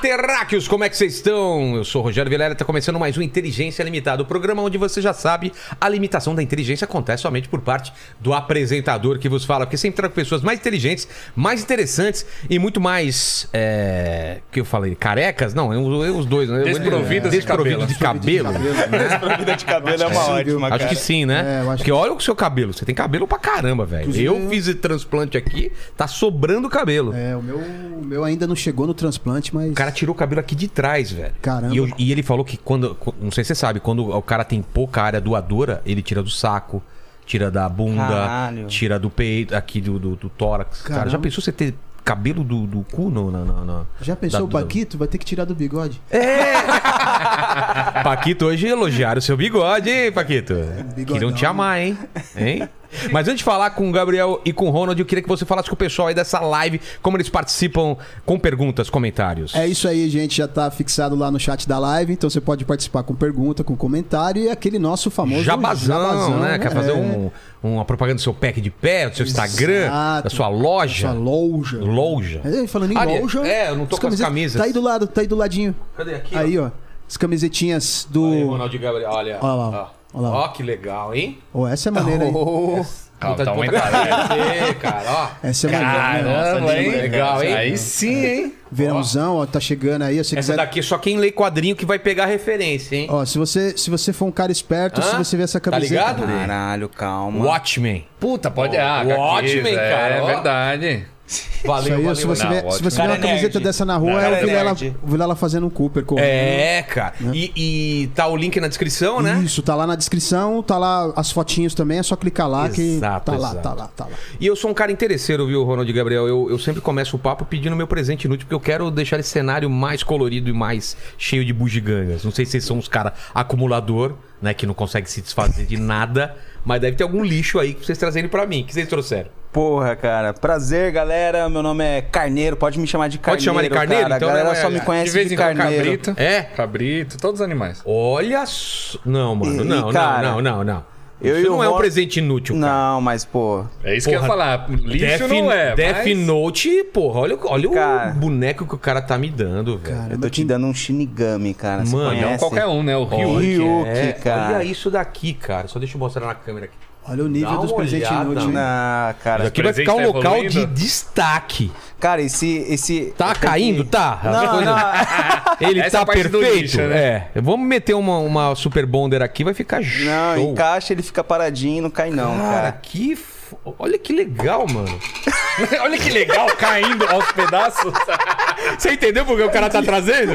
terráqueos! Como é que vocês estão? Eu sou o Rogério Vilela e está começando mais um Inteligência Limitada, o programa onde você já sabe, a limitação da inteligência acontece somente por parte do apresentador que vos fala, porque sempre trago pessoas mais inteligentes, mais interessantes e muito mais. É... que eu falei? Carecas? Não, eu, eu os dois, né? Desprovidas de Desprovido de cabelo. né? Desprovida de cabelo é uma ótima, Acho cara. que sim, né? É, Porque olha o seu cabelo, você tem cabelo pra caramba, velho. Eu fiz esse transplante aqui, tá sobrando cabelo. É, o meu, o meu ainda não chegou no transplante, mas. O cara tirou o cabelo aqui de trás, velho. Caramba. E, eu- e ele falou que quando. Não sei se você sabe, quando o cara tem pouca área doadora, ele tira do saco, tira da bunda, Caralho. tira do peito, aqui do, do, do tórax. Cara, Caramba. já pensou você ter cabelo do, do cu no, na, na- na- Já pensou da- o Paquito? Vai ter que tirar do bigode. Paquito hoje elogiaram o seu bigode, hein, Paquito? bigodão. Queriam te amar, hein? hein? Mas antes de falar com o Gabriel e com o Ronald, eu queria que você falasse com o pessoal aí dessa live, como eles participam com perguntas, comentários. É isso aí, gente. Já tá fixado lá no chat da live. Então você pode participar com pergunta, com comentário e aquele nosso famoso Jabazão, né? Quer fazer É, um, uma propaganda do seu pack de pé, do seu Instagram, Exato. da sua loja. Sua loja. Loja. É, falando em Ali- loja. é, eu não tô com as camisas. Tá aí do lado, tá aí do ladinho. Cadê aqui? Aí, ó. As camisetinhas do. Aí, Ronaldo e Gabriel, olha. Olha lá, Ó, olha lá. Ó, que legal, hein? Ó, essa é maneira aí. Calma, Puta- tá cara, ó. Essa é maneira. né? Caramba, hein? Legal, hein? Aí sim, hein? Verãozão, ó, tá chegando aí. Se Essa quiser... daqui é só quem lê quadrinho que vai pegar referência, hein? Ó, se você, se você for um cara esperto, se Hã? você ver essa Tá camiseta. ligado? Caralho, calma. Watchmen. Puta, pode... Ah, Ó, Watchmen, Watchmen, cara, É ó. verdade. Valeu, aí, valeu. se você, Não, vê, se você vê uma camiseta nerd. dessa na rua, Não, é o Vilela, o Vilela fazendo um Cooper correndo. É, cara. E, e tá o link na descrição, né? Isso, tá lá na descrição, tá lá as fotinhos também, é só clicar lá que Exato, tá lá, exato. tá lá, tá lá. E eu sou um cara interesseiro, viu, Ronald Gabriel? Eu, eu sempre começo o papo pedindo meu presente inútil, porque eu quero deixar esse cenário mais colorido e mais cheio de bugigangas. Não sei se vocês são uns caras acumulador, né, que não consegue se desfazer de nada, mas deve ter algum lixo aí que vocês trazerem pra mim. Que vocês trouxeram? Porra, cara. Prazer, galera. Meu nome é Carneiro. Pode me chamar de Carneiro. Pode chamar de Carneiro? Cara. Então, a galera né, só me de conhece De de, vez em quando, Carneiro. cabrito. É? Cabrito, todos os animais. Olha só. Não, mano, E, não, cara, não, não, não, não. eu Isso não é um presente inútil, cara. Não, mas, pô. É isso que eu ia Porra, falar. Lixo Death, não é, Death mas... Note, porra, olha, olha Cara. o boneco que o cara tá me dando, velho. Eu tô te dando um Shinigami, cara. Mano, Não qualquer um, né? O Ryu. Olha. Ryuki, é, cara. Olha isso daqui, cara. Só deixa eu mostrar na câmera aqui. Olha o nível Dá dos presentes inúteis. Ah, cara. Aqui vai ficar um tá local evoluindo? de destaque. Cara, esse. esse Tá caindo? que- Tá. Não, não. Ele Essa tá perfeito. lixo, né? É. Vamos meter uma, uma Super Bonder aqui, vai ficar Não, show. encaixa, ele fica paradinho, não cai, não, Cara, cara. que. f- Olha que legal, mano. Olha que legal, caindo aos pedaços. Você entendeu porque o cara tá trazendo?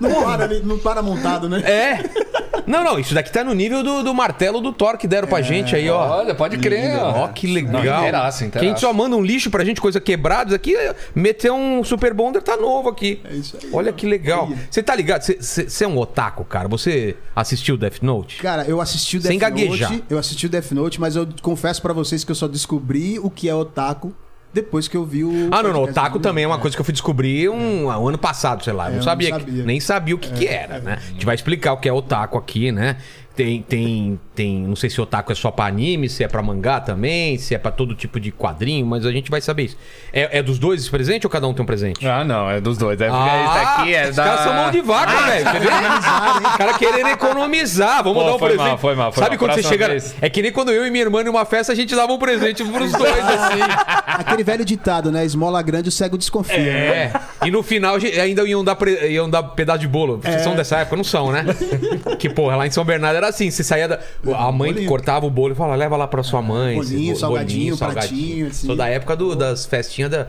Não para, ali- não para montado, né? É. Não, não, isso daqui tá no nível do, do martelo do Thor que deram pra gente aí, ó. Olha, pode crer, Ó, ó. que legal. Não, inteiraço, Que a inteiraço. gente só manda um lixo pra gente, coisa quebrada. Isso aqui, meter um Super Bonder tá novo aqui. É isso aí. Olha que legal. Você tá ligado? Você- é um otaku, cara. Você assistiu Death Note? Cara, eu assisti o Death Sem gaguejar. Note. Eu assisti o Death Note, mas eu confesso pra vocês que eu só descobri o que é otaku depois que eu vi o. Ah, não, não. Otaku do- também é uma coisa que eu fui descobrir um, um ano passado, sei lá. Eu É, não sabia, não que- sabia. nem sabia o que, que era, né? A gente vai explicar o que é otaku aqui, né? Tem, tem, tem. Não sei se otaku é só pra anime, se é pra mangá também, se é pra todo tipo de quadrinho, mas a gente vai saber isso. É, é dos dois esse presente ou cada um tem um presente? Ah, não, é dos dois. É porque Ah, esse aqui é os da... caras são mão de vaca, velho. Você? Os caras querendo economizar. Vamos Pô, dar um foi presente. mal, foi mal, foi Sabe mal. quando você Próxima chega. vez. É que nem quando eu e minha irmã numa festa a gente dava um presente pros dois, assim. Aquele velho ditado, né? Esmola grande, o cego desconfia. né? É. E no final ainda iam dar, pre- iam dar pedaço de bolo. Vocês É. são dessa época? Não são, né? que porra, lá em São Bernardo era assim: você saía da. A mãe Bolinho. cortava o bolo e falava, leva lá pra sua mãe. Bolinho, esse salgadinho, pratinho, assim. Sou da época do- das festinhas da.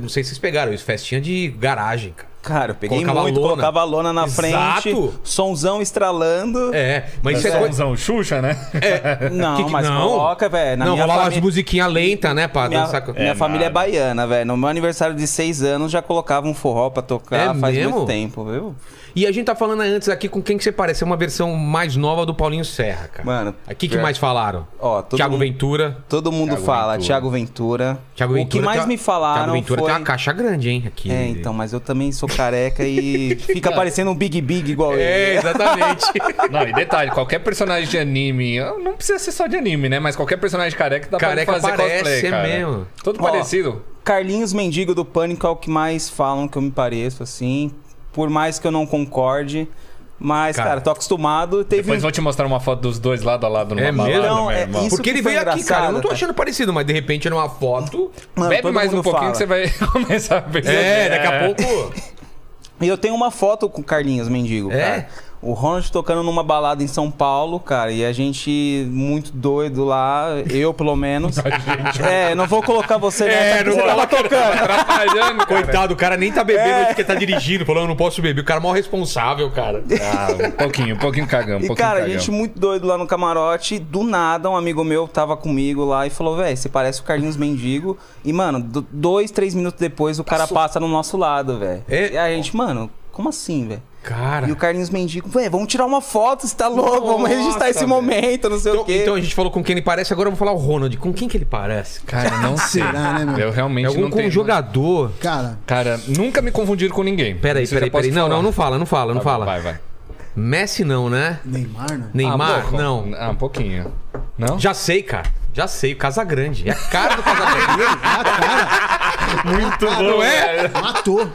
Não sei se vocês pegaram isso, festinha de garagem, cara. Cara, eu peguei Colocava muito, lona. colocava a lona na Exato. frente, sonzão estralando. É, mas isso é coisa. Somzão Xuxa, né? Não, Que que- mas não. coloca, velho. Não, minha rolava umas família, musiquinhas lentas, né? Pra minha, dançar. com- minha É família nada. é baiana, velho. No meu aniversário de seis anos já colocava um forró pra tocar É faz mesmo? muito tempo, viu? E a gente tá falando antes aqui com quem que você parece. É uma versão mais nova do Paulinho Serra, cara. Mano, Aqui que pior- mais falaram? Ó, todo Thiago mundo- Ventura. Todo mundo Thiago fala, Ventura. Thiago Ventura. Thiago o Ventura que mais me falaram Thiago Ventura foi... tem uma caixa grande, hein? Aqui. É, então, mas eu também sou careca e fica parecendo um Big Big igual É, ele. exatamente. Não, e detalhe, qualquer personagem de anime, não precisa ser só de anime, né? Mas qualquer personagem careca dá Careca pra fazer parece, cosplay, é cara. mesmo. Todo Ó, parecido. Carlinhos Mendigo do Pânico é o que mais falam que eu me pareço, assim. Por mais que eu não concorde. Mas, Cara, cara, tô acostumado. Teve Depois vou te mostrar uma foto dos dois lado a lado numa É balada, mesmo? Não, meu é irmão. isso Porque que ele veio aqui, cara. Eu não tô achando parecido, mas de repente numa foto. Mano, Bebe mais um pouquinho fala. que você vai começar a perceber. É, daqui a pouco. E eu tenho uma foto com o Carlinhos Mendigo, É? cara. O Ronald tocando numa balada em São Paulo, cara, e a gente muito doido lá, eu pelo menos. É, não vou colocar você É, nessa, não porque você tava tocando. Atrapalhando, cara. Coitado, o cara nem tá bebendo É. porque tá dirigindo, falando, eu não posso beber. O cara é mó responsável, cara. Ah, um pouquinho, um pouquinho cagão, um E, pouquinho cara, a gente muito doido lá no camarote. Do nada, um amigo meu tava comigo lá e falou: velho, você parece o Carlinhos Mendigo. E, mano, do- dois, três minutos depois, o cara passa no nosso lado, velho. É? E a gente, mano, como assim, velho? Cara. E o Carlinhos Mendigo, velho, vamos tirar uma foto, você tá louco, vamos Nossa, registrar esse velho. momento, não sei Então, o quê. então a gente falou com quem ele parece, agora eu vou falar o Ronald. Com quem que ele parece? Cara, não sei. Será, né, meu? Eu realmente É algum não com tenho... um jogador. Cara, Cara, nunca me confundiram com ninguém. Peraí, peraí, peraí. Não, não, não fala, não fala, não Tá bom, fala. Vai, vai. Messi não, né? Neymar, né? Neymar? Ah, não. Ah, um pouquinho. Não? Já sei, cara. Já sei, o Casagrande. É a cara do Casagrande. Muito Não é? Matou.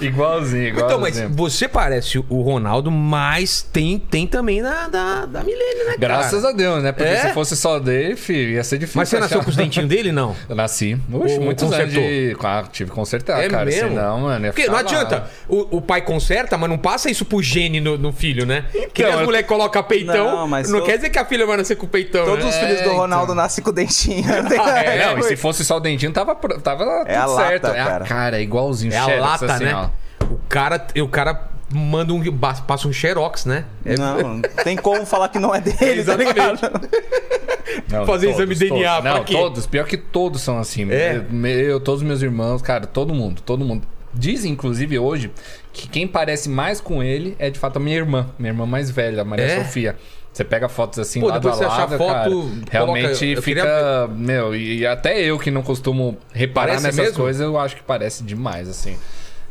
Igualzinho, igualzinho. Então, mas você parece o Ronaldo, mas tem, tem também da, da, da Milene, né, cara? Graças a Deus, né? Porque É? se fosse só dele, filho, ia ser difícil. Mas você achar. nasceu com os dentinhos dele, não? Eu nasci. Oxe, Ou muitos anos consertou? de... Ah, tive que consertar, É cara. mesmo? Senão, mano, ia Porque não adianta. O, o pai conserta, mas não passa isso pro gene no, no filho, né? que nem as eu- mulheres colocam peitão. Não, Não, mas eu- quer dizer que a filha vai nascer com peitão, Todos né? os filhos do então. Ronaldo nascem com dentinho. Ah, é? Não, e se fosse só o dentinho, tava, tava tudo a lata, certo. é a cara. cara, é igualzinho. É a lata, assim, né? Ó. O cara, o cara manda um. passa um xerox, né? É- Não, não tem como falar que não é dele, tá Exatamente. Não, Fazer exame de DNA, todos. pra Não, quê? todos. Pior que todos são assim. É? Eu, eu, todos meus irmãos, cara, todo mundo, todo mundo. Dizem, inclusive, hoje, que quem parece mais com ele é de fato a minha irmã. Minha irmã mais velha, a Maria É? Sofia. Você pega fotos assim, Pô, lado a lado, foto, cara, coloca- realmente eu fica... queria Meu, e até eu que não costumo reparar Parece nessas mesmo? coisas, eu acho que parece demais, assim.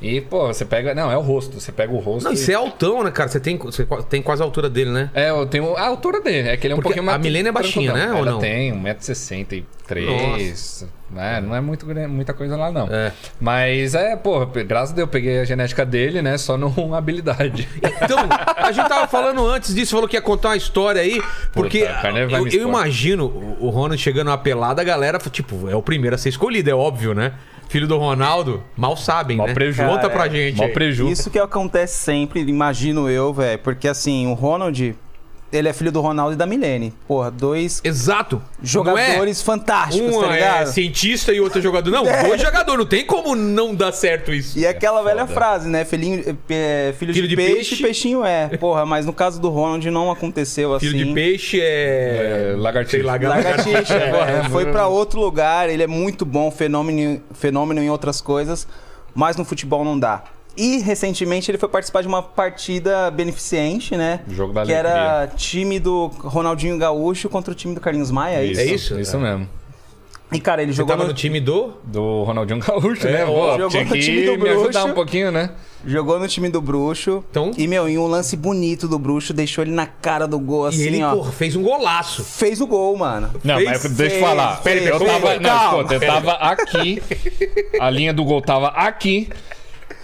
E, pô, você pega... Não, é o rosto. Você pega o rosto Não, e... você é altão, né, cara? Você tem, você tem quase a altura dele, né? É, eu tenho a altura dele. É que ele é um Porque pouquinho mais. a Milene é baixinha, né, ou Ela não? tem 1,63m. Né? Não é muito, muita coisa lá, não. É. Mas é, pô, graças a Deus eu peguei a genética dele, né? Só não habilidade. Então, a gente tava falando antes disso, falou que ia contar uma história aí, porque Carneiro vai eu, eu imagino o o Ronald chegando na pelada, a galera, tipo, é o primeiro a ser escolhido, é óbvio, né? Filho do Ronaldo, mal sabem, Mó né? preju. Conta Cara, pra é. gente. Mó aí. preju. Isso que acontece sempre, imagino eu, velho. Porque assim, o Ronald, ele é filho do Ronaldo e da Milene. Porra, dois Exato. jogadores fantásticos, um tá é ligado? cientista e outro é jogador. Não, dois jogadores, não tem como não dar certo isso. E aquela velha foda. frase, né? Filhinho, é, filho, Filho de, de peixe, peixe. peixinho é. Porra, mas no caso do Ronald não aconteceu assim. Filho de peixe é. É, lagartixa. Sei lá, Lagartixa, É, é, foi pra outro lugar, ele é muito bom, fenômeno, fenômeno em outras coisas, mas no futebol não dá. E recentemente ele foi participar de uma partida beneficente, né? Jogo da que era time do Ronaldinho Gaúcho contra o time do Carlinhos Maia, é isso? É isso? Isso mesmo. E cara, ele Você jogou tava no, no time do. Do Ronaldinho Gaúcho, É, né? ó, jogou tinha no que time do me ajudar Bruxo. um pouquinho, né? jogou no time do Bruxo. Então? E meu, em um lance bonito do Bruxo, deixou ele na cara do gol assim, e ele, ó. porra, fez um golaço. Fez o gol, mano. Não, Fez, mas deixa eu fez, falar. fez, eu fez. tava. Não, Calma. escuta, eu tava aqui. A linha do gol tava aqui.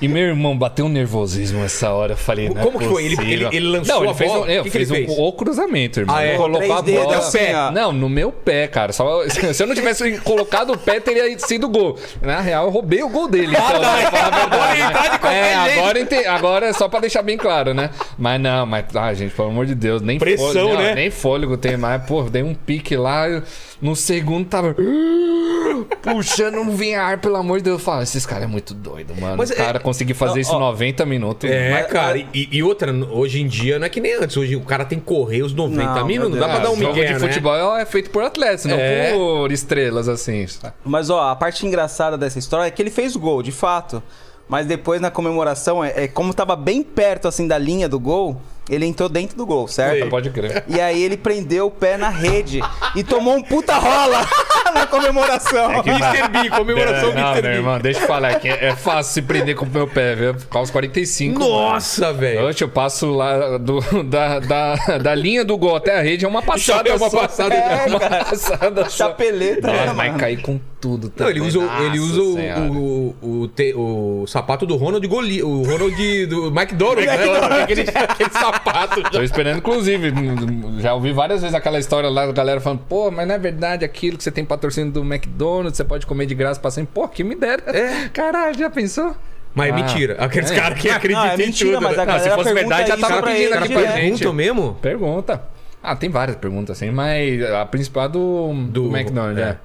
E meu irmão bateu um nervosismo essa hora. Eu falei, não é Como que foi? Ele- ele- ele lançou não, ele a fez bola? Um, eu O que fiz um- fez? o cruzamento, irmão. Ah, é? Colocou a bola. assim, ó. Não, no meu pé, cara. Só, se eu não tivesse colocado o pé, teria sido gol. Na real, eu roubei o gol dele. Então, pra falar a verdade, Agora ele tá qualquer é, agora, ente- agora é só pra deixar bem claro, né? Mas não, mas, ah, gente, pelo amor de Deus, nem Pressão, fôlego, não, né? Nem fôlego tem mais. Pô, dei um pique lá, no segundo tava. puxando um vinhar, pelo amor de Deus. Eu falo, esses caras é muito doido, mano. Mas Os é- caras conseguir fazer Ó, isso em ó. 90 minutos. É, Mas- cara, e, e outra, hoje em dia não é que nem antes. Hoje o cara tem que correr os 90 Não, minutos, não dá pra dar um jogo migué, de né? futebol é feito por atletas, não É. por estrelas, assim. Mas ó, a parte engraçada dessa história é que ele fez o gol, de fato. Mas depois na comemoração, é, é como tava bem perto assim da linha do gol, ele entrou dentro do gol, certo? Sei. Pode crer. E aí ele prendeu o pé na rede e tomou um puta rola na comemoração. Mr. B, comemoração É, não, Mr. meu B. irmão, deixa eu falar que é, é fácil se prender com o meu pé, viu? Por causa dos 45. Nossa, velho. Oxe, eu passo lá do, da, da, da linha do gol até a rede, é uma passada é uma só. passada, é, uma passada só. Chapeleta, né, Nossa, vai mano? cair com tudo Não, também. ele usa, o- ele usa o, o, o, te- o sapato do Ronald Goli, o Ronald do McDonald's, né? Aquele, aquele sapato. Tô esperando, inclusive. Já ouvi várias vezes aquela história lá da galera falando, pô, mas não é verdade aquilo que você tem patrocínio do McDonald's, você pode comer de graça pra sempre. Pô, que me dera. É. Caralho, já pensou? Mas é Ah, mentira. Aqueles é. caras que acreditam Não, é em mentira, tudo. mas a né? Não, se fosse verdade, já tava pedindo aqui pra gente. Mesmo? Pergunta. Ah, tem várias perguntas assim, mas a principal é do, do, Do- McDonald's, é. é.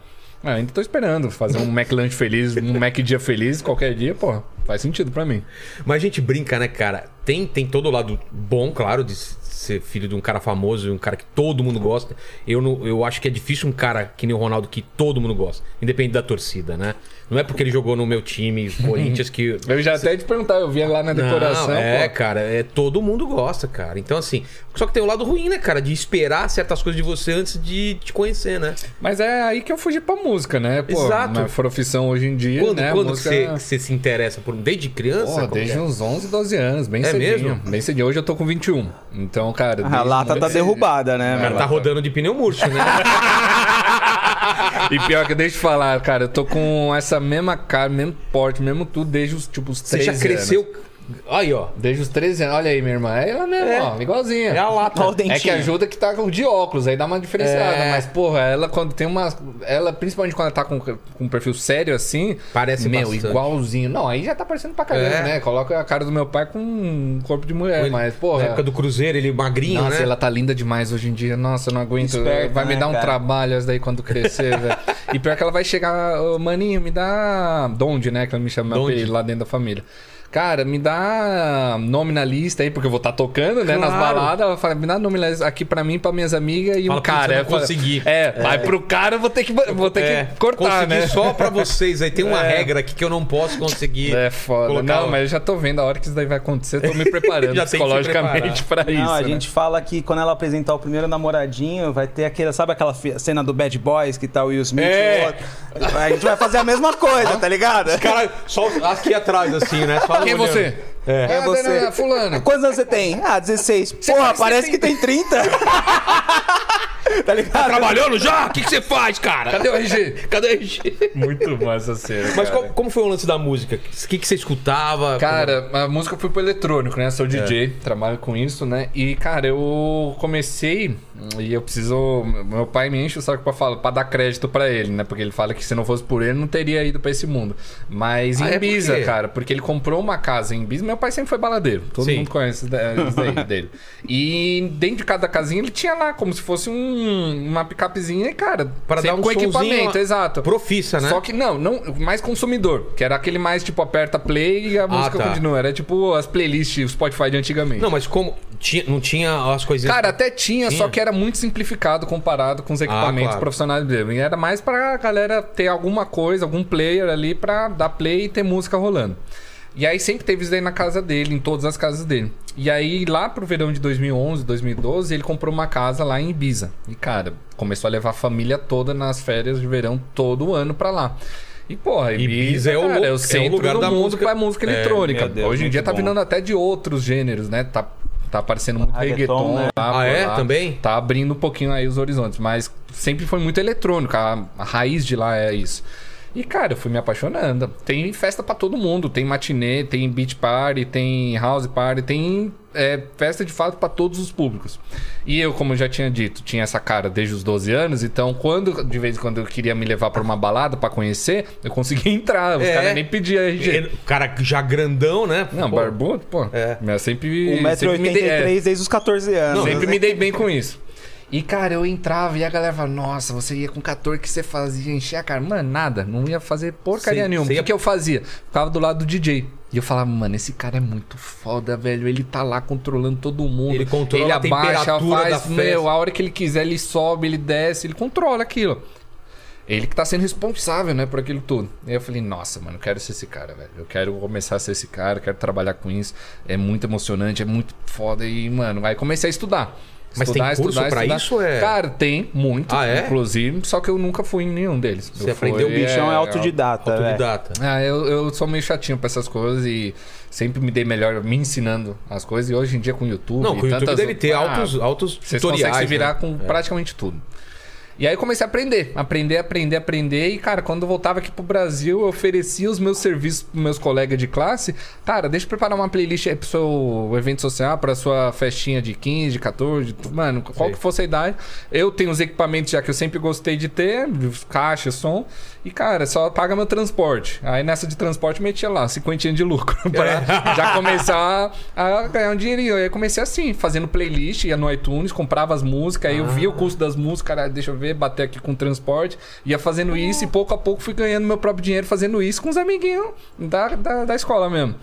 Ah, ainda tô esperando fazer um McLunch feliz, um Mac dia feliz, qualquer dia, pô, faz sentido pra mim. Mas a gente brinca, né, cara? Tem, tem todo o lado bom, claro, de ser filho de um cara famoso e um cara que todo mundo gosta. Eu, não, eu acho que é difícil um cara que nem o Ronaldo que todo mundo gosta, independente da torcida, né? Não é porque ele jogou no meu time, Corinthians, que. Eu já até te perguntar, eu via lá na decoração, Não, é, pô. cara, é, todo mundo gosta, cara. Então, assim, só que tem o lado ruim, né, cara? De esperar certas coisas de você antes de te conhecer, né? Mas é aí que eu fugi pra música, né? Pô, Exato. Na profissão hoje em dia, Quando, né? quando música... você, que você se interessa por. Desde criança? Como desde é? uns 11, 12 anos, bem É cedinho. mesmo? Bem cedinho. Hoje eu tô com 21. Então, cara... A lata tá derrubada, né, O cara mano? tá rodando de pneu murcho, né? E pior que deixa eu falar, cara, eu tô com essa mesma cara, mesmo porte, mesmo tudo, desde os, tipo, os Você 13 já cresceu. anos. Aí, ó. Desde os 13 anos. Olha aí, minha irmã. É ela mesmo, É. ó, igualzinha. É a lata. O dentinho. É que ajuda que tá de óculos, aí dá uma diferenciada. É. Mas, porra, ela quando tem uma. Ela, principalmente quando ela tá com, com um perfil sério assim. Parece Meu, bastante. igualzinho. Não, aí já tá parecendo pra caramba, É. né? Coloca a cara do meu pai com um corpo de mulher, Ele- mas, Na porra. época do Cruzeiro, ele magrinho, Nossa, né? ela tá linda demais hoje em dia. Nossa, eu não aguento. Esperta, vai me né, dar um cara? trabalho essa daí quando crescer, velho. E pior que ela vai chegar, "Ô, maninho, me dá. Donde, né? Que ela me chama lá dentro da família. Cara, me dá nome na lista aí, porque eu vou estar tocando, né? Nas Claro. baladas. Ela fala, me dá nome na lista aqui pra mim, pra minhas amigas e Fala, o cara. "Putz, eu não Eu falo, consegui." É, vai pro cara, eu vou ter que, vou ter É, que cortar, consegui né? só pra vocês. Aí tem uma É. regra aqui que eu não posso conseguir. É foda. Não, o- mas eu já tô vendo a hora que isso daí vai acontecer. Eu tô me preparando psicologicamente pra isso. Não, a né? gente fala que quando ela apresentar o primeiro namoradinho, vai ter aquela, sabe aquela cena do Bad Boys que tá o Will Smith É. e o outro? A gente vai fazer a mesma coisa, tá ligado? Cara, só aqui atrás, assim, né? Só Quem é olhando. você? É. É você. Dana Fulano. Quantos anos você tem? Ah, 16. Porra, parece parece que que tem 30. tá ligado? Trabalhando já? O que, que você faz, cara? Cadê o RG? Cadê o RG? Muito bom essa cena. Mas cara. qual- como foi o lance da música? O que, que você escutava? Cara, a música foi pro eletrônico, né? Sou DJ, trabalho com isso, né? E, cara, eu comecei e eu preciso. Meu pai me enche o saco pra, falar, pra dar crédito pra ele, né? Porque ele fala que se não fosse por ele, não teria ido pra esse mundo. Mas Ah, em é Ibiza, cara, porque ele comprou uma casa em Ibiza. Meu pai sempre foi baladeiro, todo Sim. mundo conhece isso daí dele. E dentro de cada casinha ele tinha lá, como se fosse um, uma picapezinha, e, cara, Pra sempre dar um com equipamento, exato. Profissa, né? Só que não, não, mais consumidor, que era aquele mais tipo aperta play e a música tá. continua. Era tipo as playlists, o Spotify de antigamente. Não, mas como. Tinha, não tinha as coisinhas. Cara, até tinha, Tinha? só que era muito simplificado comparado com os equipamentos claro. profissionais dele. E era mais pra galera ter alguma coisa, algum player ali pra dar play e ter música rolando. E aí sempre teve isso daí na casa dele, em todas as casas dele. E aí lá pro verão de 2011, 2012, ele comprou uma casa lá em Ibiza. E cara, começou a levar a família toda nas férias de verão todo ano pra lá. E porra, Ibiza, Ibiza é o cara, é é o o centro lugar do da mundo música. pra música É, eletrônica. meu Deus, Hoje em dia tá bom. virando até de outros gêneros, né? Tá, tá aparecendo muito Reggaeton, reggaeton, né? lá, Ah, é? lá. Também? Tá abrindo um pouquinho aí os horizontes, mas sempre foi muito eletrônico. A, a raiz de lá é isso. E, cara, eu fui me apaixonando. Tem festa pra todo mundo. Tem matinê, tem beach party, tem house party, tem é, festa de fato pra todos os públicos. E eu, como eu já tinha dito, tinha essa cara desde os 12 anos. Então, quando de vez em quando eu queria me levar pra uma balada pra conhecer, eu conseguia entrar. Os É. caras nem pediam RG. O cara já grandão, né? Não, Pô, barbudo, pô. É. Mas sempre. 1,83m sempre me dei- é, desde os 14 anos. sempre me dei bem com isso. E, cara, eu entrava e a galera falava, nossa, você ia com 14, o que você fazia? Encher a cara. Mano, nada. Não ia fazer porcaria Sim, nenhuma. O que, ia- que eu fazia? Ficava do lado do DJ. E eu falava, mano, esse cara é muito foda, velho. Ele tá lá controlando todo mundo. Ele controla ele a abaixa, temperatura faz, da festa. meu, a hora que ele quiser, ele sobe, ele desce, ele controla aquilo. Ele que tá sendo responsável, né, por aquilo tudo. Aí eu falei, nossa, mano, eu quero ser esse cara, velho. Eu quero começar a ser esse cara, quero trabalhar com isso. É muito emocionante, é muito foda. E, mano, aí comecei a estudar. Mas tem curso pra isso, é? Cara, tem muito, Ah, é? inclusive, só que eu nunca fui em nenhum deles. Você Eu aprendeu fui, o bichão é, é, autodidata, velho. Autodidata. ah, eu, eu sou meio chatinho pra essas coisas e sempre me dei melhor me ensinando as coisas. E hoje em dia com o YouTube. Não, com o YouTube tantas- deve ter Ah, altos, altos Vocês tutoriais. conseguem se virar né? com praticamente tudo. E aí eu comecei a aprender, aprender, aprender, aprender. E, cara, quando eu voltava aqui pro Brasil, eu oferecia os meus serviços pros meus colegas de classe. Cara, deixa eu preparar uma playlist aí pro seu evento social, pra sua festinha de 15, 14, tu- mano, qual Sei. que fosse a idade. Eu tenho os equipamentos já que eu sempre gostei de ter, caixa, som. E, cara, só paga meu transporte. Aí nessa de transporte metia lá, 50 de lucro. pra já começar a ganhar um dinheirinho. Aí eu comecei assim, fazendo playlist, ia no iTunes, comprava as músicas, aí eu via o custo das músicas, cara, deixa eu ver, bater aqui com o transporte. Ia fazendo isso e pouco a pouco fui ganhando meu próprio dinheiro fazendo isso com os amiguinhos da, da, da escola mesmo.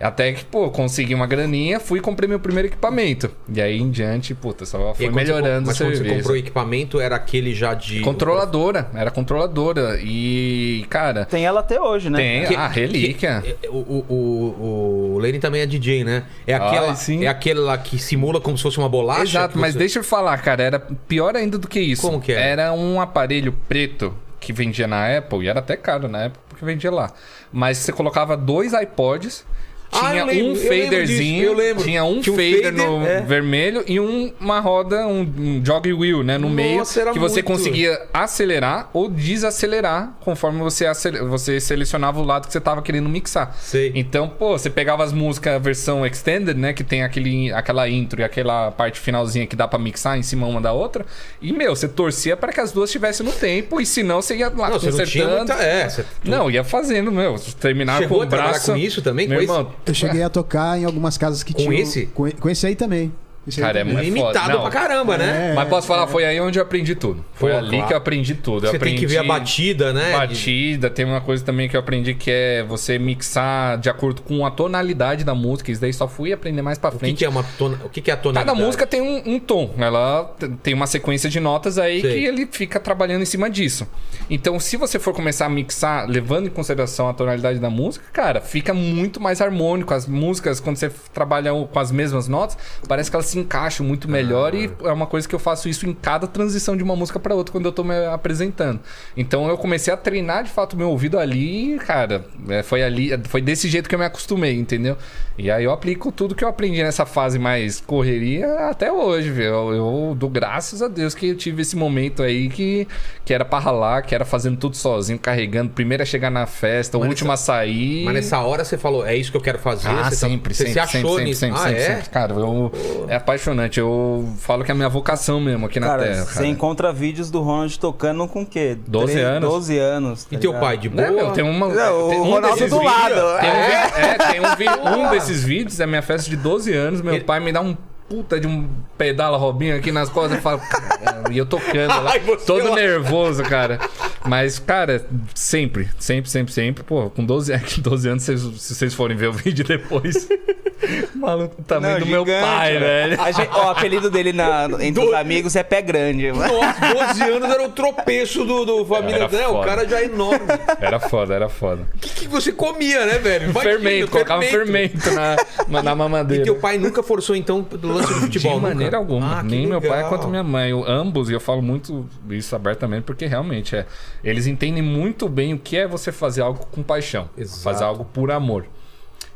Até que, pô, consegui uma graninha, fui e comprei meu primeiro equipamento. E aí em diante, puta, só foi você melhorando com- o Mas quando você serviço. comprou o equipamento, era aquele já de. Controladora, era controladora. E, cara, Tem ela até hoje, né? tem Que- a relíquia. que- o, o, o, o Lenny também é DJ, né? É aquela, Ah, sim. é aquela que simula como se fosse uma bolacha? Exato, mas você- deixa eu falar, cara, era pior ainda do que isso. Como que é? Era um aparelho preto que vendia na Apple, e era até caro na época porque vendia lá. Mas você colocava dois iPods. Ah, Tinha lembro, um eu lembro disso, faderzinho, eu lembro. tinha um Tinha um fader, fader, no é. vermelho e um- uma roda, um, um jog wheel, né, no Nossa, meio, que você muito. conseguia acelerar ou desacelerar conforme você, acele- você selecionava o lado que você tava querendo mixar. Sei. Então, pô, você pegava as músicas versão extended, né? Que tem aquele, aquela intro e aquela parte finalzinha que dá pra mixar em cima uma da outra. E, meu, você torcia para que as duas estivessem no tempo. E senão você ia lá Não, você não consertando. muita. É, você Não, ia fazendo, meu. Terminar Chegou com o braço. com isso também? Meu Com irmão, Eu cheguei a tocar em algumas casas que Com tinham... esse? Com, com esse aí também. Aí Cara, é também. muito- limitado Não. pra caramba, né? É, Mas posso falar, foi aí onde eu aprendi tudo. Foi Pô, ali claro. que eu aprendi tudo. Eu Você tem que ver a aprendi- batida, né? Batida, tem uma coisa também que eu aprendi que é você mixar de acordo com a tonalidade da música. Isso daí só fui aprender mais pra O que, frente. que é uma tona... O que, que é a tonalidade? Cada música tem um, um tom, ela tem uma sequência de notas aí Sei. que ele fica trabalhando em cima disso. Então, se você for começar a mixar, levando em consideração a tonalidade da música, cara, fica muito mais harmônico. As músicas, quando você trabalha com as mesmas notas, parece que elas se encaixam muito melhor e é uma coisa que eu faço isso em cada transição de uma música para outra quando eu tô me apresentando. Então, eu comecei a treinar de fato meu ouvido ali, cara, é, foi ali, foi desse jeito que eu me acostumei, entendeu? E aí eu aplico tudo que eu aprendi nessa fase mais correria até hoje, viu? Eu, eu dou graças a Deus que eu tive esse momento aí que, que era pra ralar, que era fazendo tudo sozinho, carregando, primeiro a chegar na festa, o último a sair. Mas nessa hora você falou, é isso que eu quero fazer? Ah, você tá- sempre, você sempre, se achou sempre, nisso? sempre, ah, sempre, é? sempre. Cara, eu, é apaixonante. Eu falo que é a minha vocação mesmo aqui na Cara, Terra. você cara. encontra vídeos do Ronald tocando com o quê? 12 Três- anos. 12 anos. tá E teu ligado? pai, de boa? Né, meu, tem uma. Não, tem o um Ronaldo do vídeos- lado. Tem um, É. é, tem um, um desses vídeos, é minha festa de 12 anos. Meu Ele- pai me dá um puta de um pedala Robinho aqui nas costas e E eu tocando lá, Ai, todo lá. nervoso, cara. Mas, cara, sempre, sempre, sempre, sempre. Pô, com 12, é que 12 anos, se vocês forem ver o vídeo depois. Maluco, tamanho Não, do meu gigante, pai, velho. A gente- ó, o apelido dele na, entre os amigos é pé grande. Nossa, 12 anos era o tropeço do, do família. Né? O cara já é enorme. Era foda, era foda. O que, que você comia, né, velho? Imagina, fermento, colocava fermento na, na, na E mamadeira. teu pai nunca forçou, então, do lance do futebol? De nunca? maneira alguma. Ah, Nem meu pai quanto minha mãe. Eu- ambos, e eu falo muito isso abertamente, porque realmente é. Eles entendem muito bem o que é você fazer algo com paixão. Exato. Fazer algo por amor.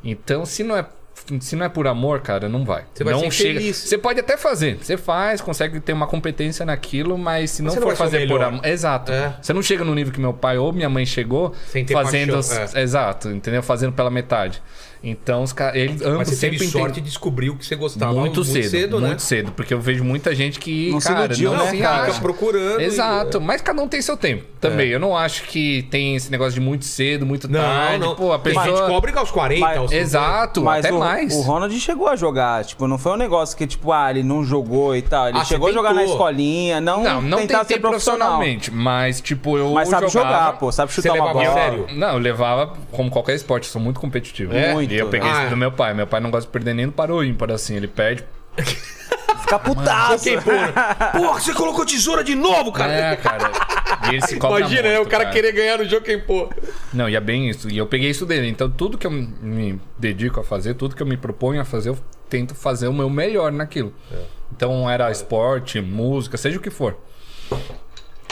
Então, se não é. Se não é por amor, cara, não vai. Você vai não chega. infeliz. Você pode até fazer. Você faz, consegue ter uma competência naquilo, mas se não for fazer por amor. Exato. É. Você não chega no nível que meu pai ou minha mãe chegou fazendo. paixão, é. Exato, entendeu? Fazendo pela metade. Então, os caras, eles ambos Mas você sempre teve sorte e descobriu que você gostava muito, cedo, né? muito cedo, porque eu vejo muita gente que, Não se cara, iludiu, não né, se cara? Fica procurando. e- Exato, mas cada um tem seu tempo também. Eu não acho que tem esse negócio de muito cedo, muito Não, tarde. não. Pô, a pessoa. gente que cobra aos 40, Mas- aos 50. Exato, Mas até o, mais. o Ronald chegou a jogar, tipo, não foi um negócio que, tipo, ah, ele não jogou e tal. Ele Ah, chegou a jogar na escolinha, não, Não, não tentar tentei ser profissional. profissionalmente, mas tipo, eu Mas sabe jogava... jogar, pô, sabe chutar uma bola. sério? Não, eu levava como qualquer esporte, eu sou muito competitivo. É? Muito. E eu peguei Ah, isso é. do meu pai. Meu pai não gosta de perder nem no para o ímpar, assim. Ele perde. Fica putaço. Joguei, porra. Porra, você colocou tesoura de novo, cara. É, cara. E ele se cobra Imagina, né? O cara, querer ganhar no jogo quem pô. Não, e é bem isso. E eu peguei isso dele. Então, tudo que eu me dedico a fazer, tudo que eu me proponho a fazer, eu tento fazer o meu melhor naquilo. Então, era esporte, música, seja o que for.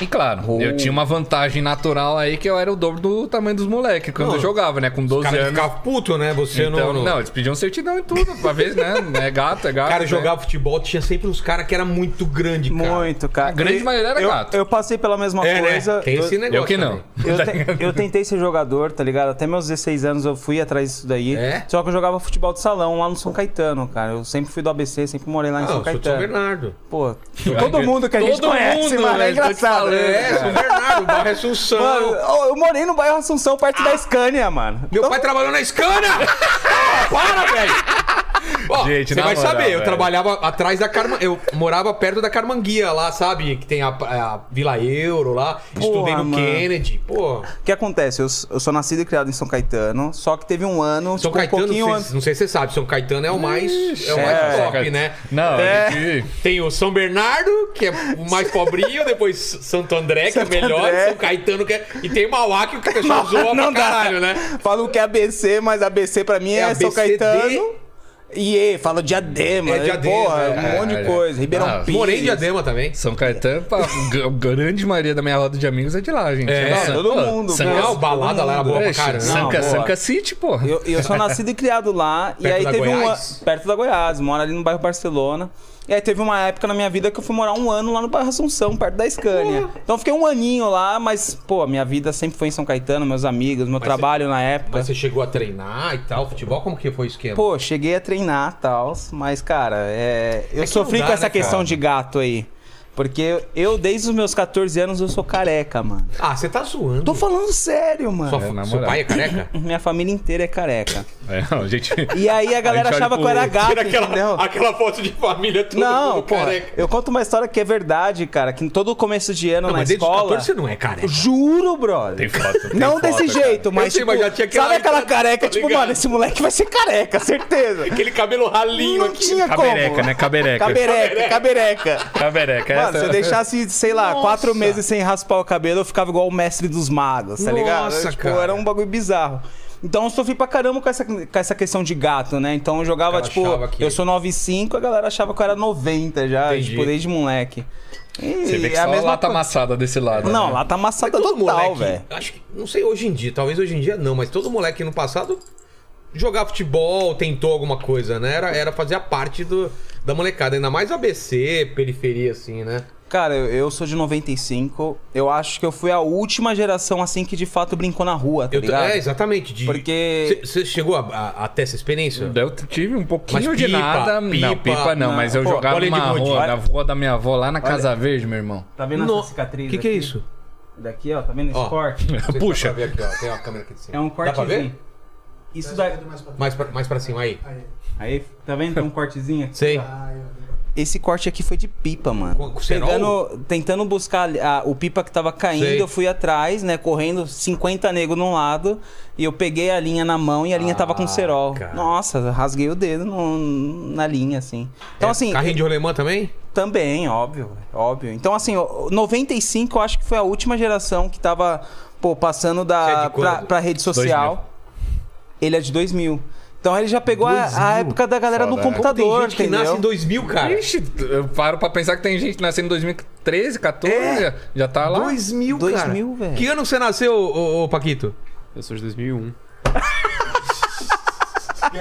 E claro, eu tinha uma vantagem natural aí que eu era o dobro do tamanho dos moleques quando Não, eu jogava, né? Com 12 O cara anos. ficava puto, né? Você Então, não. não, eles pediam certidão e tudo. Uma vez, né? É gato, é gato. O cara né? jogava futebol, tinha sempre uns caras que era muito grande, cara. Muito, cara. A grande E maioria era eu, gato. Eu passei pela mesma É, coisa. né? Tem eu, esse negócio. Eu que não. eu, te- eu tentei ser jogador, tá ligado? Até meus 16 anos eu fui atrás disso daí. É? Só que eu jogava futebol de salão lá no São Caetano, cara. Eu sempre fui do ABC, sempre morei lá em Não, São eu sou de São Caetano. Bernardo. Pô, todo mundo que a gente Todo conhece, mundo, mano. É te engraçado. É? São Bernardo, bairro Assunção. Mano, eu morei no bairro Assunção, perto da Scania, mano. Meu pai trabalhou na Scania! Ah, para, velho! Ó, Gente, você vai moral, saber, eu velho. trabalhava atrás da Carman... Eu morava perto da Carmanguia lá, sabe? Que tem a, a Vila Euro lá. Estudei no mano. Kennedy. Pô, O que acontece? Eu, eu sou nascido e criado em São Caetano, só que teve um ano, São tipo, um Caetano, pouquinho não sei, não sei se você sabe, São Caetano é o mais, é o mais é, top, né? Não, É. gente- Tem o São Bernardo, que é o mais pobrinho, depois Santo André, que Santo é melhor, André. São Caetano, que é... E tem Mauá, que o pessoal zoa pra caralho, né? Falam que é ABC, mas ABC pra mim É é, São. Caetano. E fala diadema. É Diadema, Porra, é, um monte de é. coisa. Ribeirão Ah, Pires. Morei em Diadema também. São Caetano, pá, a grande maioria da minha roda de amigos é de lá, gente. É, Nossa, todo pô, mundo, Sanca, Não, balada lá era boa pra caramba. Sanca, boa. Sanca City, porra. Eu, eu sou nascido e criado lá. e aí teve um Goiás? ano. Perto da Goiás, moro ali no bairro Barcelona. E aí teve uma época na minha vida que eu fui morar um ano lá no bairro Assunção, perto da Scania. Então eu fiquei um aninho lá, mas, pô, minha vida sempre foi em São Caetano, meus amigos, meu trabalho na época. Mas você chegou a treinar e tal, futebol, como que foi o esquema? Pô, cheguei a treinar e tal, mas, cara, é... eu que sofri dá, com essa né, questão cara? de gato aí. Porque eu, desde os meus 14 anos, eu sou careca, mano. Ah, você tá zoando. Tô falando sério, mano. Sua- É, seu pai é careca? Minha família inteira é careca. É, não, gente. E aí a galera A achava que eu era gato, Tira aquela, entendeu? aquela foto de família todo Não, pô, careca. eu conto uma história que é verdade, cara, que em todo começo de ano Não, na mas desde os escola... 14 você não é careca. Juro, brother. Tem foto, tem não foto, desse cara. jeito, mas, sei, tipo, mas já tinha aquela sabe aquela careca, tô tipo, ligado. mano, esse moleque vai ser careca, certeza. Aquele cabelo ralinho Não aqui. tinha Cabereca, como. né? Cabereca. Cabereca, cabereca. Cabereca. Mano, se eu deixasse, sei lá, Nossa. quatro meses sem raspar o cabelo, eu ficava igual o mestre dos magos, tá ligado? Nossa, tipo, cara. era um bagulho bizarro. Então eu sofri pra caramba com essa, com essa questão de gato, né? Então eu jogava, tipo, que- eu sou 9,5, a galera achava que eu era 90 já, Entendi. tipo, desde moleque. E Você vê que é a só mesma lá tá coisa. amassada desse lado. Não, né? lá tá amassada Todo total, moleque, velho. acho que, não sei hoje em dia, talvez hoje em dia não, mas todo moleque no passado jogava futebol, tentou alguma coisa, né? Era, era fazer a parte do, da molecada, ainda mais ABC, periferia assim, né? Cara, eu, eu sou de 95. Eu acho que eu fui a última geração, assim, que de fato brincou na rua, tá Eu, ligado? é, exatamente. de- Porque- Você chegou a, a- a ter essa experiência? Eu tive um pouquinho Mas de pipa, nada. não, pipa, pipa não, não. mas eu Pô, jogava gude. rua, Olha- na rua da minha avó, lá na Casa Verde, meu irmão. Tá vendo No- essa cicatriz O que, que é isso? Daqui, ó, tá vendo esse Ó. corte? Puxa. Pra ver aqui, ó. Tem uma câmera aqui de cima. É um Dá pra cortezinho. ver? Isso daí. Mais pra, mais pra cima, aí. Aí, tá vendo? Tem um cortezinho aqui. Sei. Esse corte aqui foi de pipa, mano. Com- com cerol? Pegando, tentando buscar a- o pipa que tava caindo, Sei. eu fui atrás, né? Correndo 50 negros num lado. E eu peguei a linha na mão e a linha tava com Ah, cerol. cara. Nossa, rasguei o dedo no- na linha, assim. Então, É, assim. Carrinho de rolemã também? Também, óbvio, óbvio. Então, assim, o- 95 eu acho que foi a última geração que tava, pô, passando é da, de pra, pra rede social. Ele é de 2000. Então ele já pegou a, a 2000? época da galera Foda, no né? computador, tem gente que entendeu? nasce em 2000, cara. Ixi, eu paro pra pensar que tem gente que nasceu em 2013, 14, É. já tá lá. 2000, cara. 2000, velho. Que ano você nasceu, ô, ô, Paquito? Eu sou de 2001.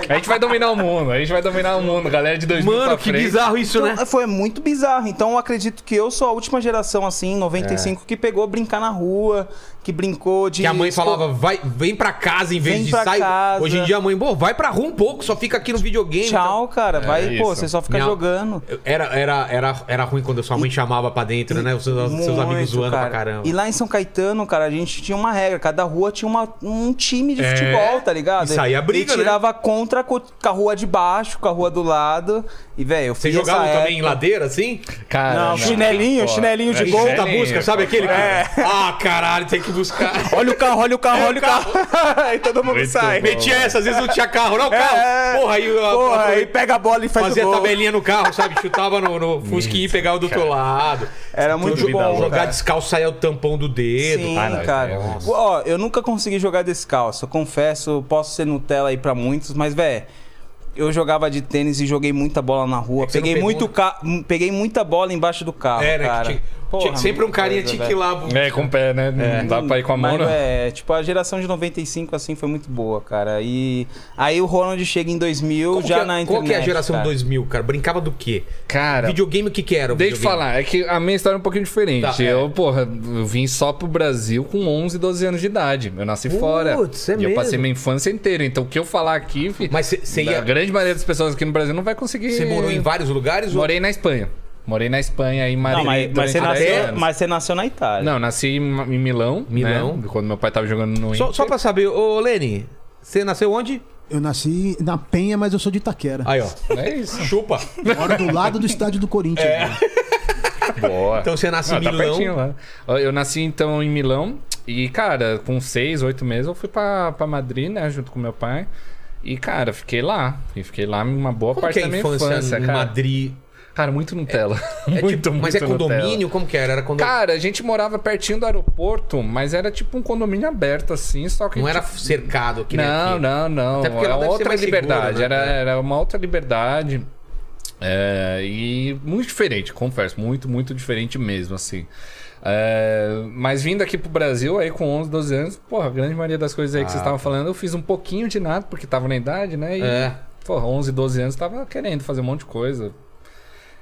A gente vai dominar o mundo, a gente vai dominar o mundo, galera de 2000 Mano, pra que frente. bizarro isso, Então, né? Foi muito bizarro. Então eu acredito que eu sou a última geração, assim, 95, que pegou brincar na rua, que brincou de. Que a mãe falava, vai, vem pra casa em vez Vem de sair. casa. Hoje em dia a mãe, pô, vai pra rua um pouco, só fica aqui no videogame. Tchau, cara. Vai, É pô, isso. você só fica Minha- jogando. Era, era, era, era ruim quando sua mãe chamava pra dentro, né? Os seus, seus amigos Muito, zoando cara. pra caramba. E lá em São Caetano, cara, a gente tinha uma regra. Cada rua tinha uma- um time de É. futebol, tá ligado? E saía briga, E tirava contra co- com a rua de baixo, com a rua do lado. E, velho, eu Vocês fiz essa jogavam também em época. ladeira, assim? Cara, Não, chinelinho, chinelinho de É gol. A chinelinho, busca, sabe pô. aquele? que- É. Ah, caralho, tem que buscar. Olha o carro, olha o carro, olha o carro. Aí todo mundo Muito sai. bom. Metia essa, às vezes não tinha carro, não, carro. É. Porra, aí, a- Porra, a- aí pega a bola e faz fazia o gol. tabelinha no carro, sabe? Chutava no, no Fusquinha e pegava do outro lado. Era muito Jo- bom, Jogar cara. descalço saia o tampão do dedo. Sim, Ah, não, cara. é Ó, eu nunca consegui jogar descalço. Eu confesso, posso ser Nutella aí pra muitos, mas, velho. Eu jogava de tênis e joguei muita bola na rua. É que peguei, pegou- muito ca... Peguei muita bola embaixo do carro, É, né? que cara. tinha- Porra, tinha- sempre um carinha coisa, tinha que ir velho. lá. É, com o pé, né? Não dá pra ir com a mão, não. é, tipo, a geração de 95, assim, foi muito boa, cara. E aí o Ronald chega em 2000, Como já é- na internet. Qual que é a geração cara. 2000, cara? Brincava do quê? Cara, Videogame, o que que era? o Deixa eu falar, é que a minha história é um pouquinho diferente. Tá, é. eu, porra, eu vim só pro Brasil com 11, 12 anos de idade. Eu nasci Putz, fora. é e eu passei mesmo? minha infância inteira. Então o que eu falar aqui, Mas você a ia. grande maioria das pessoas aqui no Brasil não vai conseguir. Você morou em vários lugares? ou- Morei na Espanha. Morei na Espanha em Madrid. Não, mas, mas, você 10 nasceu, mas você nasceu na Itália. Não, nasci em em Milão. Milão. né? Quando meu pai tava jogando no Só, Inter. só pra saber, ô Lene, você nasceu onde? Eu nasci na Penha, mas eu sou de Itaquera. Aí, ó. É isso. Chupa. Moro do lado do estádio do Corinthians. né? Boa. Então você nasce em Ah, tá Milão. pertinho lá. Eu nasci então em Milão e, cara, com seis, oito meses eu fui pra, pra Madrid, né, junto com meu pai. E, cara, fiquei lá. E fiquei lá uma boa Como parte que é da a minha infância, infância, em cara. Madrid? Cara, muito Nutella. É muito, tipo- muito mas é Nutella. condomínio? Como que era? Era condomínio? Cara, a gente morava pertinho do aeroporto, mas era tipo um condomínio aberto, assim, só que. não era tipo, cercado que nem não, aqui. não, não. Até porque Era outra mais seguro, liberdade. né? Era, É. era uma outra liberdade. É, e muito diferente, confesso. Muito, muito diferente mesmo, assim. É, mas vindo aqui pro Brasil, aí com 11, 12 anos, porra, a grande maioria das coisas aí que Ah, vocês estavam falando, eu fiz um pouquinho de nada, porque tava na idade, né? E, É. porra, 11, 12 anos, tava querendo fazer um monte de coisa.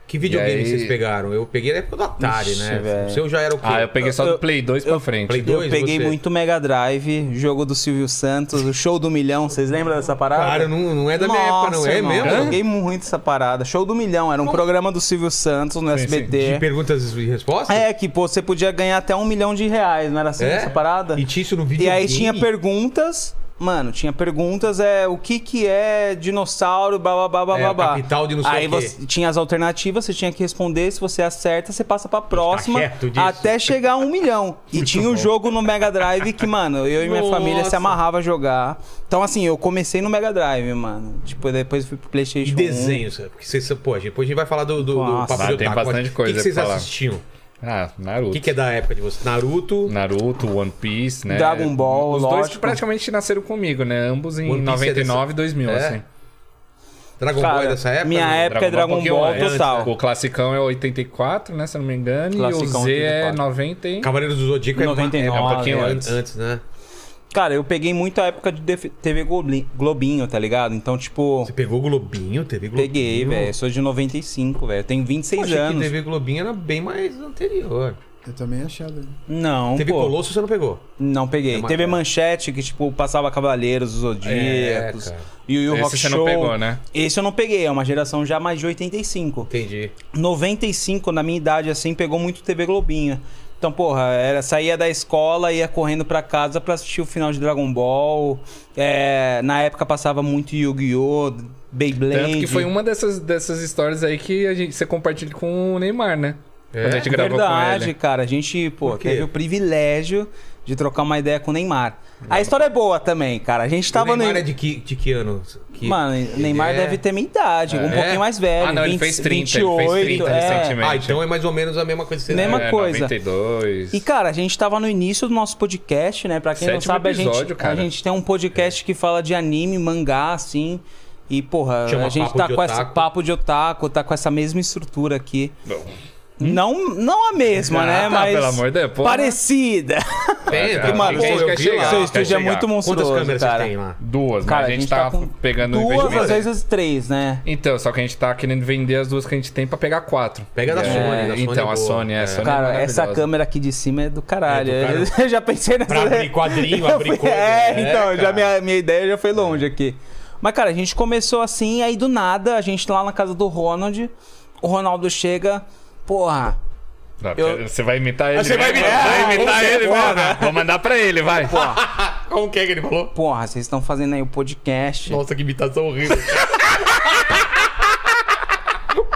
Que videogame E aí- vocês pegaram? Eu peguei na época do Atari, Ixi, né? velho. O seu já era o quê? Ah, eu peguei só Eu- do Play 2 pra frente. Play Eu 2, peguei você? muito Mega Drive, jogo do Silvio Santos, o show do milhão. Vocês lembram dessa parada? Cara, não, não é da minha época, não. É irmão, mesmo? Eu joguei muito essa parada. Show do milhão, era um programa do Silvio Santos no Sim, sim. SBT. De perguntas e respostas? É, que pô, você podia ganhar até um milhão de reais, não era assim É? essa parada? E tinha isso no E videogame? aí tinha perguntas. Mano, tinha perguntas, é o que que é dinossauro, blá blá blá blá É, blá, blá. capital de não sei Aí o quê. você tinha as alternativas, você tinha que responder, se você acerta, você passa pra próxima, até chegar a um milhão. E tinha o jogo no Mega Drive que, mano, eu e minha Nossa. família se amarrava a jogar. Então, assim, eu comecei no Mega Drive, mano. Tipo, depois fui pro E Playstation 1. desenhos, sabe? porque vocês, pô, depois a gente vai falar do, do, do Nossa. Papo de Ah, tem Otaku. bastante O coisa que, que vocês falar. assistiam? Ah, Naruto. O que, que é da época de vocês? Naruto, Naruto, One Piece, né? Dragon Ball, Os dois lógico. praticamente nasceram comigo, né? Ambos em One Piece é 99 e 2000, É? assim. Dragon Ball é Cara, dessa época? minha época é Dragon um pouquinho Ball antes, total. né? O classicão é 84, né? Se eu não me engano. Classicão e o Z é 84. 90 e... Cavaleiros do Zodíaco é, 99, é um pouquinho é antes. antes, né? Cara, eu peguei muito a época de TV Globinho, tá ligado? Então, tipo, Você pegou Globinho, TV Globinho? peguei, velho. Eu sou de 95, velho. Eu tenho 26 Poxa, que anos. TV Globinho era bem mais anterior. Eu também achava. Não, TV pô. Colosso você não pegou? Não peguei. É TV Manchete, que, tipo, passava Cavaleiros, os Zodíacos. É, e o Yu Esse Rock você Show. não pegou, né? Esse eu não peguei, é uma geração já mais de 85. Entendi. 95, na minha idade, assim, pegou muito TV Globinho. Então, porra, era, saía da escola, ia correndo pra casa pra assistir o final de Dragon Ball. É, na época passava muito Yu-Gi-Oh!, Beyblade. Tanto que foi uma dessas, dessas histórias aí que a gente, você compartilha com o Neymar, né? É? Quando a gente gravou com Verdade, ele. cara. A gente, pô, teve o privilégio de trocar uma ideia com o Neymar. A história é boa também, cara. A gente tava o Neymar no. é de que, de que ano? Que- Mano, Neymar é- deve ter minha idade, um É? pouquinho mais velho. Ah, não, ele 20, fez 30, ele 28, fez 30 é. recentemente. Ah, então é mais ou menos a mesma coisa que você Mesma É, coisa. 92. E, cara, a gente tava no início do nosso podcast, né? Pra quem não Sétimo sabe, a gente, episódio, cara. a gente tem um podcast que fala de anime, mangá, assim. E, porra, Chama a gente tá com esse Otaku. papo de otaku, tá com essa mesma estrutura aqui. Bom, Não, não a mesma, né? Ah, Mas pelo amor de Deus, porra. parecida. Tem, É, tem, mano, a gente eu chegar, Seu estúdio é muito Quantas monstruoso, câmeras cara. você tem lá? Duas, Cara, mas a gente, tá, com pegando duas, às vezes três, né? Então, só que a gente tá querendo vender as duas que a gente tem pra pegar quatro. Pega da É, Sony, da Sony Então, é a boa. Sony, é, a Sony é Cara, essa maravilhosa. câmera aqui de cima é do caralho. É do caralho. Eu já pensei nessa. Pra abrir quadrinho, abrir fui- coisa. É, É, então, já cara. minha, minha ideia já foi longe aqui. Mas, cara, a gente começou assim, aí do nada, a gente lá na casa do Ronald, o Ronaldo chega, porra, Não, Eu- Você vai imitar ele. você vai né? imitar? Vai imitar Como ele, é? mano. Vou mandar pra ele, vai. Como que é que ele falou? porra, vocês estão fazendo aí o podcast. Nossa, que imitação horrível.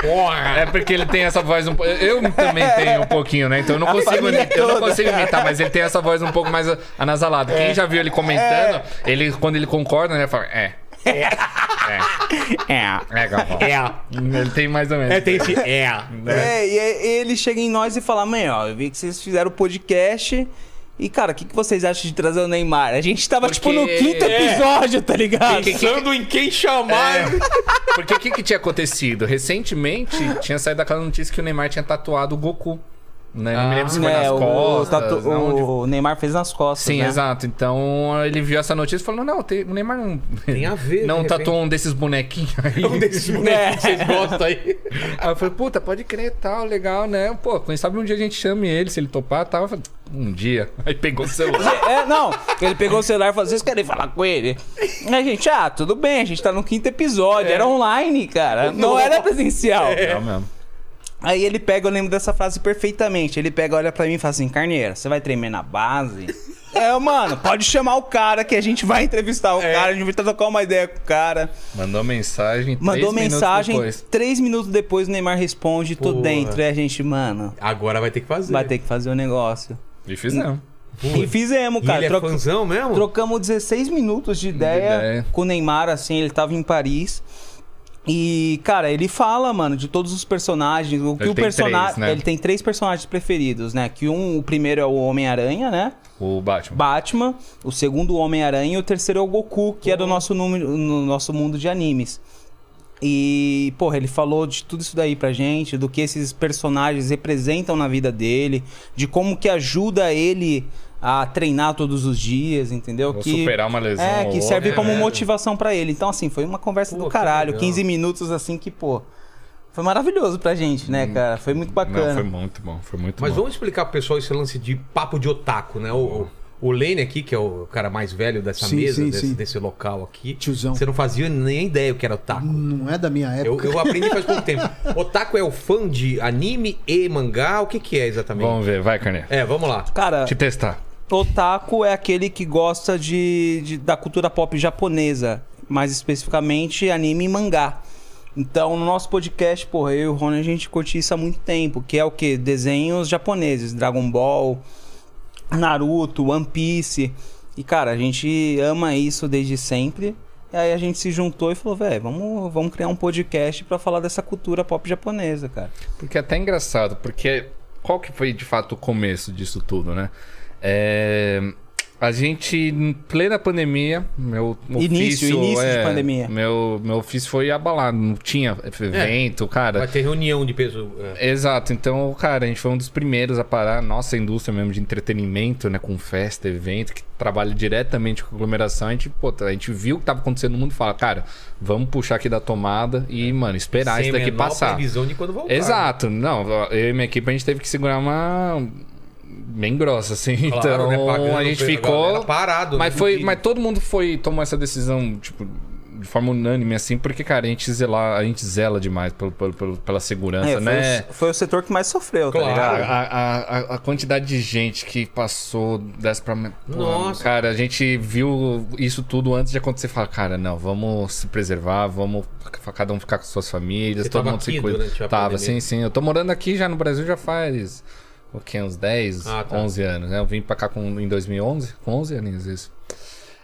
Porra! É porque ele tem essa voz um pouco. Eu também tenho um pouquinho, né? Então eu não A consigo imitar. Eu não consigo imitar, mas ele tem essa voz um pouco mais anasalada. Quem já viu ele comentando, ele, quando ele concorda, né? Fala, é. É. É. É, Galvão. É. Ele tem mais ou menos. É, tem esse é. É, e aí ele chega em nós e fala: Mãe, ó, eu vi que vocês fizeram o podcast. E, cara, o que, que vocês acham de trazer o Neymar? A gente tava, Porque- tipo, no quinto É. episódio, tá ligado? Pensando em quem chamar. Porque o que, que tinha acontecido? Recentemente tinha saído aquela notícia que o Neymar tinha tatuado o Goku. Né? Não me lembro se foi É, nas o- costas. tatu- onde o Neymar fez nas costas. Sim, né? exato. Então ele viu essa notícia e falou: não, tem- o Neymar não. Tem a ver, Não tatuou um desses bonequinhos aí. Um desses bonecos que vocês gostam aí. Aí eu falei, puta, pode crer, tal, legal, né? Pô, quem sabe um dia a gente chame ele, se ele topar, tal. Eu falei, um dia. Aí pegou o celular. É, não, ele pegou o celular e falou: vocês querem falar com ele? Aí a gente, ah, tudo bem, a gente tá no quinto episódio, era online, cara. Não era presencial. É mesmo. Aí ele pega, eu lembro dessa frase perfeitamente. Ele pega, olha pra mim e fala assim: Carneiro, você vai tremer na base? é, mano, pode chamar o cara que a gente vai entrevistar o cara, a gente vai trocar uma ideia com o cara. Mandou mensagem. Mandou três minutos mensagem, depois. três minutos depois o Neymar responde, tô Porra. dentro. E a gente, mano, Agora vai ter que fazer. vai ter que fazer o negócio. E fizemos. E fizemos, E cara. ele é troca- mesmo? Trocamos 16 minutos de ideia, ideia. com o Neymar, assim, ele tava em Paris. E, cara, ele fala, mano, de todos os personagens. O que Ele o personagem. né? Ele tem três personagens preferidos, né? Que um, o primeiro é o Homem-Aranha, né? O Batman. Batman, o segundo o Homem-Aranha e o terceiro é o Goku, que é do nosso, número, no nosso mundo de animes. E, porra, ele falou de tudo isso daí pra gente, do que esses personagens representam na vida dele, de como que ajuda ele a treinar todos os dias, entendeu? Ou que superar uma lesão É, ou que serve outra, como né? motivação pra ele. Então, assim, foi uma conversa Pô, do caralho, legal. 15 minutos assim que, pô, foi maravilhoso pra gente, né, cara? Foi muito bacana. Não, foi muito bom. Foi muito Mas bom. vamos explicar pro pessoal esse lance de papo de otaku, né? O, o Lane aqui, que é o cara mais velho dessa Sim, mesa, sim, desse, sim. desse local aqui. Tiozão. Você não fazia nem ideia o que era otaku. Não é da minha Eu, época. eu aprendi faz pouco tempo. Otaku é o fã de anime e mangá? O que que é exatamente? Vamos ver, vai, Carneiro. É, vamos lá. Cara, Te testar. Otaku é aquele que gosta de, de- da cultura pop japonesa, mais especificamente anime e mangá. Então, no nosso podcast, porra, eu e o Rony, a gente curte isso há muito tempo, que é o quê? Desenhos japoneses, Dragon Ball, Naruto, One Piece. E, cara, a gente ama isso desde sempre. E aí a gente se juntou e falou, velho, vamos, vamos criar um podcast pra falar dessa cultura pop japonesa, cara. Porque é até engraçado, porque qual que foi de fato o começo disso tudo, né? É, A gente, em plena pandemia, meu Início, ofício, início de é, pandemia. Meu, meu ofício foi abalado, não tinha evento, cara. Vai ter reunião de pessoas. é. Exato, então, cara, a gente foi um dos primeiros a parar, nossa indústria mesmo de entretenimento, né, com festa, evento, que trabalha diretamente com aglomeração, a gente, pô, a gente viu o que tava acontecendo no mundo e fala, cara, vamos puxar aqui da tomada e, mano, esperar Sem isso daqui menor passar. previsão de quando voltar. Exato, não, eu e minha equipe a gente teve que segurar uma bem grossa, assim, Claro, então né, pagando a gente ficou galera parado, mas né, foi, mas todo mundo foi tomou essa decisão, tipo, de forma unânime, assim, porque, cara, a gente, zela, a gente zela demais pelo, pelo- pelo- pela segurança, É, foi, né? o, foi o setor que mais sofreu, Claro. tá A, ligado? a, a, a quantidade de gente que passou dessa pra. Nossa. Cara, a gente viu isso tudo antes de acontecer. Fala, cara, não, vamos se preservar, vamos cada um ficar com suas famílias, Você todo tava mundo se cuida. Tava, pandemia? sim, sim. Eu tô morando aqui já no Brasil já faz. O quê? Uns 10, Ah, tá. 11 anos, né? Eu vim pra cá com, em 2011, com 11 aninhos isso.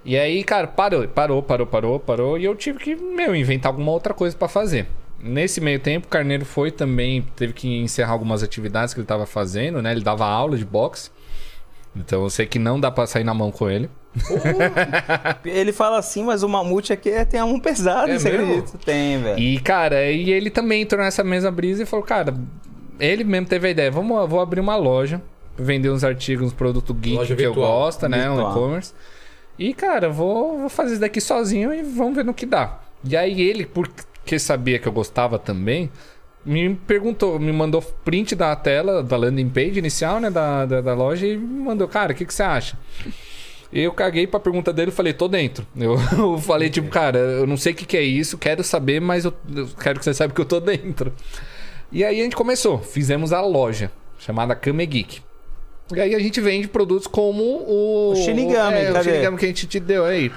E aí, cara, parou, parou, parou, parou, parou. E eu tive que, meu, inventar alguma outra coisa pra fazer. Nesse meio tempo, o Carneiro foi também, teve que encerrar algumas atividades que ele tava fazendo, né? Ele dava aula de boxe. Então eu sei que não dá pra sair na mão com ele. Ele fala assim, mas o mamute aqui é- tem a mão pesada, É você mesmo? acredita? Tem, velho. E, cara, e ele também entrou nessa mesma brisa e falou, cara, ele mesmo teve a ideia, vamos, vou abrir uma loja, vender uns artigos, uns produtos geek Loja que eu virtual. gosto, né? Um Virtual. e-commerce. E, cara, vou, vou fazer isso daqui sozinho e vamos ver no que dá. E aí ele, porque sabia que eu gostava também, me perguntou, me mandou print da tela, da landing page inicial, né, da, da, da loja e me mandou, cara, o que, que você acha? Eu caguei pra pergunta dele e falei, tô dentro. Eu, eu falei, tipo, cara, eu não sei o que, que é isso, quero saber, mas eu, eu quero que você saiba que eu tô dentro. E aí a gente começou, fizemos a loja, chamada Kame Geek. E aí a gente vende produtos como o... O Shinigami, é, o? Shinigami que a gente te deu aí.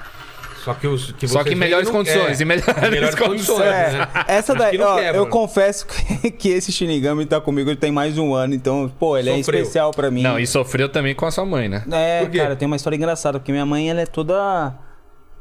Só que, os, que Só que em melhores condições, é, em melhores melhores condições. condições. É, né? essa daí, ó, quebra, eu né? confesso que, que esse Shinigami tá comigo tem mais de um ano, então, pô, ele Sofreu. é especial pra mim. Não, e sofreu também com a sua mãe, né? É, cara, tem uma história engraçada, porque minha mãe, ela é toda,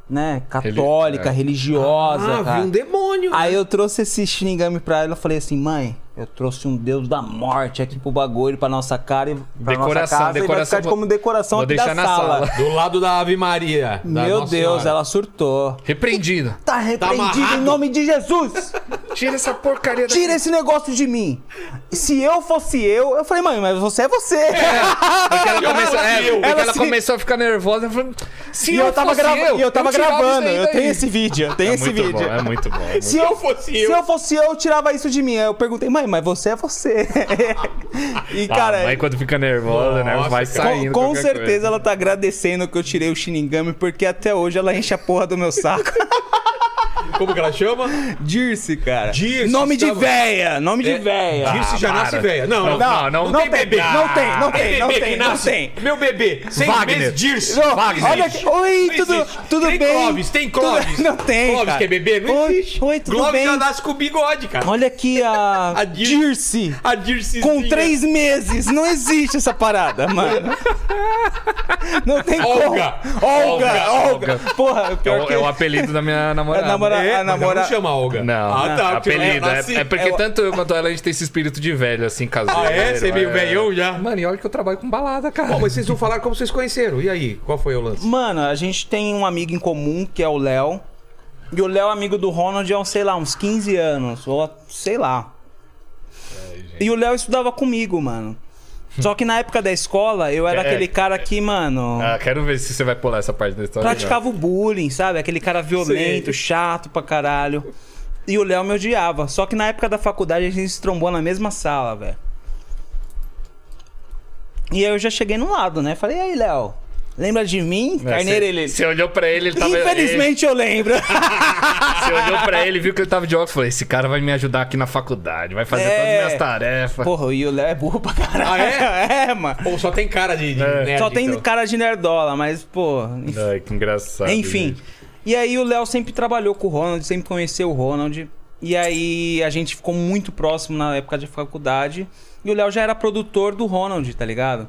né, católica, é. religiosa, Ah, cara. vi um demônio. Aí eu trouxe esse Shinigami pra ela e falei assim, mãe, eu trouxe um deus da morte aqui pro bagulho, pra nossa cara e pra Decoração, nossa casa, e vai decoração, ficar como decoração vou aqui deixar da na sala. sala. Do lado da Ave Maria. da Meu Nossa Deus, Senhora. ela surtou. Repreendido. Tá repreendido amarrado. em nome de Jesus! Tira essa porcaria daqui. Tira esse negócio de mim! Se eu fosse eu, eu falei, mãe, mas você é você! Porque ela, começou, é, porque Ela ela se- começou a ficar nervosa. Falou, se E eu tava, fosse grava... eu, e eu tava tirava gravando, eu tenho esse vídeo, eu tenho É esse vídeo. bom, é muito bom. é muito Se eu, fosse eu, se eu fosse eu, eu tirava isso de mim. Aí eu perguntei, mãe, mas você é você. e, bom. cara, a mãe quando fica nervosa, né? Vai saindo. com, com certeza coisa. ela tá agradecendo que eu tirei o Shinigami, porque até hoje ela enche a porra do meu saco. Como que ela chama? Dirce, cara. Dirce, Nome de véia, nome de É, véia. Dirce já para. nasce velha. Não, não, Não, não, não tem tem, bebê. não tem, não Tem tem, não bebê tem, não nasce. tem. Meu bebê, seis Wagner. meses, Dirce. Não, Wagner. olha aqui. Oi, tudo, tudo tem bem? Clóvis, tem Clóvis. Tudo- não tem, Clóvis cara. que é bebê? Não Oi, existe. oi, tudo Clóvis bem? já nasce com bigode, cara. Olha aqui a, A Dirce. A Dirce. Com três meses. Não existe essa parada, mano. Não tem como. Olga. Olga, Olga. Porra, É pior o, que... é o apelido da minha namorada. É, namora- É, a mas ela namora- não chama Olga. Não, Ah, tá. apelido. ela É, nasce- é porque é tanto eu quanto ela a gente tem esse espírito de velho, assim, caseiro. Ah, é? Você é meio é. velhão já? Mano, e olha que eu trabalho com balada, cara. Bom, mas vocês não falaram como vocês conheceram. E aí, qual foi o lance? Mano, a gente tem um amigo em comum, que é o Léo. E o Léo é amigo do Ronald há, uns, sei lá, uns 15 anos. Ou sei lá. E o Léo estudava comigo, mano. Só que na época da escola, eu era É. aquele cara que, mano... Ah, quero ver se você vai pular essa parte da história. praticava o bullying, sabe? Aquele cara violento, Sei. chato pra caralho. E o Léo me odiava. Só que na época da faculdade a gente se trombou na mesma sala, velho. E aí eu já cheguei no lado, né? Falei, e aí, Léo? Lembra de mim? É, Carneiro, você- ele. Você olhou pra ele, ele tava. Infelizmente eu lembro. ele- Você olhou pra ele, viu que ele tava de óculos. Falei, esse cara vai me ajudar aqui na faculdade, vai fazer É. todas as minhas tarefas. Porra, e o Léo é burro pra caralho. Ah, é? é, mano. Ou só tem cara de, de É. nerd, Só tem então. cara de nerdola, mas, pô. Ai, que engraçado. Enfim. gente. E aí o Léo sempre trabalhou com o Ronald, sempre conheceu o Ronald. E aí a gente ficou muito próximo na época de faculdade. E o Léo já era produtor do Ronald, tá ligado?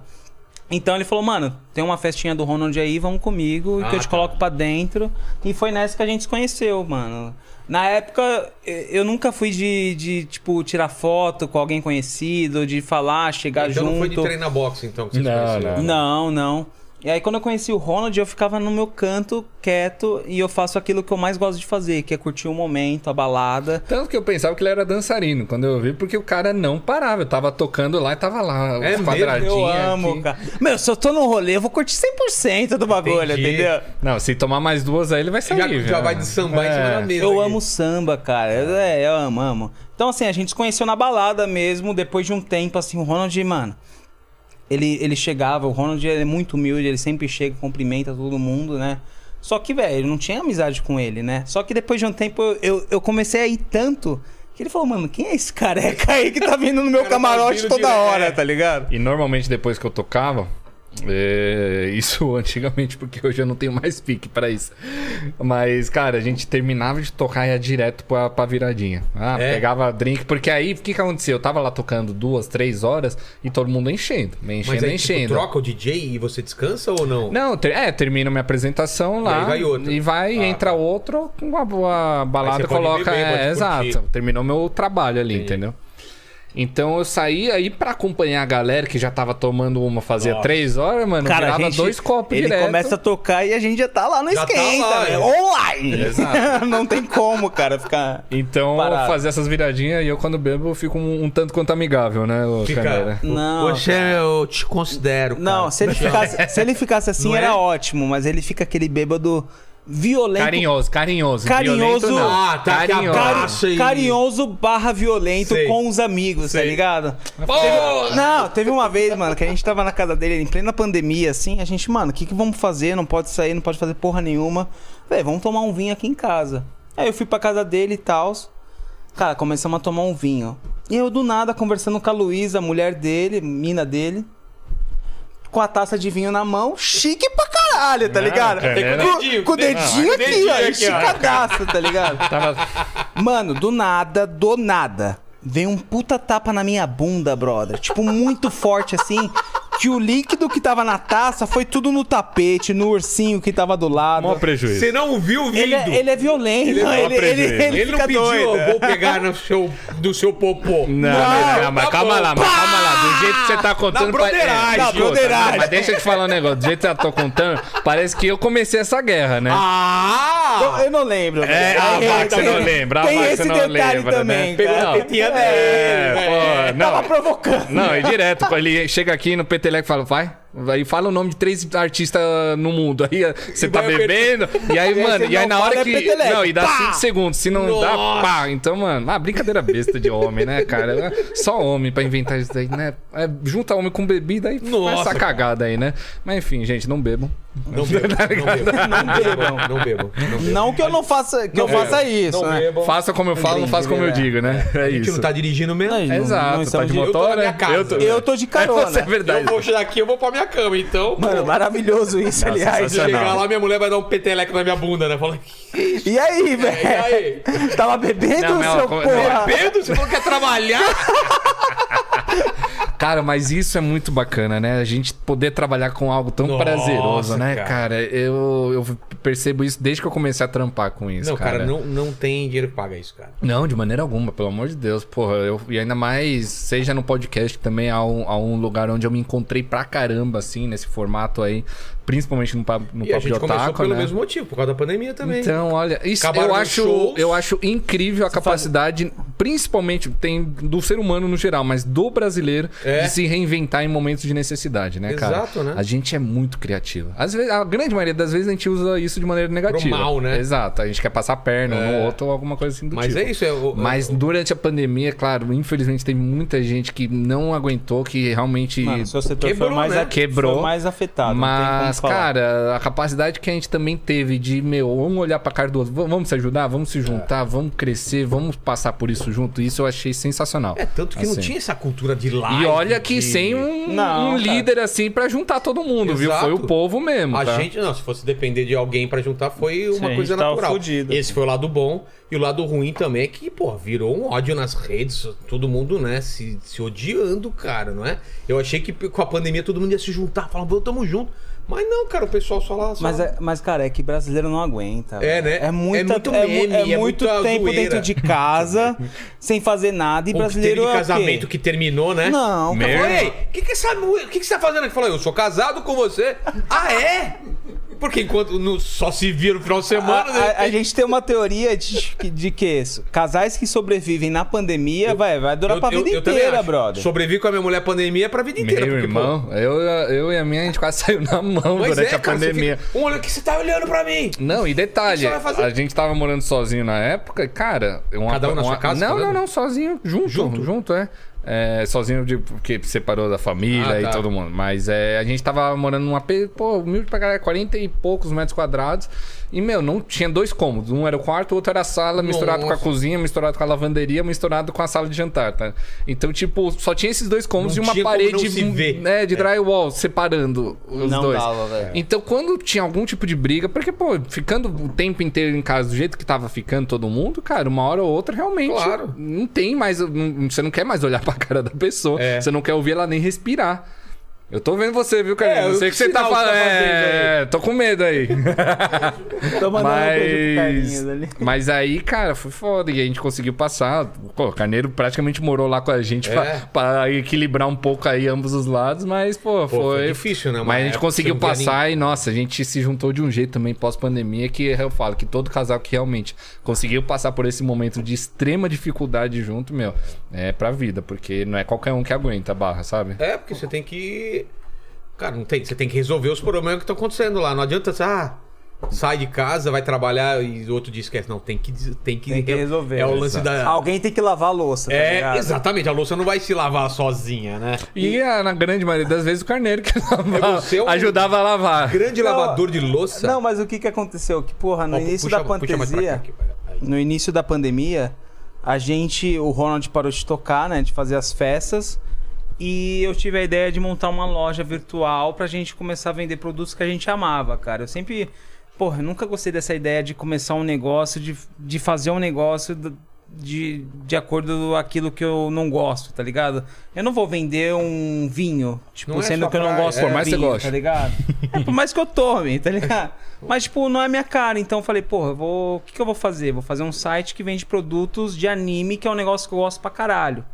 Então ele falou, mano, tem uma festinha do Ronald aí, vamos comigo, que Ah, eu te tá. coloco pra dentro. E foi nessa que a gente se conheceu, mano. Na época, eu nunca fui de, de, tipo, tirar foto com alguém conhecido, de falar, chegar Então junto. não foi de treinar boxe, então, que vocês Não, conheceram. Não, não. E aí quando eu conheci o Ronald, eu ficava no meu canto, quieto, e eu faço aquilo que eu mais gosto de fazer, que é curtir o momento, a balada. Tanto que eu pensava que ele era dançarino quando eu vi, porque o cara não parava. Eu tava tocando lá e tava lá, É os mesmo? quadradinhos. Eu amo, aqui. cara. Meu, se eu tô no rolê, eu vou curtir 100% do bagulho, Entendi. entendeu? Não, se tomar mais duas aí, ele vai sair. Já, viu? já vai de sambar em cima É. da mesa. Eu aqui. amo samba, cara. É, eu amo, amo. Então, assim, a gente se conheceu na balada mesmo, depois de um tempo, assim, o Ronald, mano. Ele, ele chegava, o Ronald ele é muito humilde, ele sempre chega, cumprimenta todo mundo, né? Só que, velho, eu não tinha amizade com ele, né? Só que depois de um tempo eu, eu, eu comecei a ir tanto que ele falou, mano, quem é esse careca aí que tá vindo no meu tá camarote toda direto. hora, tá ligado? E normalmente depois que eu tocava, é, isso antigamente, porque hoje eu não tenho mais pique pra isso. Mas, cara, a gente terminava de tocar e ia direto pra, pra viradinha. Ah, É? pegava drink, porque aí o que que acontecia? Eu tava lá tocando duas, três horas e todo mundo enchendo, me Mas enchendo, aí, tipo, enchendo. troca o DJ e você descansa ou não? Não, ter, é, termina minha apresentação lá. aí vai outro. E vai, Ah, entra outro, uma boa balada coloca. beber, é, exato. Terminou meu trabalho ali, Entendi. entendeu? Então eu saí aí pra acompanhar a galera que já tava tomando uma fazia Nossa. três horas, mano. Cara, a virava gente, dois copos ele direto. começa a tocar e a gente já tá lá no Já tá esquenta, lá, né? é. Online. Exato. Não tem como, cara, ficar... Então, Parado. fazer essas viradinhas e eu, quando bebo, eu fico um, um tanto quanto amigável, né, ô Fica- Canela? Não, Poxa, eu te considero. cara. Não, se ele ficasse, se ele ficasse assim Não é? era ótimo, mas ele fica aquele bêbado violento. Carinhoso, carinhoso. Carinhoso. Violento. Ah, tá, carinhoso. Cari- carinhoso barra violento Sei. com os amigos, tá Sei. ligado? Pô! Teve- não, teve uma vez, mano, que a gente tava na casa dele em plena pandemia, assim, a gente, mano, o que, que vamos fazer? Não pode sair, não pode fazer porra nenhuma. Véi, vamos tomar um vinho aqui em casa. Aí eu fui pra casa dele e tal. Cara, começamos a tomar um vinho. E eu, do nada, conversando com a Luísa, a mulher dele, mina dele, com a taça de vinho na mão, chique pra caralho, tá ligado? cara, com, dedinho, com dedinho o aqui, dedinho ó, aqui, ó. esticadaço, tá ligado? Tava... Mano, do nada, do nada. Veio um puta tapa na minha bunda, brother. Tipo, muito forte assim. Que o líquido que tava na taça foi tudo no tapete, no ursinho que tava do lado. Mó prejuízo. Você não viu vindo. Ele, é- ele é violento. Ele, mó ele, ele, prejuízo. ele Ele não pediu, doido. eu vou pegar no seu, do seu popô. Não, não, não, mas tá calma bom. lá, mas calma lá. Do jeito que você tá contando. Na broderagem. Na outra, broderagem. Mas deixa eu te falar um negócio. Do jeito que eu tô contando, parece que eu comecei essa guerra, né? Ah! Eu, eu não lembro. É, ah, vai que você não lembra, Tem esse você não detalhe lembra, também, né? Pegou a tetinha dele. É, pô, não. Tava provocando. Não, é direto. Ele chega aqui no Petelec e fala, vai. Aí fala o nome de três artistas no mundo. Aí você tá bebendo. E aí, mano, e aí na hora é que. Não, e dá cinco segundos. Se não dá, pá. Então, mano, ah, brincadeira besta de homem, né, cara? Só homem pra inventar isso daí, né? É, junta homem com bebida e faz Nossa, essa cagada aí, né? Mas enfim, gente, não bebam. Não bebo, não bebo. Não bebo, não bebo. Não que eu não faça, que eu faça isso, Não né? bebo. Faça como eu falo, não faça como eu digo, né? É A gente isso. não tá dirigindo mesmo. Exato, não tá de de- Eu tô motor, na minha né? casa. Eu tô... Eu tô de É, carona. é verdade. Eu vou chegar aqui, eu vou pra minha cama, então. Mano, maravilhoso isso, aliás. Se chegar lá, minha mulher vai dar um peteleco na minha bunda, né? Fala, E aí, velho? e aí? Tava bebendo, Não, seu como- porra? Pedro, você falou que quer trabalhar? Cara, mas isso é muito bacana, né? A gente poder trabalhar com algo tão Nossa, prazeroso, né, cara. cara? Eu, eu percebo isso desde que eu comecei a trampar com isso, Não, cara, cara. não, não tem dinheiro que paga isso, cara. Não, de maneira alguma, pelo amor de Deus. Porra, eu, e ainda mais, seja no podcast que também há um, há um lugar onde eu me encontrei pra caramba, assim, nesse formato aí. Principalmente no, pa- no E a Papo de gente começou Otaku, pelo né? mesmo motivo, por causa da pandemia também. Então, olha, isso Acabaram eu acho, shows. eu acho incrível a capacidade, principalmente tem do ser humano no geral, mas do brasileiro É. de se reinventar em momentos de necessidade, né, cara? Exato, né? A gente é muito criativo. Às vezes, a grande maioria das vezes a gente usa isso de maneira negativa. mal, né? Exato. A gente quer passar a perna É. no outro ou alguma coisa assim do Mas tipo. é isso, é o- Mas o- durante a pandemia, claro, infelizmente tem muita gente que não aguentou, que realmente Mano, seu setor Quebrou, foi, mais né? a- Quebrou. foi mais afetado. não tem como mas, cara, a capacidade que a gente também teve de, meu, vamos olhar pra cara do outro, vamos se ajudar, vamos se juntar, vamos crescer, vamos passar por isso junto. Isso eu achei sensacional. É, tanto que não Assim. tinha essa cultura de live. E olha que de- sem um, Não, um líder assim pra juntar todo mundo, viu? Exato. Foi o povo mesmo. A tá? gente, não, se fosse depender de alguém pra juntar, foi uma Sim, a coisa natural. fudido. Esse foi o lado bom. E o lado ruim também é que, pô, virou um ódio nas redes. Todo mundo, né, se, se odiando, cara, não é? Eu achei que com a pandemia todo mundo ia se juntar, falando, pô, tamo junto. Mas não, cara, o pessoal só lá. Só... Mas, é- mas, cara, é que brasileiro não aguenta. É, né? É, muita, É muito é meme, é é muito muita tempo zoeira. dentro de casa, sem fazer nada. E Ou que brasileiro teve é casamento que terminou, né? Não, Meu cara. Ei, o que, que, essa que, que você tá fazendo aqui? Falou, eu sou casado com você. ah, é? Porque enquanto no- só se via no final de semana. A, de a- a gente tem uma teoria de, que- de que isso, casais que sobrevivem na pandemia vai, vai durar pra vida também inteira, brother. Sobrevivi com a minha mulher pandemia pra vida inteira. Meu porque, pô, irmão, eu, eu e a minha, a gente quase saiu na mão durante é, a cara, pandemia. fica, olha o que você tá olhando pra mim. Não, e detalhe, a gente tava morando sozinho na época, cara... Uma, Cada um na uma- sua casa, Não, não, não, sozinho, junto, Junto? junto, é. É, sozinho de, porque separou da família Ah, e tá. todo mundo. Mas é, a gente tava morando num AP, pô, humilde pra caralho, 40 e poucos metros quadrados. E, meu, não tinha dois cômodos. Um era o quarto, o outro era a sala, misturado com a Nossa. cozinha, misturado com a lavanderia, misturado com a sala de jantar, tá? Então, tipo, só tinha esses dois cômodos Não e uma parede né, de drywall separando os Não dois. dava, velho. Então, quando tinha algum tipo de briga, porque, pô, ficando o tempo inteiro em casa do jeito que tava ficando todo mundo, cara, uma hora ou outra realmente Claro. não tem mais. não- você não quer mais olhar pra cara da pessoa. É. Você não quer ouvir ela nem respirar. Eu tô vendo você, viu, Carneiro? É, não sei o que você tá falando. tá É, tô com medo aí. Tô mandando um Mas, ali. mas aí, cara, foi foda. E a gente conseguiu passar. Pô, o Carneiro praticamente morou lá com a gente É. pra, pra equilibrar um pouco aí ambos os lados. Mas, pô, Pô, foi. difícil, né? Uma Mas a gente conseguiu passar e, nossa, a gente se juntou de um jeito também pós-pandemia que eu falo que todo casal que realmente conseguiu passar por esse momento de extrema dificuldade junto, meu, é pra vida, porque não é qualquer um que aguenta a barra, sabe? É, porque você tem que. Cara, não tem. Você tem que resolver os problemas que estão acontecendo lá. Não adianta você, ah, sai de casa, vai trabalhar e o outro diz que Não, tem que, tem que, Tem que resolver. É o lance da. Alguém tem que lavar a louça, tá É, ligado? exatamente. A louça não vai se lavar sozinha, né? E ah, na grande maioria das vezes o Carneiro que lavava, você é um- ajudava a lavar. Grande Não, lavador de louça. Não, mas o que que aconteceu? Que, porra, no Ó, início puxa- da pandemia... aqui, no início da pandemia, a gente, o Ronald parou de tocar, né, de fazer as festas, e eu tive a ideia de montar uma loja virtual pra gente começar a vender produtos que a gente amava, cara. Eu sempre, porra, eu nunca gostei dessa ideia de começar um negócio, de, de fazer um negócio de, de acordo com aquilo que eu não gosto, tá ligado? Eu não vou vender um vinho, tipo, Não é sendo sua que eu não gosto é. mais vinho, goste. tá ligado? É, por mais que eu tome, tá ligado? Mas, tipo, não é minha cara. Então eu falei, porra, eu vou... o que, que eu vou fazer? Vou fazer um site que vende produtos de anime, que é um negócio que eu gosto pra caralho.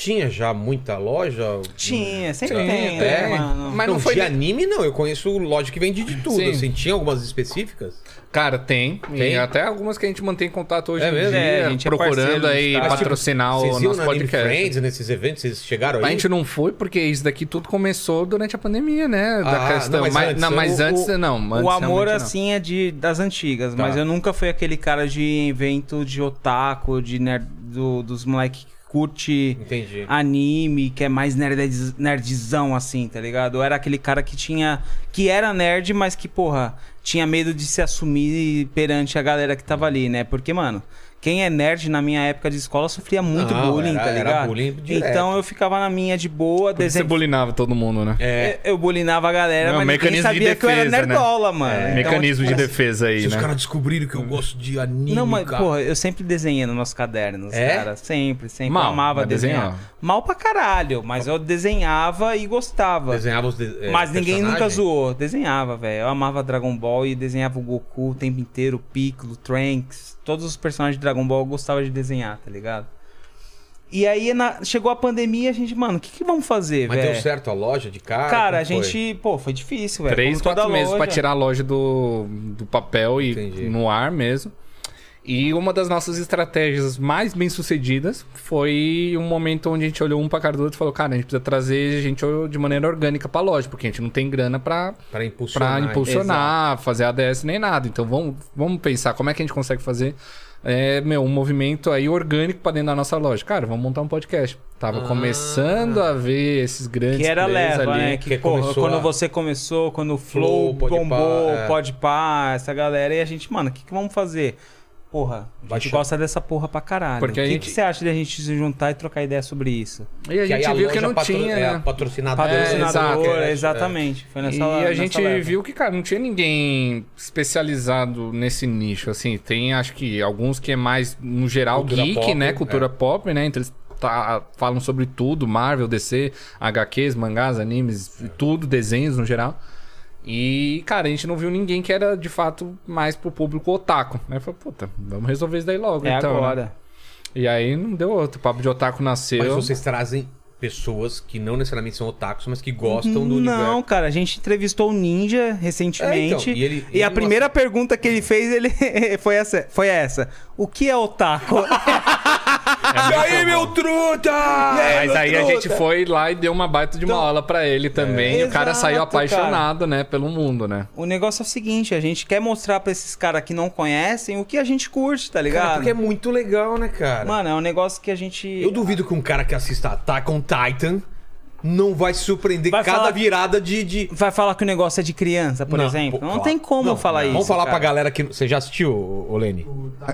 Tinha já muita loja? Tinha, sempre Sim, tem, né, mano? Mas não, não foi de anime, não. Eu conheço loja que vende de tudo. Sim. Assim, tinha algumas específicas? Cara, tem. Tem? E até algumas que a gente mantém contato hoje É em mesmo? dia, É, a gente é procurando dos aí caras. Mas, tipo, patrocinar Vocês o nosso podcast. Friends, nesses eventos? Vocês chegaram aí? A gente não foi porque isso daqui tudo começou durante a pandemia, né? Da Ah, questão. não, mas antes, não, mas O- antes o- não. Antes, o amor, assim, é de, das antigas. Tá. Mas eu nunca fui aquele cara de evento de otaku, de nerd, do- dos moleque que curte Entendi. anime, que é mais nerd, nerdzão, assim, tá ligado? Eu era aquele cara que tinha. que era nerd, mas que, porra, tinha medo de se assumir perante a galera que tava ali, né? Porque, mano. Quem é nerd na minha época de escola sofria muito Não, bullying, era- tá era ligado? bullying direto. então eu ficava na minha de boa, Você desenho. bulinava todo mundo, né? É. Eu bulinava a galera, Não, mas ninguém mecanismo de sabia que eu era defesa, né? nerdola, mano. É, Então, Mecanismo tipo, de defesa aí, Se os né? caras descobriram que eu gosto de anime, Não, mas, cara. porra, eu sempre desenhei nos meus cadernos, É? cara. Sempre, sempre. Mal, eu amava desenhar. desenhava. Mal pra caralho, mas eu desenhava e gostava. Desenhava os de- é, mas ninguém nunca zoou. Desenhava, velho. Eu amava Dragon Ball e desenhava o Goku o tempo inteiro, o Piccolo, o Trunks. Todos os personagens de Dragon Ball eu gostava de desenhar, tá ligado? E aí na- chegou a pandemia, a gente, mano, o que, que vamos fazer, Mas velho? deu certo a loja de cara? Cara, a foi? gente, pô, foi difícil, velho. Três, quatro meses pra tirar a loja do, do papel e Entendi. no ar mesmo. E uma das nossas estratégias mais bem sucedidas foi um momento onde a gente olhou um pra cara do outro e falou: Cara, a gente precisa trazer gente de maneira orgânica pra loja, porque a gente não tem grana pra, Pra impulsionar. pra impulsionar, fazer ADS nem nada. Então vamos, vamos pensar como é que a gente consegue fazer. É, meu, um movimento aí orgânico pra dentro da nossa loja. Cara, vamos montar um podcast. Tava Ah. começando a ver esses grandes Que era leva, ali. né? Que, que porra, quando a- você começou, quando o Flow, Flow, Podpah, bombou, é. pode pá, essa galera, e a gente, mano, o que, que vamos fazer? Porra, a gente gosta dessa porra pra caralho. Porque o que, gente- que você acha de a gente se juntar e trocar ideia sobre isso? E a Que gente viu que não patro- tinha, é, né? patrocinadora. Patrocinadora, exato, exatamente. Foi nessa e a gente leva. viu que, cara, não tinha ninguém especializado nesse nicho, assim. Tem, acho que, alguns que é mais, no geral, Cultura geek, pop, né? Cultura é. pop, né? Então eles tá- falam sobre tudo, Marvel, DC, HQs, mangás, animes, tudo, desenhos no geral. E, cara, a gente não viu ninguém que era, de fato, mais pro público otaku. Né? Falei, puta, vamos resolver isso daí logo, É então. né? agora. E aí não deu outro. O papo de otaku nasceu. Mas vocês trazem pessoas que não necessariamente são otakus, mas que gostam do Não, universo. cara, a gente entrevistou o Ninja recentemente. É, então, e ele- e ele a não primeira pergunta que ele fez ele foi, essa, foi essa: O que é otaku? E aí, meu truta! Mas aí a truta? gente foi lá e deu uma baita de uma Então, aula pra ele também. e o cara exato, saiu apaixonado, né, pelo mundo, né? O negócio é o seguinte, a gente quer mostrar pra esses caras que não conhecem o que a gente curte, tá ligado? Cara, porque é muito legal, né, cara? Mano, é um negócio que a gente. Eu duvido que um cara que assista Attack on Titan não vai se surpreender Vai cada falar- virada de. de... Vai falar que o negócio é de criança, por Não, exemplo? pô, não claro. tem como Não, falar isso. Vamos falar cara. pra galera que. Você já assistiu, ô, ô Lene?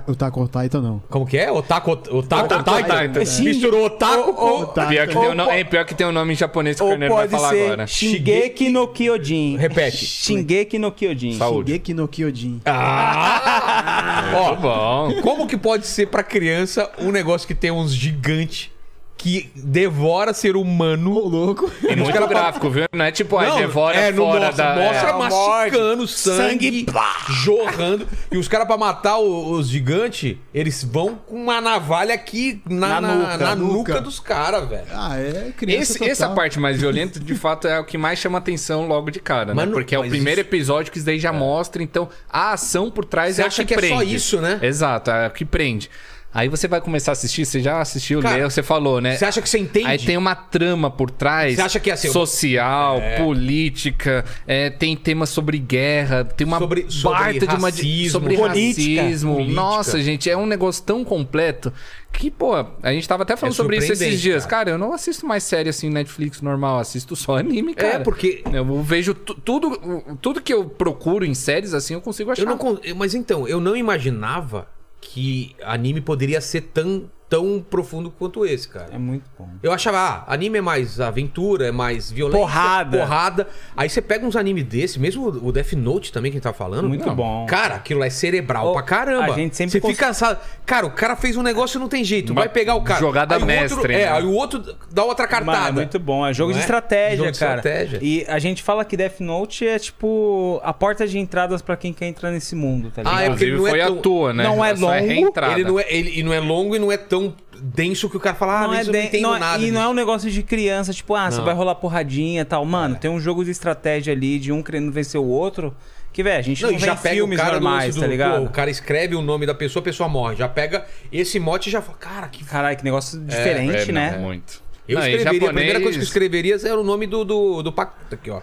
O Taco Titan não. Como que é? Titan? Titan. Sim. Misturou Otaku com. Tá. Pior, que tem o é, pior que tem o nome em japonês que o Carneiro vai pode falar ser agora. Shingeki no Kyojin. Repete. Shingeki no Kyojin. Saúde. Shingeki no Kyojin. Ah! Muito bom. Como que pode ser pra criança um negócio que tem uns gigantes que devora ser humano. Ô, louco. E muito caras gráfico, viu? Não é tipo, aí devora é, fora mostra, da... mostra é. masticando sangue, sangue, jorrando. E os caras, pra matar o- os gigantes, eles vão com uma navalha aqui na, Na na- nuca, na nuca, nuca. dos caras, velho. Ah, é criança Esse, total. essa parte mais violenta, de fato, é o que mais chama atenção logo de cara, Mas né? Porque é o primeiro isso- episódio que isso daí já mostra, então a ação por trás Você é a acha que que é só isso, né? Exato, é o que prende. Aí você vai começar a assistir, você já assistiu, Cara, leu, você falou, né? Você acha que você entende? Aí tem uma trama por trás. Você acha que é assim, Social, política, é, tem temas sobre guerra, tem uma Sobre- sobre de uma racismo, sobre política, racismo. política. Nossa, gente, é um negócio tão completo que, pô, a gente tava até falando É sobre isso esses dias. cara. Cara. eu não assisto mais série assim Netflix normal, assisto só anime, cara. É, porque- eu vejo tu- tudo, tudo que eu procuro em séries assim, eu consigo achar. Eu não, mas então, eu não imaginava que anime poderia ser tão, tão profundo quanto esse, cara. É muito bom. Eu achava, ah, anime é mais aventura, é mais violência. Porrada. Porrada. Aí você pega uns animes desse, mesmo o Death Note também, que a gente tá falando. Muito bom. Cara, aquilo é cerebral Ô, pra caramba. a gente sempre Você cons- fica cansado. Cara, o cara fez um negócio e não tem jeito. Uma vai pegar o cara. jogada aí o mestre, Outro, né? É, aí o outro dá outra cartada. Mano, é muito bom. É jogo Não de é? estratégia, Jogo de cara. estratégia. E a gente fala que Death Note é tipo a porta de entradas pra quem quer entrar nesse mundo, tá ligado? Ah, é porque ele não é foi tão- à toa, né? Não é Só longo, reentrada. Ele não, é, ele, e não é longo e não é tão denso que o cara fala, ah, não mas é eu não den- entendo não é- nada. E não é disso. um negócio de criança, tipo, ah, você Não. vai rolar porradinha e tal. Mano, tem um jogo de estratégia ali, de um querendo vencer o outro, que, velho, a gente não, Não, já vê pega filmes o cara normais, do, tá do- ligado? pô, o cara escreve o nome da pessoa, a pessoa morre. Já pega esse mote e já fala, cara, que Caralho, que negócio diferente, É, né? não, muito. Eu Não, escreveria, a primeira japonês- coisa que eu escreveria era o nome do, do, do. Aqui, ó.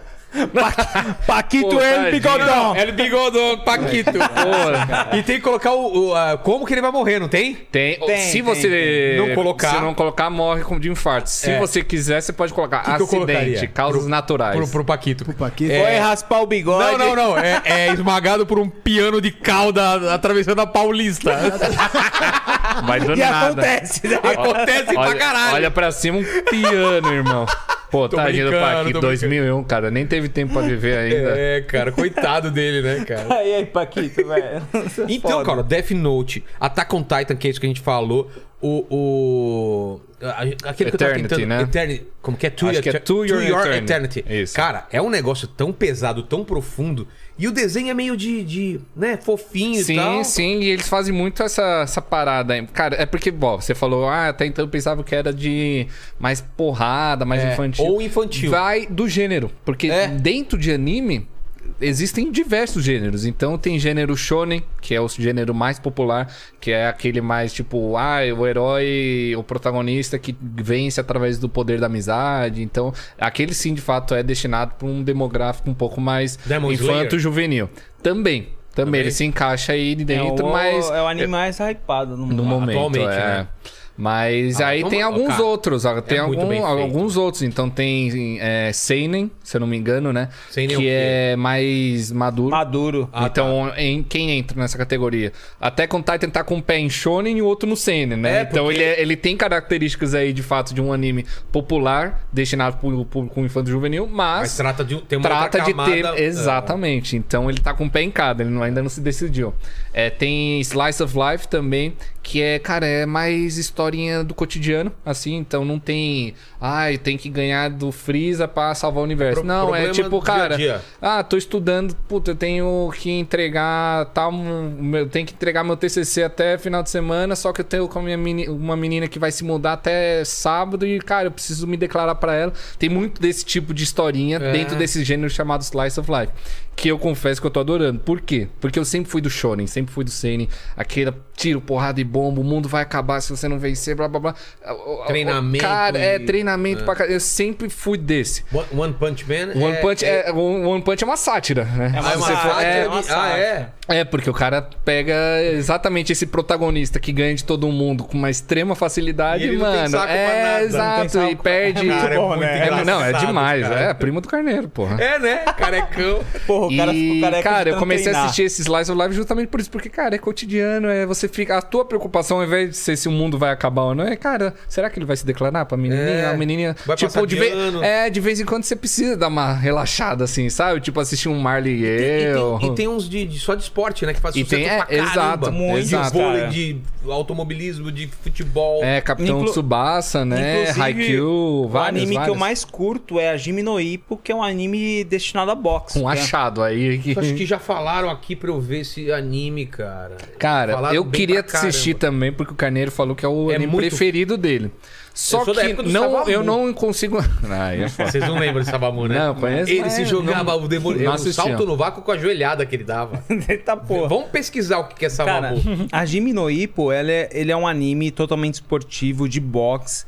Paquito Pô, tadinho. Bigodão. El Bigodão, Paquito. Porra. e tem que colocar o, o, a- como que ele vai morrer, não tem? Tem, Tem, se tem, você tem. Não colocar. se não colocar, morre como de infarto. Se É. você quiser, você pode colocar que acidente, causas Pro- naturais. Pro, pro Paquito. Pro Paquito. Foi raspar o bigode. Não, não, não. É, é esmagado por um piano de cauda atravessando a Paulista. Vai do E nada. acontece, né? Acontece pra Olha, caralho. olha pra cima um piano, irmão. Pô, Tô tadinho do Paquito, tô 2001, cara. Nem teve tempo pra viver ainda. É, cara, coitado dele, né, cara? Aí, aí, Paquito, velho. Então, Foda. cara, Death Note, Attack on Titan, que é isso que a gente falou, o. o aquele que eu tava Eternity, tentando. né? Eternity, como que é? To, Acho que é To Your Eternity. Isso. Cara, é um negócio tão pesado, tão profundo. E o desenho é meio de. de né, fofinho e Sim, tal. sim, e eles fazem muito essa, essa parada aí. Cara, é porque, bom, você falou, ah, até então eu pensava que era de mais porrada, mais É, infantil. ou infantil. Vai do gênero. Porque É. dentro de anime existem diversos gêneros. Então tem gênero shonen, que é o gênero mais popular, que é aquele mais tipo, ah, o herói, o protagonista que vence através do poder da amizade. Então, aquele sim, de fato, é destinado para um demográfico um pouco mais infanto-juvenil. Também. Também, Também? ele se encaixa aí dentro, é o, mas É o anime mais hypado no no momento, atualmente, é. né? Mas Ah, aí então, tem alguns cara, outros, tem é algum- alguns outros. Então tem é, Seinen, se eu não me engano, né? Seinen é que é mais maduro. Maduro. Ah, então, em, quem entra nessa categoria? Até quando Titan tá com um pé em Shonen e o outro no Seinen, né? É, então porque- ele, é- ele tem características aí, de fato, de um anime popular, destinado para o público infanto juvenil, mas, Mas trata de tem uma trata outra de camada, ter. é, Exatamente. Então ele tá com o pé em cada, ele não- ainda não se decidiu. É, tem Slice of Life também, que é, cara, é mais historinha do cotidiano, assim. Então não tem. Ai, tem que ganhar do Freeza pra salvar o universo. Pro- não, é tipo, do dia cara. dia. Ah, tô estudando, puta, eu tenho que entregar tal. Eu tenho que entregar meu TCC até final de semana, só que eu tenho com a minha uma menina que vai se mudar até sábado e, cara, eu preciso me declarar pra ela. Tem muito desse tipo de historinha É. dentro desse gênero chamado Slice of Life. Que eu confesso que eu tô adorando. Por quê? Porque eu sempre fui do Shonen, sempre fui do Seinen. Aquele tiro, porrada e bomba, o mundo vai acabar se você não vencer, blá blá blá. Treinamento Cara, é e- treinamento pra caralho. Eu sempre fui desse. One, One Punch Man. One Punch é, One One Punch é uma sátira, né? É uma Ah, é uma sátira, sátira é uma Ah, sátira. é? É, porque o cara pega exatamente esse protagonista que ganha de todo mundo com uma extrema facilidade, E ele não tem mano. saco pra é, nada, não tem exato. saco E perde. Cara, é muito né? É, não, é demais. cara. É, primo do carneiro, porra. É, né? Carecão. Porra, Porra, o cara e, ficou careca de cara, eu comecei a treinar. assistir esses lives of live justamente por isso, porque, cara, é cotidiano, é você fica. A tua preocupação, ao invés de ser se o mundo vai acabar ou não, é, cara, será que ele vai se declarar pra menininha? É, a menininha. vai tipo, de, de vez, ano. é, de vez em quando você precisa dar uma relaxada, assim, sabe? Tipo, assistir um Marley e E eu. tem, e tem uns de, de- só de esporte, né? Que faz E sucesso tem- é, pra caramba. exato, muito. exato. De vôlei, Cara. de automobilismo, de futebol. É, Capitão Inclu- Tsubasa, né? Haikyuu, O vários, anime que eu vários. mais curto é a Jimi no Ippo, que é um anime destinado a boxe. Um é- achado aí. Que... Acho que já falaram aqui pra eu ver esse anime, cara. Cara, Falaram eu queria assistir também, porque o Carneiro falou que é o É anime muito- preferido dele. Só da que do não, eu não consigo. Ah, é. Vocês não lembram de Sabamu, né? Não, conheço, Ele se jogava não- o demônio. assistia. salto no vácuo com a joelhada que ele dava. Eita porra. Vamos pesquisar o que é Cara, Sabamu. a Jimi no Ippo, ela é, ele é um anime totalmente esportivo, de boxe.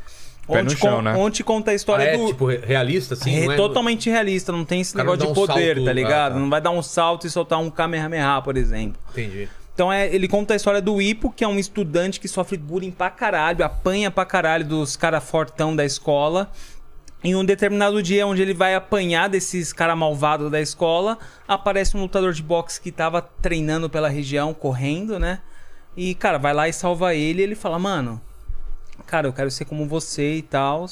Pé no onde, chão, con- né? onde conta a Ah, história é, do... tipo, re- realista, assim? é não é? totalmente realista, não tem esse cara negócio de um poder, salto- tá ah, ligado? tá. Não vai dar um salto e soltar um Kamehameha, por exemplo. Entendi. Então é, ele conta a história do Ipo, que é um estudante que sofre bullying pra caralho, apanha pra caralho dos cara fortão da escola. Em um determinado dia, onde ele vai apanhar desses cara malvados da escola, aparece um lutador de boxe que tava treinando pela região, correndo, né? E, cara, vai lá e salva ele. E ele fala, mano, cara, eu quero ser como você e tal.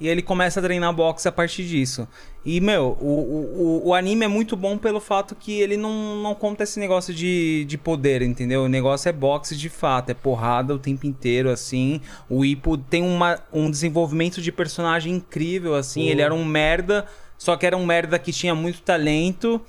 E ele começa a treinar boxe a partir disso. E, meu, o, o, o- anime é muito bom pelo fato que ele não, não conta esse negócio de, de poder, entendeu? O negócio é boxe de fato, é porrada o tempo inteiro, assim. O Ippo tem uma, um desenvolvimento de personagem incrível, assim. Pô. Ele era um merda, só que era um merda que tinha muito talento.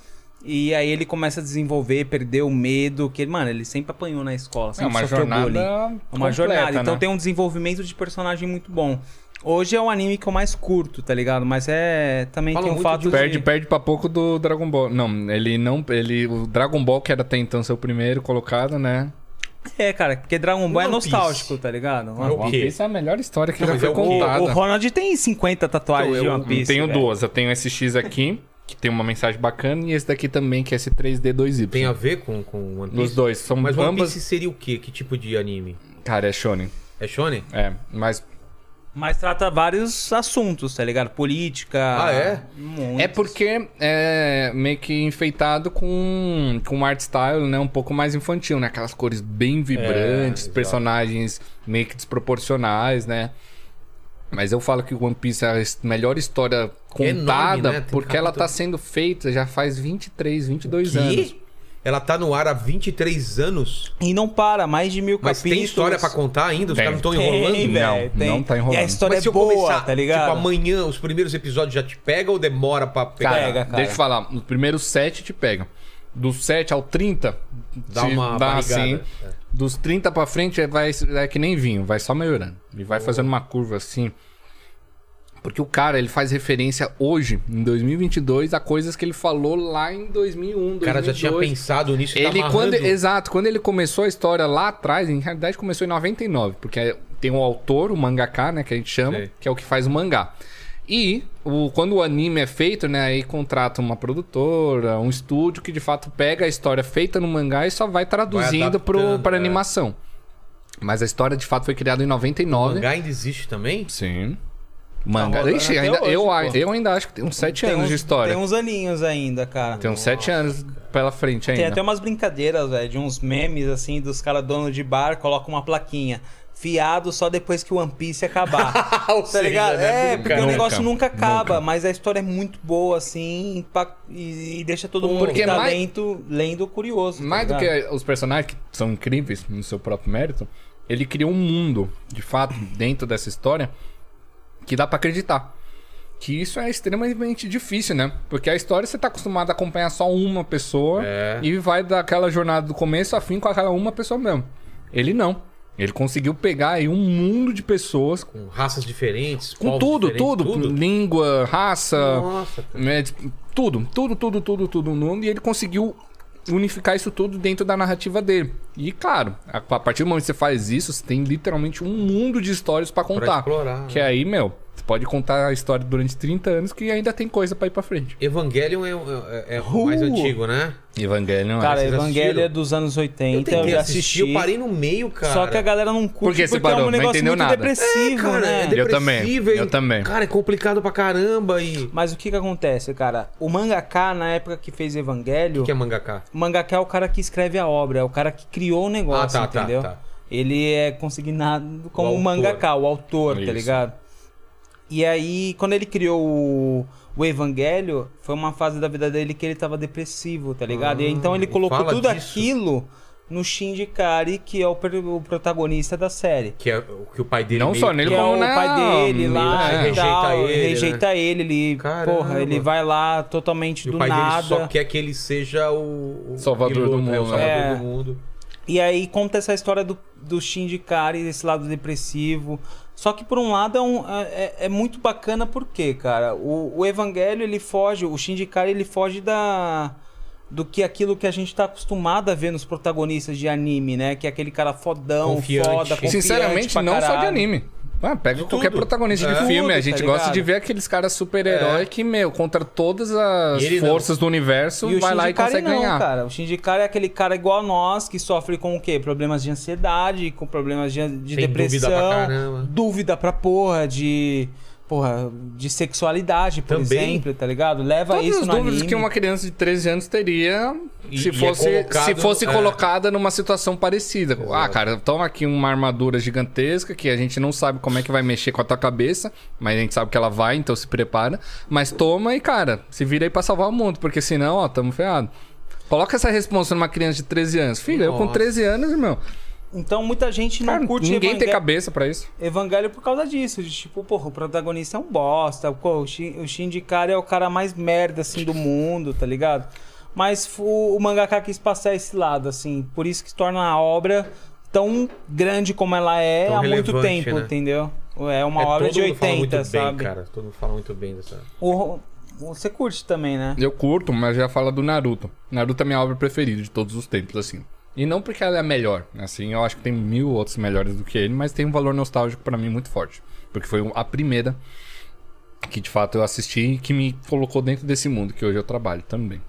E aí ele começa a desenvolver, perder o medo, que, mano, ele sempre apanhou na escola, É sempre uma sofreu jornada. bullying. É uma completa, jornada. Então né? tem um desenvolvimento de personagem muito bom. Hoje é o anime que eu mais curto, tá ligado? Mas é. Também Fala tem o fato de- de. Perde, perde pra pouco do Dragon Ball. Não, ele não. Ele, o Dragon Ball, que era até então seu primeiro colocado, né? É, cara, porque Dragon Ball é One Piece. nostálgico, tá ligado? O One quê? Piece é a melhor história que Não, já foi é contada. O, o Ronald tem 50 tatuagens Então, de eu One Piece. tenho velho. duas. Eu tenho esse X aqui, que tem uma mensagem bacana, e esse daqui também, que é esse 2Y. Tem a ver com, com One Piece? Os dois. São Mas One ambas. Piece seria o quê? Que tipo de anime? Cara, é Shonen. É shonen? É, mas. Mas trata vários assuntos, tá ligado? Política. Ah, é? muitos. É porque é meio que enfeitado com, com art style, né? Um pouco mais infantil, né? Aquelas cores bem vibrantes, exato. personagens meio que desproporcionais, né? Mas eu falo que o One Piece é a melhor história É enorme, contada né? Porque ela tá sendo feita já faz 23, 22 anos. Ela tá no ar há 23 anos. E não para, mais de mil Mas capítulos. tem história pra contar ainda? Os Tem. caras não estão Tem, enrolando? velho, Não, tem. não tá enrolando. E a história Mas se é eu boa, começar, tá ligado? tipo, amanhã os primeiros episódios já te pega ou demora pra pegar? Cara, Pega, cara. deixa eu falar, os primeiros 7 te pegam. Do 7 ao 30, Dá uma dá assim. É. Dos 30 pra frente é, vai, é que nem vinho, vai só melhorando. E vai fazendo uma curva assim. Porque o cara, ele faz referência hoje, em 2022, a coisas que ele falou lá em 2001, 2002. O cara já tinha pensado nisso e tá Ele, amarrando. quando, exato, quando ele começou a história lá atrás, em realidade começou em 99, porque tem um autor, o mangaka, né, que a gente chama, Sei. que é o que faz o mangá. E o, quando o anime é feito, né, aí contrata uma produtora, um estúdio que de fato pega a história feita no mangá e só vai traduzindo para é. animação. Mas a história de fato foi criada em O 99. mangá ainda existe também? Sim. Manga. rolando Ixi, ainda, hoje, eu, pô. eu ainda acho que tem uns 7 Tem anos uns- de história. Tem uns aninhos ainda, cara. Tem uns 7 anos pela frente ainda. Tem até umas brincadeiras, velho, de uns memes, assim, dos caras donos de bar, colocam uma plaquinha. Fiado só depois que o One Piece acabar. Ou tá seja, ligado? né? É, Nunca. porque o Nunca, negócio nunca acaba, nunca. mas a história é muito boa, assim, e, e deixa todo mundo Porque que tá mais- lento, lendo curioso. tá Mais do ligado? que os personagens que são incríveis no seu próprio mérito, ele criou um mundo, de fato, dentro dessa história que dá pra acreditar. Que isso é extremamente difícil, né? Porque a história você tá acostumado a acompanhar só uma pessoa É. e vai daquela jornada do começo a fim com aquela uma pessoa mesmo. Ele não. Ele conseguiu pegar aí um mundo de pessoas Com raças diferentes, com tudo, diferentes, tudo, Língua, raça, Nossa, cara. né, tipo, tudo, tudo, tudo, tudo, tudo no mundo. E ele conseguiu unificar isso tudo dentro da narrativa dele. E claro, a, a partir do momento que você faz isso, você tem literalmente um mundo de histórias pra contar. explorar, Que aí, meu, você pode contar a história durante 30 anos que ainda tem coisa pra ir pra frente. Evangelion é, é- é o mais Uh! antigo, né? Evangelion Cara, Evangelho assistiram? é dos anos 80, Eu eu, tentei já assistir, assisti. eu parei no meio, cara. Só que a galera não curte que porque é parou? um Não negócio entendeu muito nada. depressivo, cara, né? é Eu também, depressivo, eu também. Cara, é complicado pra caramba e... O Mas o que que acontece, cara? O mangaka, na época que fez Evangelho, que é mangaká? o mangaka é o cara que escreve a obra, é o cara que criou o negócio, Ah, tá, tá, entendeu? tá. Ele é consignado como O o autor. mangaka, o autor, tá Isso. ligado? E aí, quando ele criou o, o Evangelho, foi uma fase da vida dele que ele tava depressivo, tá ligado? e Ah, então ele e colocou tudo disso. aquilo no Shinji Kari, que é o, o protagonista da série. Que é o que o pai dele Não só nele, Que é como o na- pai dele lá É. e Rejeita tal, ele, né? rejeita ele, ele, Caramba. porra, ele vai lá totalmente E do o pai nada. dele só quer que ele seja o... o Salvador do piloto, é, o mundo, salvador é. do mundo. E aí conta essa história do, do Shinji Kari, desse lado depressivo. Só que por um lado é, um- é- é muito bacana porque, cara, o, o Evangelho ele foge, o Shinji Kari ele foge da do que aquilo que a gente tá acostumado a ver nos protagonistas de anime, né? Que é aquele cara fodão, Confiante. foda, confiante Sinceramente, pra não só de caralho. anime. Ah, pega qualquer tudo. protagonista É. de filme. Tudo, a gente tá gosta de ver aqueles caras super-herói É. que, meu, contra todas as ele não. forças do universo, E vai lá e consegue não, ganhar. cara. O Shinji Kari é aquele cara igual a nós, que sofre com o quê? Problemas de ansiedade, com problemas de, de depressão. dúvida pra caramba. dúvida pra porra, de... Porra, de sexualidade, por Também. exemplo, tá ligado? Leva Todas isso as no dúvidas anime. que uma criança de 13 anos teria E- se é fosse, colocado- se fosse é. colocada numa situação parecida. Ah, Exato. cara, toma aqui uma armadura gigantesca que a gente não sabe como é que vai mexer com a tua cabeça, mas a gente sabe que ela vai, então se prepara. Mas toma e, cara, se vira aí pra salvar o mundo, porque senão, ó, tamo ferrado. Coloca essa responsa numa criança de 13 anos. Filho, eu com Nossa. 13 anos, irmão. Então muita gente não Cara, curte ninguém tem Evangel- cabeça pra isso. Evangelho por causa disso. De tipo, porra, o protagonista é um bosta. Pô, o, Shin, o Kari é o cara mais merda, assim, do mundo, tá ligado? Mas o, o mangaka quis passar esse lado, assim. Por isso que se torna a obra tão grande como ela é Tão há muito tempo, né? entendeu? É uma É, obra todo de mundo fala 80, muito sabe? bem, cara. Todo mundo fala muito bem dessa... O- você curte também, né? Eu curto, mas já fala do Naruto. Naruto é minha obra preferida de todos os tempos, assim. E não porque ela é a melhor, assim, eu acho que tem mil outros melhores do que ele, mas tem um valor nostálgico pra mim muito forte. Porque foi a primeira que de fato eu assisti e que me colocou dentro desse mundo que hoje eu trabalho também.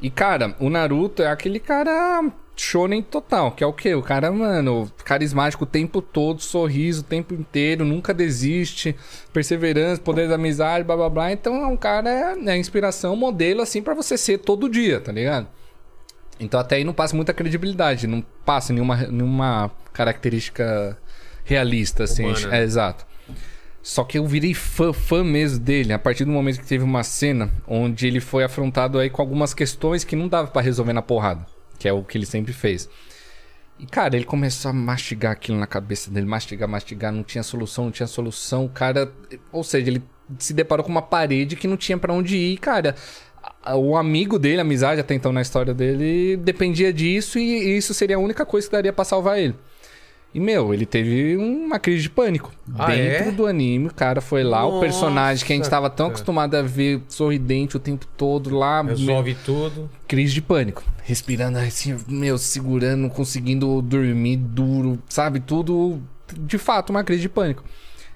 E cara, o Naruto é aquele cara shonen total, que é o quê? O cara, mano, carismático o tempo todo, sorriso o tempo inteiro, nunca desiste, perseverança, poder da amizade, blá blá blá. Então é um cara, é inspiração, modelo assim pra você ser todo dia, tá ligado? Então até aí não passa muita credibilidade, não passa nenhuma, nenhuma característica realista, assim. É, exato. Só que eu virei fã, fã mesmo dele, a partir do momento que teve uma cena onde ele foi afrontado aí com algumas questões que não dava pra resolver na porrada, que é o que ele sempre fez. E, cara, ele começou a mastigar aquilo na cabeça dele, mastigar, mastigar, não tinha solução, não tinha solução. O cara, ou seja, ele se deparou com uma parede que não tinha pra onde ir, cara. O amigo dele, a amizade até então na história dele, dependia disso e isso seria a única coisa que daria pra salvar ele. E, meu, ele teve uma crise de pânico. Ah, Dentro é? do anime, o cara foi lá, o personagem que a gente Nossa, tava tão acostumado a ver sorridente o tempo todo lá. Resolve tudo. Crise de pânico. Respirando assim, meu, segurando, não conseguindo dormir duro, sabe? Tudo, de fato, uma crise de pânico.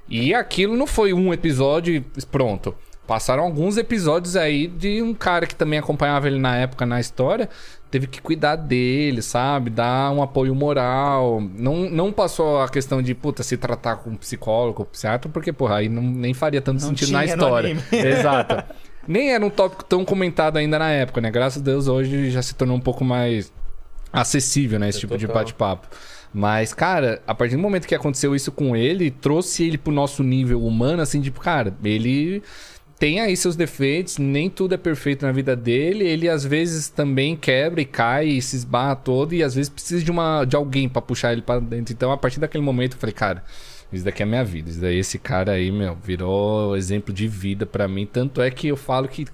E aquilo não foi um episódio e pronto. Passaram alguns episódios aí de um cara que também acompanhava ele na época na história, teve que cuidar dele, sabe? Dar um apoio moral. Não, não passou a questão de, puta, se tratar com um psicólogo, psiquiatra, porque, porra, aí não, nem faria tanto Não sentido na história. anime. Exato. Nem era um tópico tão comentado ainda na época, né? Graças a Deus hoje já se tornou um pouco mais acessível, né? Esse É tipo de total. bate-papo. Mas, cara, a partir do momento que aconteceu isso com ele, trouxe ele pro nosso nível humano, assim, tipo, cara, ele tem aí seus defeitos, nem tudo é perfeito na vida dele, ele às vezes também quebra e cai e se esbarra todo, e às vezes precisa de, uma, de alguém pra puxar ele pra dentro. Então, a partir daquele momento, eu falei, cara, isso daqui é minha vida. Isso daí, esse cara aí, meu, virou exemplo de vida pra mim. Tanto é que eu falo que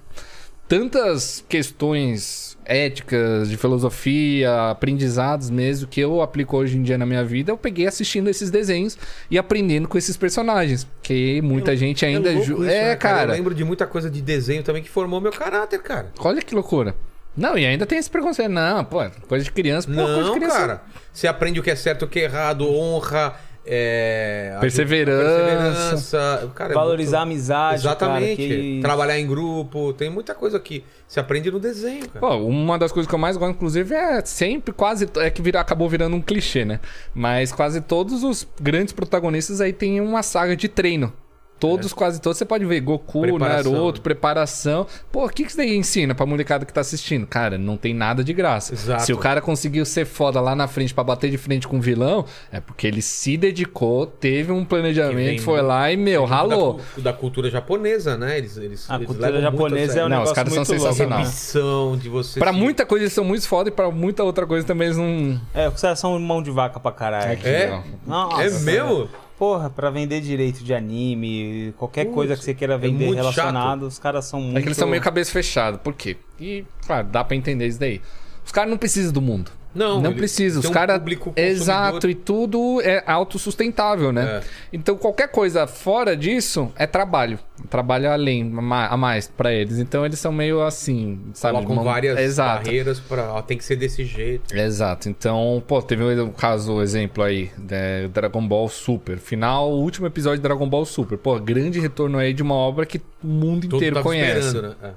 tantas questões éticas, de filosofia, aprendizados mesmo, que eu aplico hoje em dia na minha vida, eu peguei assistindo esses desenhos e aprendendo com esses personagens. Que muita gente ainda. ju- isso, é, né, cara. Eu lembro de muita coisa de desenho também que formou meu caráter, cara. Olha que loucura. Não, e ainda tem esse preconceito. Não, pô, coisa de criança. Pô, coisa de Não, criança. cara. Você aprende o que é certo, o que é errado, honra, é, a Perseverança. perseverança, cara, é Valorizar a muito- amizade. Exatamente. Cara, que- Trabalhar em grupo, tem muita coisa que se aprende no desenho, cara. Pô, uma das coisas que eu mais gosto, inclusive, é sempre quase. É que vira, acabou virando um clichê, né? Mas quase todos os grandes protagonistas aí tem uma saga de treino. Todos, quase todos, você pode ver Goku, Preparação, Naruto, né? preparação. Pô, o que, que isso daí ensina pra molecada que tá assistindo? Cara, não tem nada de graça. Exato. Se o cara conseguiu ser foda lá na frente pra bater de frente com o vilão, é porque ele se dedicou, teve um planejamento, foi lá e, meu, ralou. Da, da cultura japonesa, né? Eles, eles, A eles cultura levam muito a japonesa é um Não, os caras são muito louco, sensacionais. né? de você. Pra se- muita coisa eles são muito foda e pra muita outra coisa também eles não. É, os caras são mão de vaca pra caralho. Aqui, É? Nossa, É meu? Porra, pra vender direito de anime, qualquer Putz, coisa que você queira é vender muito relacionado, os caras são muito... É que eles são meio cabeça fechada. Por quê? E, claro, dá pra entender isso daí. Os caras não precisam do mundo. Não, Não precisa. Os um caras. público consumidor. Exato, e tudo é autossustentável, né? É. Então qualquer coisa fora disso é trabalho. Trabalho além, a ma- a mais pra eles. Então eles são meio assim, sabe? Colocam mão- várias Exato. barreiras pra. ó, tem que ser desse jeito. Exato. Então, pô, teve um caso, um exemplo aí, né, Dragon Ball Super. Final, último episódio de Dragon Ball Super. Pô, grande retorno aí de uma obra que o mundo Todo inteiro conhece. né? É.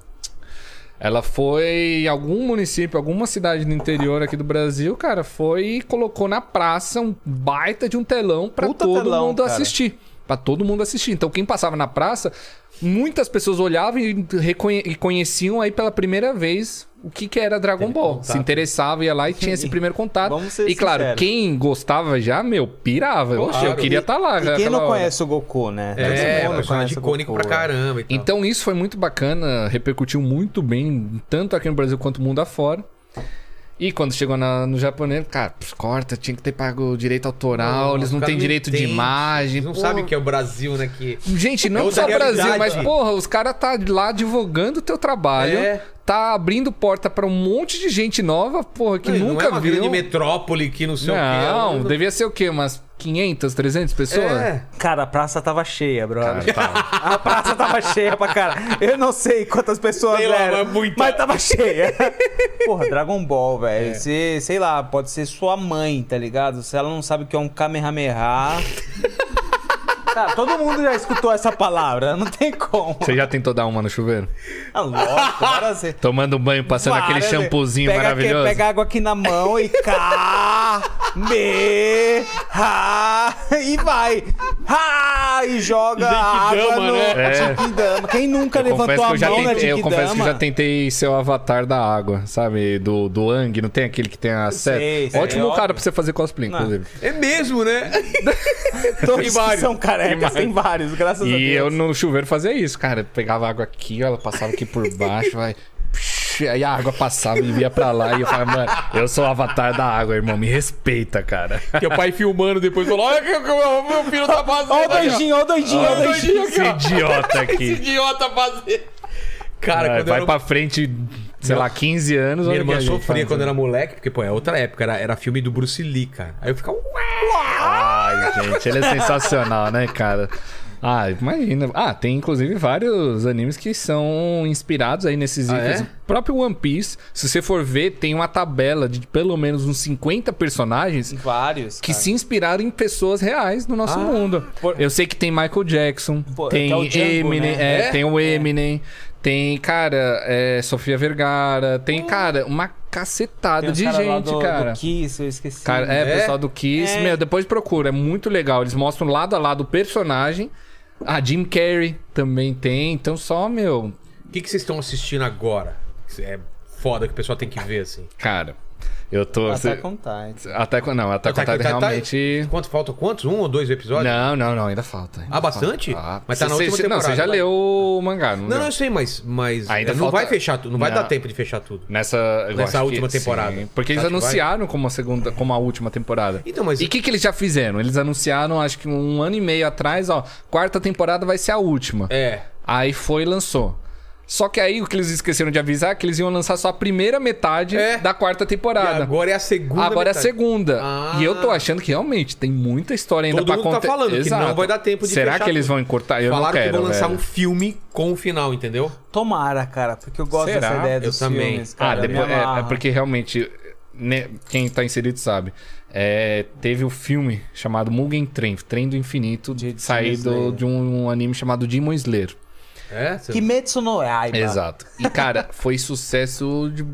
Ela foi em algum município, alguma cidade no interior aqui do Brasil, cara, foi e colocou na praça um baita de um telão pra Puta todo telão, mundo cara. assistir. Pra todo mundo assistir. Então quem passava na praça, muitas pessoas olhavam e, reconhe- e conheciam aí pela primeira vez o que, que era Dragon Teve Ball. contato. Se interessava, ia lá e tinha esse primeiro contato. Vamos ser e claro, sinceros. quem gostava já, meu, pirava. Claro. Oxe, eu queria estar lá. E quem não hora. conhece o Goku, né? É, mundo personagem icônico Goku, pra é. caramba. E tal. Então isso foi muito bacana, repercutiu muito bem, tanto aqui no Brasil quanto mundo afora. E quando chegou na- no japonês, cara, corta, tinha que ter pago direito autoral, eles os não têm direito de entendem. imagem. Eles não porra. sabem o que é o Brasil, né? Que... Gente, não É só Brasil, realidade. mas porra, os caras tá lá divulgando o teu trabalho, É. tá abrindo porta pra um monte de gente nova, porra, que não, nunca não é uma viu. grande metrópole que não sei Não, o quê. devia ser o quê? Umas 500, 300 pessoas? É. Cara, a praça tava cheia, brother. Cara, tá. A praça tava cheia pra caralho. Eu não sei quantas pessoas Sei lá, eram, mas muita. mas tava cheia. Porra, Dragon Ball, É. velho. Você, sei lá, pode ser sua mãe, tá ligado? Se ela não sabe o que é um Kamehameha. Cara, todo mundo já escutou essa palavra, não tem como. Você já tentou dar uma no chuveiro? Ah, lógico, agora você. Tomando banho, passando aquele Para, né? shampoozinho pega aqui- maravilhoso? pega água aqui na mão e cá, me, ha, e vai. Ha, e joga água Genkidama, no né? É. Genkidama. Quem nunca levantou que a eu, já mão na tentei, eu confesso que eu já Genkidama? tentei ser o avatar da água, sabe? Do, do Ang, não tem aquele que tem a seta? Sei, Ótimo óbvio. cara pra você fazer cosplay, Não. inclusive. É mesmo, né? Todos Tem vários. que são carecas, tem vários, graças a Deus. E eu no chuveiro fazia isso, cara. Pegava água aqui, ela passava aqui por baixo, vai. Aí a água passava e via pra lá e eu falava, mano, eu sou o avatar da água, irmão, me respeita, cara. que o pai filmando depois falou: Olha o que o meu filho tá fazendo. Ó o doidinho, ó o doidinho, Olha o doidinho. Esse aqui, ó. idiota Esse aqui. idiota fazendo. Cara, Vai, quando eu vai era... pra frente, sei lá, 15 anos. Minha irmã sofria quando né? era moleque, porque, pô, é outra época, era, era filme do Bruce Lee, cara. Aí eu ficava! Ai, gente, ele é sensacional, né, cara? Ah, imagina. Ah, tem inclusive vários animes que são inspirados aí nesses Ah, itens. é? O próprio One Piece, se você for ver, tem uma tabela de pelo menos uns 50 personagens Vários, que cara. se inspiraram em pessoas reais no nosso Ah, mundo. por- Eu sei que tem Michael Jackson, Pô, tem que é Django, Eminem, né? é, É? tem o Eminem, tem, cara, é, Sofia Vergara, tem, cara, uma cacetada de caras lá gente, do, cara. Do Kiss, eu esqueci. Cara, é, É? pessoal do Kiss. É. Meu, depois procura, é muito legal. Eles mostram lado a lado o personagem. A Jim Carrey também tem. Então só, meu. O que, que vocês estão assistindo agora? É foda que o pessoal tem que ver, assim. Cara, eu tô. On Titan. Até. Não, até Titan- realmente. Quanto falta? Quantos? Um ou dois episódios? Não, não, não, ainda falta. ainda Ah, bastante? falta. Ah, Mas tá na você- última você- Não, você temporada, já vai. leu o mangá, não, Não, leu? não, eu sei, mas, mas Ainda é, não falta- vai fechar tudo, não vai Não. dar tempo de fechar tudo. Nessa, Nessa última que- temporada. sim, porque eles que vai. anunciaram como a segunda, como a última temporada. Então, mas E o que, que eles já fizeram? Eles anunciaram, acho que um ano e meio atrás, ó, quarta temporada vai ser a última. é. Aí foi e lançou. Só que aí o que eles esqueceram de avisar é que eles iam lançar só a primeira metade É. da quarta E temporada. agora é a segunda. Agora é a metade. segunda. Ah. E eu tô achando que realmente tem muita história ainda Todo pra mundo tá contar. falando que não vai dar tempo de Será que eles tudo. vão encurtar? Eu Falaram não quero, que vão lançar velho. um filme com o final, entendeu? Tomara, cara, porque eu gosto Será? dessa ideia Eu dos também. filmes, Ah, cara. depois, me é, é porque realmente né, quem tá inserido sabe. É, teve o filme chamado Mugen Train, Trem do Infinito, De saído de um anime chamado Demon Slayer. É? Kimetsu no Yaiba. Exato. E, cara, foi sucesso de.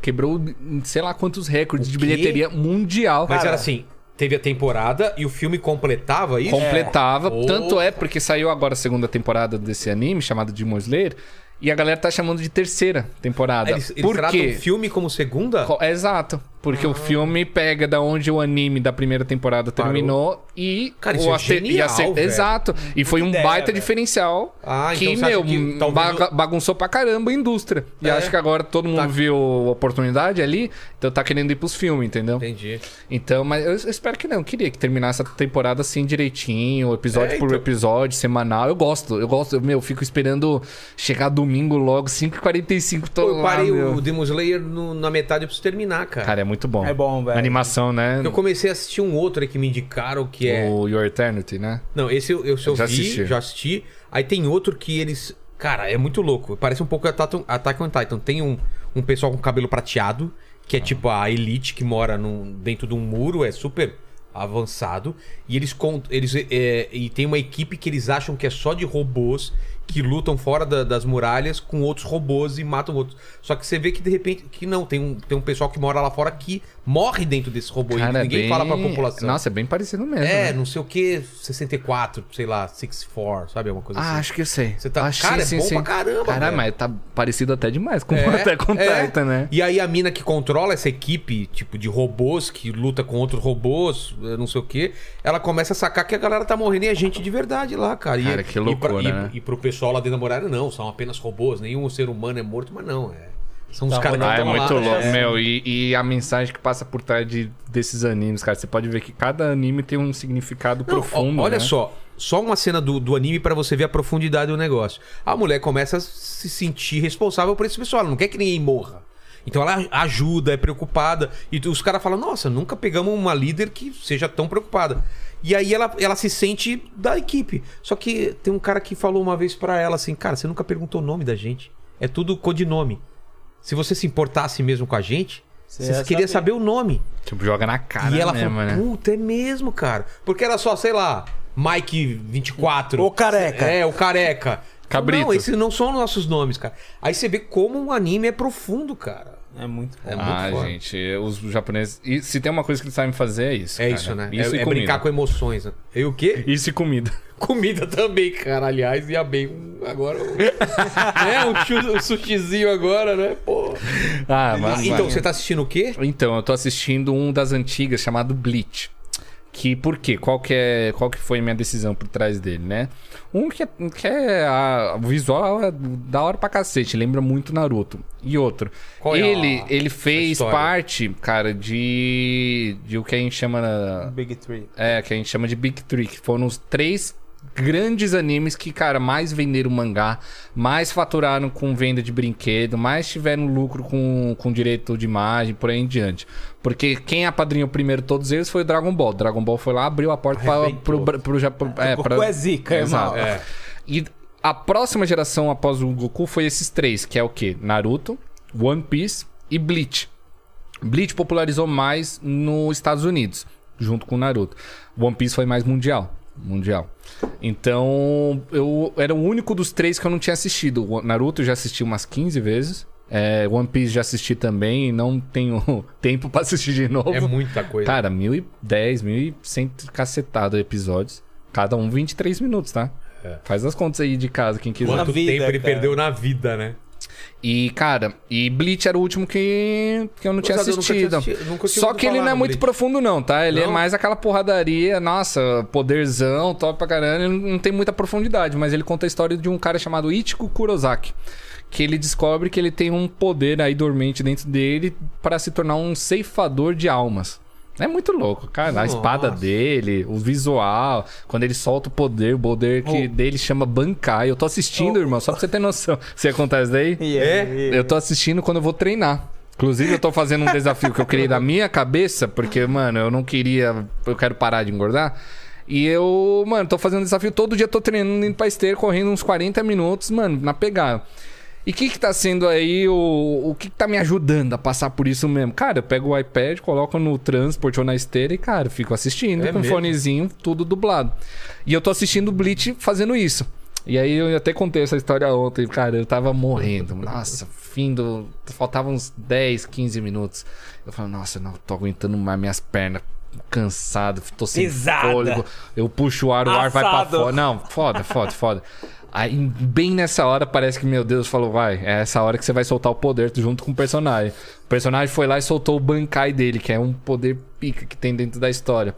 Quebrou sei lá quantos recordes de bilheteria mundial. Mas Cara. era assim, teve a temporada e o filme completava isso? Completava. É. Tanto é porque saiu agora a segunda temporada desse anime, chamado Demon Slayer. E a galera tá chamando de terceira temporada. Eles, eles Por quê? o filme como segunda? Exato. Porque Ah. o filme pega da onde o anime da primeira temporada Parou. terminou e. Cara, isso o é ate- e a genial, velho. Exato. E foi um ideia, baita velho. diferencial Ah, que, então você acha meu, que talvez bagunçou pra caramba a indústria. E É. acho que agora todo mundo Tá. viu a oportunidade ali, então tá querendo ir pros filmes, entendeu? Entendi. Então, mas eu espero que não. Eu queria que terminasse a temporada assim direitinho, episódio É, por então. episódio, semanal. Eu gosto, eu gosto. Eu, meu, eu fico esperando chegar domingo logo, 5h45, tô Pô, eu lá, parei meu. o Demon Slayer no- na metade, preciso terminar, cara. Cara, é muito bom. É bom, velho. Animação, né? Eu comecei a assistir um outro aí que me indicaram que é. O Your Eternity, né? Não, esse eu, eu, eu Já vi, assisti. já assisti. Aí tem outro que eles. Cara, é muito louco. Parece um pouco Attack Attack on Titan. Tem um, um pessoal com cabelo prateado, que é tipo a elite que mora num, dentro de um muro, é super avançado. E eles contam. Eles, é, e tem uma equipe que eles acham que é só de robôs que lutam fora da- das muralhas com outros robôs e matam outros. Só que você vê que de repente. Que não, tem um, tem um pessoal que mora lá fora que morre dentro desse robô. e Cara, é ninguém bem... fala pra população. Nossa, é bem parecido mesmo. É, né? não sei o que, 64, sei lá, 64, sabe? Alguma coisa Ah, assim. acho que eu sei. Você tá- Acho, Cara, sim, é bom sim, pra caramba, velho. mas tá parecido até demais com É, até com é. Titan, né? E aí a mina que controla essa equipe, tipo, de robôs, que luta com outros robôs, eh, não sei o que, ela começa a sacar que a galera tá morrendo e é gente de verdade lá, cara. E- Cara, que e pra- loucura, e, né? E pro pessoal lá dentro da muralha, não, são apenas robôs, nenhum ser humano é morto, mas não, é... São os Tá caras Ah, é muito lá. louco, É. meu. E, e a mensagem que passa por trás de, desses animes, cara. Você pode ver que cada anime tem um significado Não, profundo. ó, olha né? só, só uma cena do, do anime pra você ver a profundidade do negócio. A mulher começa a se sentir responsável por esse pessoal, ela não quer que ninguém morra. Então ela ajuda, é preocupada. E os caras falam, nossa, nunca pegamos uma líder que seja tão preocupada. E aí ela, ela se sente da equipe. Só que tem um cara que falou uma vez pra ela assim, cara, você nunca perguntou o nome da gente. É tudo codinome. Se você se importasse mesmo com a gente, Você você ia queria saber. saber o nome Tipo, joga na cara e ela mesmo, falou, né? puta, é mesmo, cara. Porque era só, sei lá, Mike 24. O careca. É, o careca. Cabrito. Não, esses não são nossos nomes, cara. Aí você vê como um anime é profundo, cara. É muito bom. É muito ah, foda. gente, os japoneses. E se tem uma coisa que eles sabem fazer, é isso. É cara. isso, né? Isso é, e é brincar com emoções. Né? E o quê? Isso e comida. Comida também, cara. Aliás, ia bem um- agora. um- é, um, chu- um sushizinho agora, né? Pô. Ah, mas. então, mas- você tá assistindo o quê? Então, eu tô assistindo um das antigas chamado Bleach. Que por quê? Qual que, é, qual que foi a minha decisão por trás dele, né? Um que é, que é a- o visual é da hora pra cacete, lembra muito Naruto. E outro, Qual é ele, a- ele fez parte, cara, de, de o que a gente chama Big Three. é, que a gente chama de Big Three, que foram os três grandes animes que, cara, mais venderam mangá, mais faturaram com venda de brinquedo, mais tiveram lucro com, com direito de imagem, por aí em diante. Porque quem apadrinhou primeiro todos eles foi o Dragon Ball. Dragon Ball foi lá, abriu a porta para Arrebentou. pro, pro Japão. É, Goku pra- é zica, Exato. É. E a próxima geração após o Goku foi esses três, que é o quê? Naruto, One Piece e Bleach. Bleach popularizou mais nos Estados Unidos, junto com o Naruto. One Piece foi mais mundial. Mundial. Então, eu era o único dos três que eu não tinha assistido. O Naruto eu já assisti umas 15 vezes. É, One Piece já assisti também e não tenho tempo pra assistir de novo. É muita coisa. Cara, 1010, 1100 cacetado episódios. Cada um 23 minutos, tá? Faz as contas aí de casa, quem quiser. Quanto vida, tempo ele cara. perdeu na vida, né? E, cara, e Bleach era o último que, que eu não tinha eu nunca tinha assistido. assistido, nunca Só que ele não é muito Bleach. profundo, não, tá? Ele é Não? mais aquela porradaria, nossa, poderzão, top pra caramba. Ele não tem muita profundidade, mas ele conta a história de um cara chamado Ichigo Kurosaki. Que ele descobre que ele tem um poder aí dormente dentro dele para se tornar um ceifador de almas. É muito louco, cara. A Nossa. espada dele, o visual, quando ele solta o poder, o poder que Oh. dele chama Bankai. Eu tô assistindo, irmão, só pra você ter noção. Você acontece daí? É? Eu tô assistindo quando eu vou treinar. Inclusive, eu tô fazendo um desafio que eu criei da minha cabeça, porque, mano, eu não queria. Eu quero parar de engordar. E eu, mano, tô fazendo um desafio todo dia, tô treinando indo pra esteira, correndo uns 40 minutos, mano, na pegada. E o que que tá sendo aí o... O que que tá me ajudando a passar por isso mesmo? Cara, eu pego o iPad, coloco no transporte ou na esteira e, cara, fico assistindo É com mesmo? fonezinho, tudo dublado. E eu tô assistindo o Bleach fazendo isso. E aí eu até contei essa história ontem, cara, eu tava morrendo. Nossa, fim do... Faltavam uns 10, 15 minutos. Eu falei, nossa, não tô aguentando mais minhas pernas. Cansado, tô sem Pesada. fôlego. Eu puxo o ar, o ar vai pra Assado. fora. Não, foda, foda, foda. Aí, bem nessa hora, parece que, meu Deus, falou, vai, é essa hora que você vai soltar o poder junto com o personagem. O personagem foi lá e soltou o Bankai dele, que é um poder pica que tem dentro da história.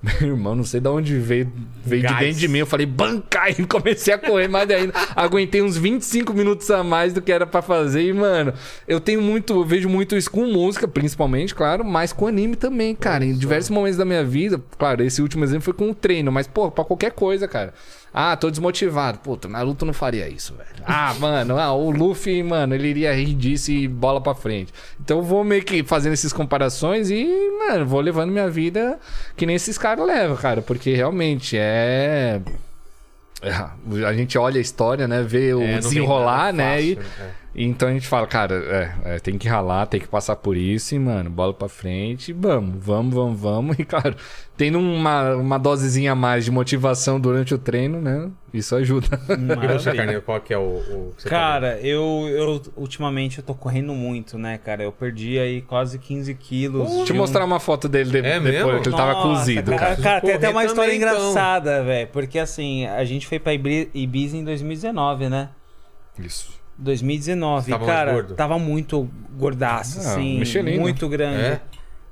Meu irmão, não sei de onde veio, veio de Gás. dentro de mim. Eu falei, Bankai, e comecei a correr mais ainda. Aguentei uns 25 minutos a mais do que era pra fazer. E, mano, eu tenho muito, eu vejo muito isso com música, principalmente, claro, mas com anime também, cara. Em diversos momentos da minha vida, claro, esse último exemplo foi com o treino, mas, pô, pra qualquer coisa, cara. Ah, tô desmotivado. Puta, Naruto não faria isso, velho. Ah, mano, ah, o Luffy, mano, ele iria rir disso e bola pra frente. Então eu vou meio que fazendo essas comparações e, mano, vou levando minha vida que nem esses caras levam, cara. Porque realmente é. é, A gente olha a história, né? Vê o É, desenrolar, né? fácil, e, né? Então a gente fala, cara, é, é, tem que ralar, tem que passar por isso e, mano, bola pra frente, e vamos, vamos, vamos, vamos. E, claro, tendo uma, uma dosezinha a mais de motivação durante o treino, né? Isso ajuda. E você, Maravilha. Carneiro, qual que é o, o que você tá Cara, eu, eu ultimamente eu tô correndo muito, né, cara? Eu perdi aí quase 15 quilos. Deixa de eu um- mostrar uma foto dele de- É depois, mesmo? que ele tava Nossa, cozido, cara. cara. Cara, tem até uma história também, então. engraçada, velho. Porque assim, a gente foi pra Ibiza em 2019, né? Isso. 2019. Tava cara, gordo? tava muito gordaço, Ah, assim. Michelin, muito grande. É?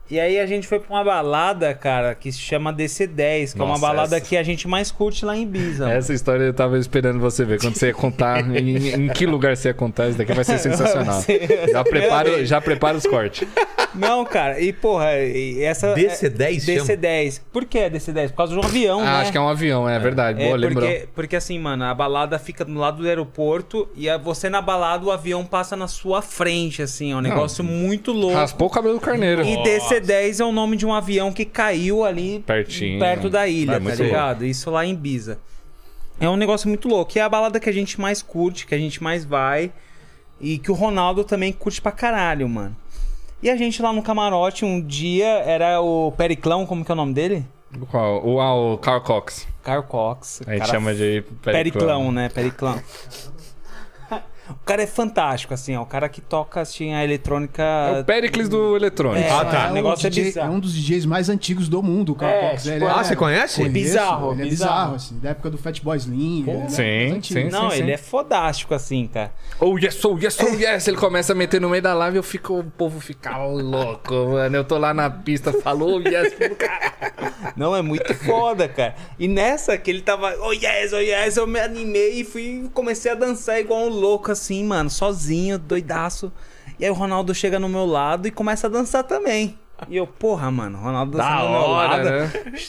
E aí a gente foi pra uma balada, cara, que se chama DC10, que é uma Nossa, balada essa- que a gente mais curte lá em Ibiza. Essa história eu tava esperando você ver. Quando você ia contar, em, em que lugar você ia contar, isso daqui vai ser sensacional. Já prepara, já prepara os cortes. Não, cara, e porra, e essa. DC10 é, chama? DC10. Por que DC10? Por causa de um avião, né? Ah, acho que é um avião, é verdade. Boa, É, lembrou. porque, porque assim, mano, a balada fica do lado do aeroporto e a- você na balada o avião passa na sua frente, assim, é um negócio muito louco. Raspou o cabelo do carneiro. E DC-10 é o nome de um avião que caiu ali Pertinho. perto da ilha, É tá ligado? Isso lá em Ibiza. É um negócio muito louco. E é a balada que a gente mais curte, que a gente mais vai. E que o Ronaldo também curte pra caralho, mano. E a gente lá no camarote, um dia, era o Periclão, como que é o nome dele? Qual? O, ah, o Carl Cox. Carl Cox. A gente chama de Periclão, né? Periclão. O cara é fantástico, assim, ó. O cara que toca, assim, a eletrônica... É o Pericles do eletrônico. É. Ah, tá. o um negócio é DJ bizarro. é um dos DJs mais antigos do mundo, o Carl É, Cox. tipo, Ele Ah, você conhece? Conheço, Bizarro, Ele é bizarro. bizarro, assim, da época do Fatboy Slim. ele é mais Sim, sim. Não, ele é fodástico, assim, cara. Oh yes, oh yes, oh yes. Ele começa a meter no meio da live e eu fico, o povo fica louco, mano. Eu tô lá na pista, falou oh, yes, cara. Não, é muito foda, cara. E nessa que ele tava, oh yes, oh yes, eu me animei e fui comecei a dançar igual um louco assim, mano, sozinho, doidaço. E aí o Ronaldo chega no meu lado e começa a dançar também. E eu, porra, mano, Ronaldo dançando Da do meu hora, lado. né?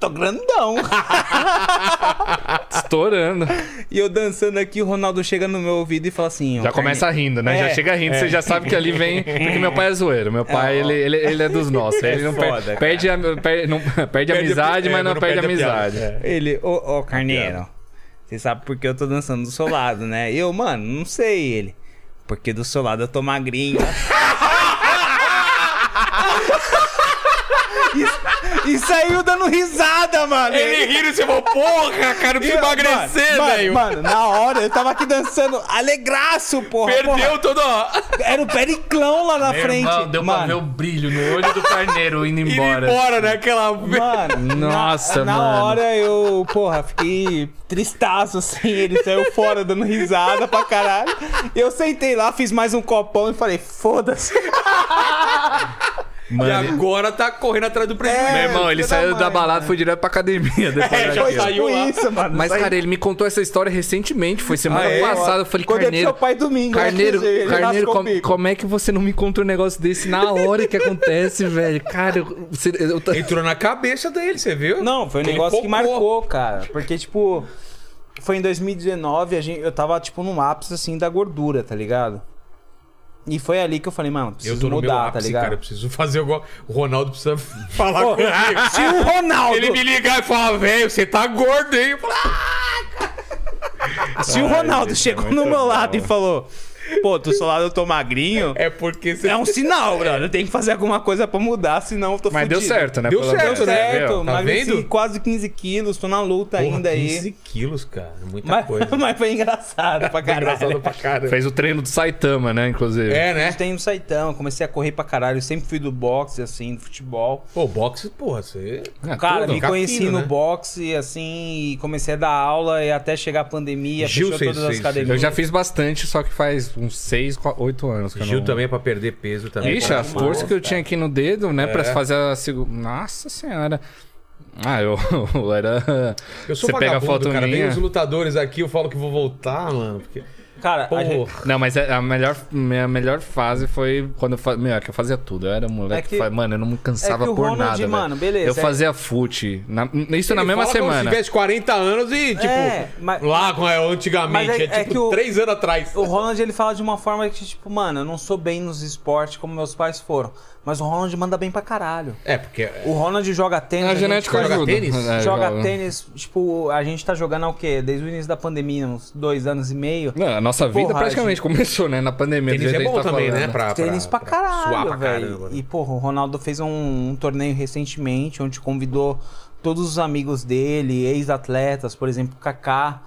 Tô grandão. Estourando. e eu dançando aqui, o Ronaldo chega no meu ouvido e fala assim, Já começa Carne- rindo, né? É, já chega rindo, você já sabe que ali vem. Porque meu pai é zoeiro. Meu pai, É, ele, ele, ele é dos nossos. Ele não foda, per- perde, a, per- não, perde amizade, é, mas não não perde perde amizade. Ele, ô, ô, Carneiro, você sabe por que eu tô dançando do seu lado, né? Eu, mano, não sei ele. Porque do seu lado eu tô magrinho. e, saiu dando risada, mano. rindo e você falou, porra, cara, eu E eu, mano, mano, Mano, na hora eu tava aqui dançando alegraço, porra. porra. todo. Era o Periclão lá na frente. Irmão, deu pra ver o mano, brilho no olho do carneiro indo embora. embora, né? Aquela. Mano, Nossa, na, na mano. hora eu, porra, fiquei tristaço assim. Ele saiu fora dando risada pra caralho. Eu sentei lá, fiz mais um copão e falei, foda-se. E Mano, agora tá correndo atrás do prejuízo. É, meu irmão, ele saiu da mãe, balada e foi direto pra academia depois É, foi daquilo. tipo isso, mano. Mas, Saiu- cara, ele me contou essa história recentemente. Foi semana Ah, é? passada. Eu falei, Quando é Carneiro. seu pai domingo, né, Carneiro, Carneiro com- como é que você não me conta um negócio desse na hora que acontece, velho? Cara, eu, você- eu Entrou na cabeça dele, você viu? Não, foi um Ele negócio que marcou, cara. Porque, tipo, foi em 2019, a gente, eu tava, tipo, num ápice, assim, da gordura, tá ligado? E foi ali que eu falei, mano, preciso Eu tô no mudar, meu tá ápice, ligado? cara. Eu preciso fazer igual. O Ronaldo precisa falar Pô, comigo. se o Ronaldo... Ele me ligar e falar, velho, você tá gordo, hein? Eu falo, ah! Se o Ai, Ronaldo gente, chegou é no meu lado bom. e falou: Pô, do seu lado eu tô magrinho. É porque você. É um sinal, brother. Tem que fazer alguma coisa pra mudar, senão eu tô Mas deu fudido. certo, né? Deu Pelo certo, menos, né? Certo, Viu? Tá emagreci vendo? quase 15 quilos, tô na luta Porra, ainda aí. 15 quilos, cara. Muita Mas, coisa. mas foi engraçado pra caralho. Engraçado pra caramba. Fez o treino do Saitama, né? Inclusive. É, né? Tem no Saitão, comecei a correr pra caralho. Eu sempre fui do boxe, assim, do futebol. Pô, boxe, porra, você. É, Cara, tudo. me conheci fino, no né? boxe, assim, e comecei a dar aula e até chegar a pandemia, Gil, fechou todas as academias. Eu já fiz bastante, só que faz uns 6, 8 anos que eu Gil não... também é pra perder peso também. Ixi, a força que eu tinha aqui no dedo, né? Pra É. fazer a segunda... Nossa senhora. Ah, eu, eu era... Eu sou Você pega a vagabundo, foto cara. Vem minha... os lutadores aqui, eu falo que vou voltar, mano. Porque... Cara, a gente-. Não, mas é- a melhor, minha melhor fase foi quando eu fazia. Meu, é que eu fazia tudo. Eu era moleque. É que- Mano, eu não me cansava é que o por Ronald, nada. mano, beleza, Eu é- fazia fute. na- isso na Ele mesma fala como semana. Se tivesse 40 anos e, tipo, É, mas- lá com é, antigamente, Mas é- é, é tipo que o- 3 anos atrás. O Ronald ele fala de uma forma que, tipo, mano, eu não sou bem nos esportes como meus pais foram. Mas o Ronald manda bem pra caralho. É, porque. O Ronald joga tênis. A gente genética joga ajuda. tênis? É, joga joga. tênis, tipo, a gente tá jogando há o quê? Desde o início da pandemia, uns dois anos e meio. Não, a nossa vida Porra, praticamente começou, né? Na pandemia. Tênis é bom gente tá também, falando. né? Pra, Tênis pra, suar caralho, pra velho. caramba. né? E, porra, o Ronaldo fez um, um torneio recentemente onde convidou todos os amigos dele, ex-atletas, por exemplo, o Kaká.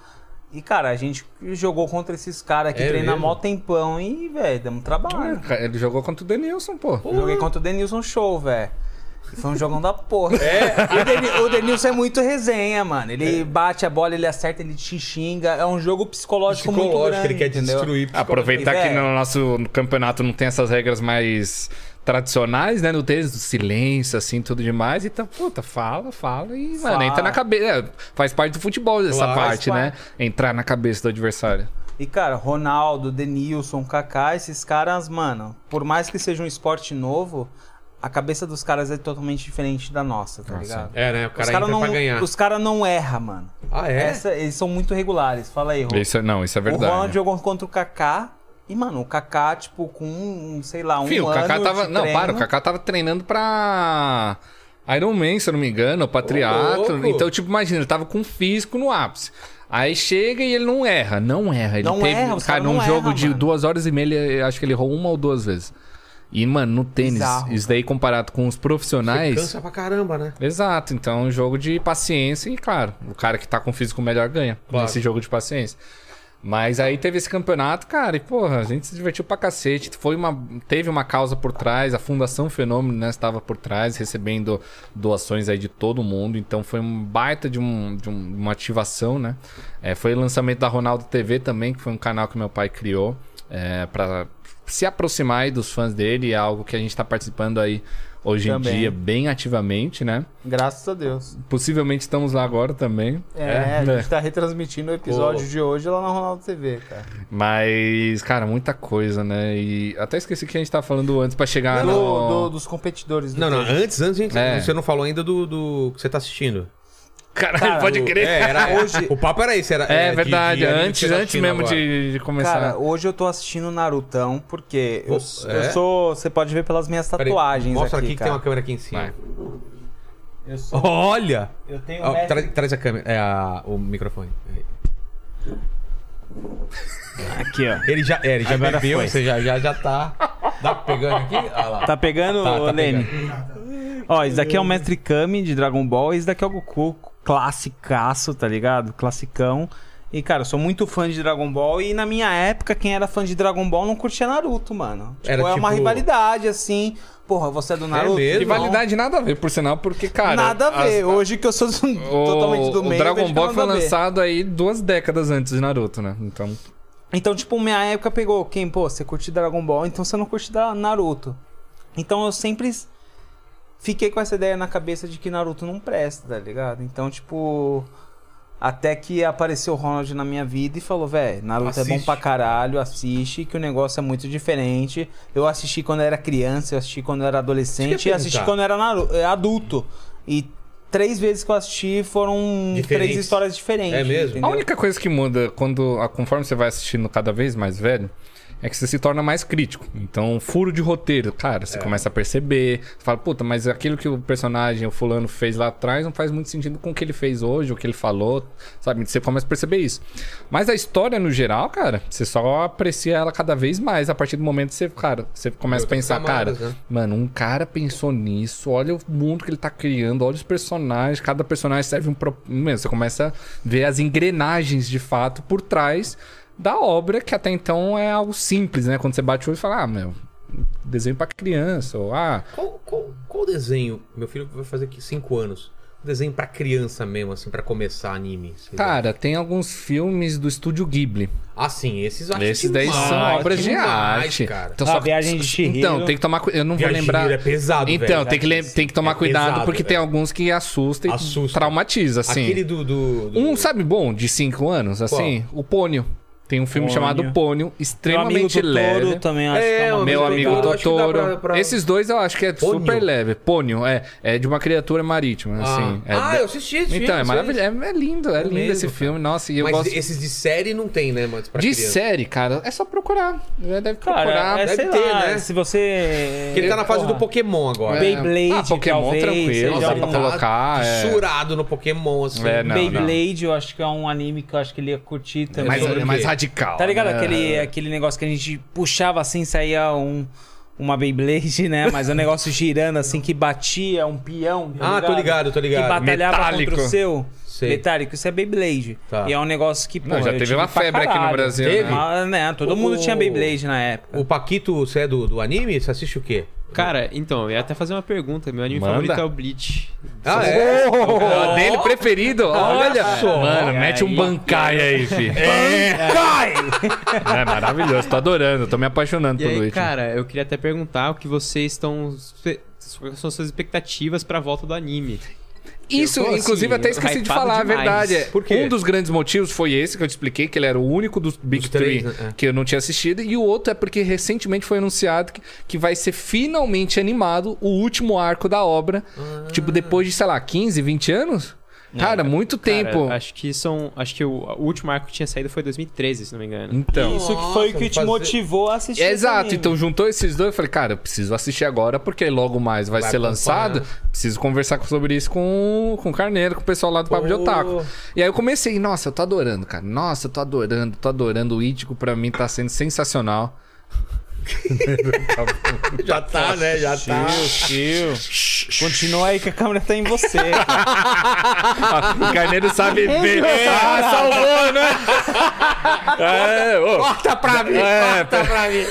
E, cara, a gente jogou contra esses caras que É treinam mó tempão e, velho, damos trabalho. É, Ele jogou contra o Denilson, pô. Joguei contra o Denilson Show, velho. E Foi um jogão da porra. O, Deni- o Denilson é muito resenha, mano. Ele bate a bola, ele acerta, ele te xinga. É um jogo psicológico, muito Psicológico, grande, ele quer te entendeu? destruir. Aproveitar que Velho. no nosso campeonato não tem essas regras mais tradicionais, né? No tênis, do silêncio, assim, tudo demais. Então, puta, fala, fala e, Fala. mano, entra na cabeça. é, faz parte do futebol essa Claro, parte, né? Entrar na cabeça do adversário. E, cara, Ronaldo, Denilson, Kaká, esses caras, mano, por mais que seja um esporte novo, a cabeça dos caras é totalmente diferente da nossa, tá Nossa. ligado? É, né? O Os cara caras entra não, pra ganhar. os cara não erram, mano. Ah, é? Essa- eles são muito regulares. Fala aí, Rô. Isso, é- não, isso é O verdade. Ronaldo jogou contra o Kaká. E, mano, o Kaká, tipo, com, um, sei lá, um Fio, o ano Kaká tava. Não, treino. para, o Kaká tava treinando pra. Iron Man, se eu não me engano, pra triatlo. louco. Então, tipo, imagina, ele tava com físico no ápice. Aí chega e ele não erra, não erra. Ele Não teve, erra, cara, num jogo de mano. duas horas e meia, ele- acho que ele errou uma ou duas vezes. E, mano, no tênis, Bizarro, isso daí comparado com os Você profissionais. cansa pra caramba, né? Exato, então é um jogo de paciência e, claro, o cara que tá com físico melhor ganha Claro. nesse jogo de paciência. Mas aí teve esse campeonato, cara, e porra, a gente se divertiu pra cacete. Foi uma, teve uma causa por trás, a Fundação Fenômeno, né, estava por trás, recebendo doações aí de todo mundo. Então foi um baita de, um, de um- uma ativação, né? É, foi o lançamento da Ronaldo TV também, que foi um canal que meu pai criou é, para se aproximar aí dos fãs dele. É algo que a gente tá participando aí hoje Também. em dia bem ativamente, né? Graças a Deus. Possivelmente estamos lá agora também. É, a É. gente tá retransmitindo o episódio Pô. de hoje lá na Ronaldo TV, cara. Mas, cara, muita coisa, né? E até esqueci que a gente tava falando antes pra chegar do, no... do- dos competidores do Não, não, antes, antes, gente, É. você não falou ainda do, do que você tá assistindo. Caralho, Cara, pode crer. É, era Hoje- O papo era esse, era. É, de- verdade, de antes, antes mesmo de, de começar. Cara, hoje eu tô assistindo Narutão, porque eu, Pô, eu é? sou. Você pode ver pelas minhas tatuagens. Mostra aqui, aqui que tem uma câmera aqui em cima. Vai. Eu sou. Olha! Eu tenho mestre- tra- traz a câmera, é a- o microfone. Aqui, ó. Ele já, é, ele já Agora bebeu, foi. você já, já, já tá. Tá pegando aqui? Olha lá. Tá pegando, Tá, tá Lene? Ó, esse daqui é o Mestre Kami de Dragon Ball, esse daqui é o Goku classicaço, tá ligado? Classicão. E, cara, eu sou muito fã de Dragon Ball e na minha época, quem era fã de Dragon Ball não curtia Naruto, mano. Tipo, Era é uma tipo- rivalidade, assim. Porra, você é do Naruto? mesmo? Rivalidade nada a ver, por sinal, porque, cara. Nada a ver. as- Hoje que eu sou o, totalmente do meio. O Dragon Ball foi lançado aí duas décadas antes de Naruto, né? Então. Então, tipo, minha época pegou quem, pô, você curte Dragon Ball, então você não curte Naruto. Então eu sempre fiquei com essa ideia na cabeça de que Naruto não presta, tá ligado? Então, tipo, até que apareceu o Ronald na minha vida e falou, velho, Naruto é bom Assiste. pra caralho, assiste, que o negócio é muito diferente. Eu assisti quando eu era criança, eu assisti quando eu era adolescente e assisti quando eu era Naru- eh, adulto. E três vezes que eu assisti foram Diferentes. três histórias diferentes. É mesmo? A entendeu? única coisa que muda quando, a- conforme você vai assistindo cada vez mais velho, é que você se torna mais crítico. Então, furo de roteiro, cara, É. você começa a perceber. Você fala, puta, mas aquilo que o personagem, o fulano, fez lá atrás não faz muito sentido com o que ele fez hoje, o que ele falou, sabe? Você começa a perceber isso. Mas a história, no geral, cara, você só aprecia ela cada vez mais a partir do momento que você, cara, você começa a pensar, camadas, cara, né? mano, um cara pensou nisso, olha o mundo que ele tá criando, olha os personagens, cada personagem serve um. Pro... Meu, você começa a ver as engrenagens de fato por trás da obra, que até então é algo simples, né? Quando você bate o olho e fala, ah, meu, desenho pra criança, ou ah. Qual, qual, qual desenho? Meu filho vai fazer aqui 5 anos. Um desenho pra criança mesmo, assim, pra começar anime. Cara, tem alguns filmes do estúdio Ghibli. Ah, sim, esses eu acho Esses daí demais, são obras de demais, arte. cara. Então, Ah, Viagem de Chihiro. Então, tem que tomar cu- Eu não Viagem vou lembrar. É pesado, Então, velho. tem que, tem que tomar É cuidado, pesado, porque tem velho. alguns que assustam e Assusta. traumatiza, assim. Aquele do... do, do- Um, sabe, bom, de 5 anos, assim, o Pônio. Tem um filme Pônio. chamado Pônio, Meu amigo extremamente Totoro leve. também acho É, que é uma Meu Meu amigo Totoro, pra- pra- Esses dois eu acho que é Pônio? super leve. Pônio, é. É de uma criatura marítima, Ah, assim. É ah de- eu assisti esse filme. Então, é maravilhoso. É, é lindo, é, lindo mesmo, esse cara. filme. Nossa, e eu Mas gosto. esses de série não tem, né? Mas pra De criança. série, cara, é só procurar. Já deve procurar. Cara, é, deve sei ter, lá, né? se você... Porque ele tá na fase Porra, do Pokémon agora. É. Beyblade, Ah, Pokémon talvez, tranquilo, dá pra colocar, é. fissurado no Pokémon, assim. É, Beyblade, eu acho que é um anime que eu acho que ele ia curtir também. mais, radical. Tá ligado? né? Aquele, aquele negócio que a gente puxava assim, saía um, uma Beyblade, né? Mas o negócio girando assim, que batia um peão. tá Ah, tô ligado, tô ligado. Que batalhava Metálico. contra o seu. Sei. Metálico, isso é Beyblade. Tá. E é um negócio que, pô, Não, já eu teve uma febre aqui no. Brasil, Teve? né? Mas, né, todo mundo O- tinha Beyblade na época. O Paquito, você é do, do anime? Você assiste o quê? Cara, então, eu ia até fazer uma pergunta. Meu anime Manda. favorito é o Bleach. Ah, é? O dele preferido, olha. só. Mano, É, mete um aí- bancai aí, fi. É maravilhoso, tô adorando, tô me apaixonando E por aí, Bleach. cara, eu queria até perguntar o que vocês estão. Quais são suas expectativas pra volta do anime? Isso, tô, inclusive, assim, até esqueci de falar a demais. verdade. É, Por quê? Um dos grandes motivos foi esse que eu te expliquei, que ele era o único dos Big Dos três, Three né? É. que eu não tinha assistido. E o outro é porque recentemente foi anunciado que, que vai ser finalmente animado o último arco da obra. Ah. Tipo, depois de, sei lá, 15, 20 anos? Cara, muito Cara, tempo. acho que são. Acho que o, o último arco que tinha saído foi 2013, se não me engano. Então. Isso que foi o que te fazer- motivou a assistir. É, exato, anime. então juntou esses dois, eu falei, cara, eu preciso assistir agora, porque logo mais vai, Vai ser lançado. Preciso conversar sobre isso com, com o Carneiro, com o pessoal lá do Papo de. Otaku. E aí eu comecei, nossa, eu tô adorando, cara. Nossa, eu tô adorando, tô adorando. O Ítico pra mim tá sendo sensacional. Já tá, né? Já tá. Tio. Continua aí que a câmera tá em você. o Carneiro sabe ver. ah, salvou, né? É, ô. Corta pra mim, É, corta pra mim.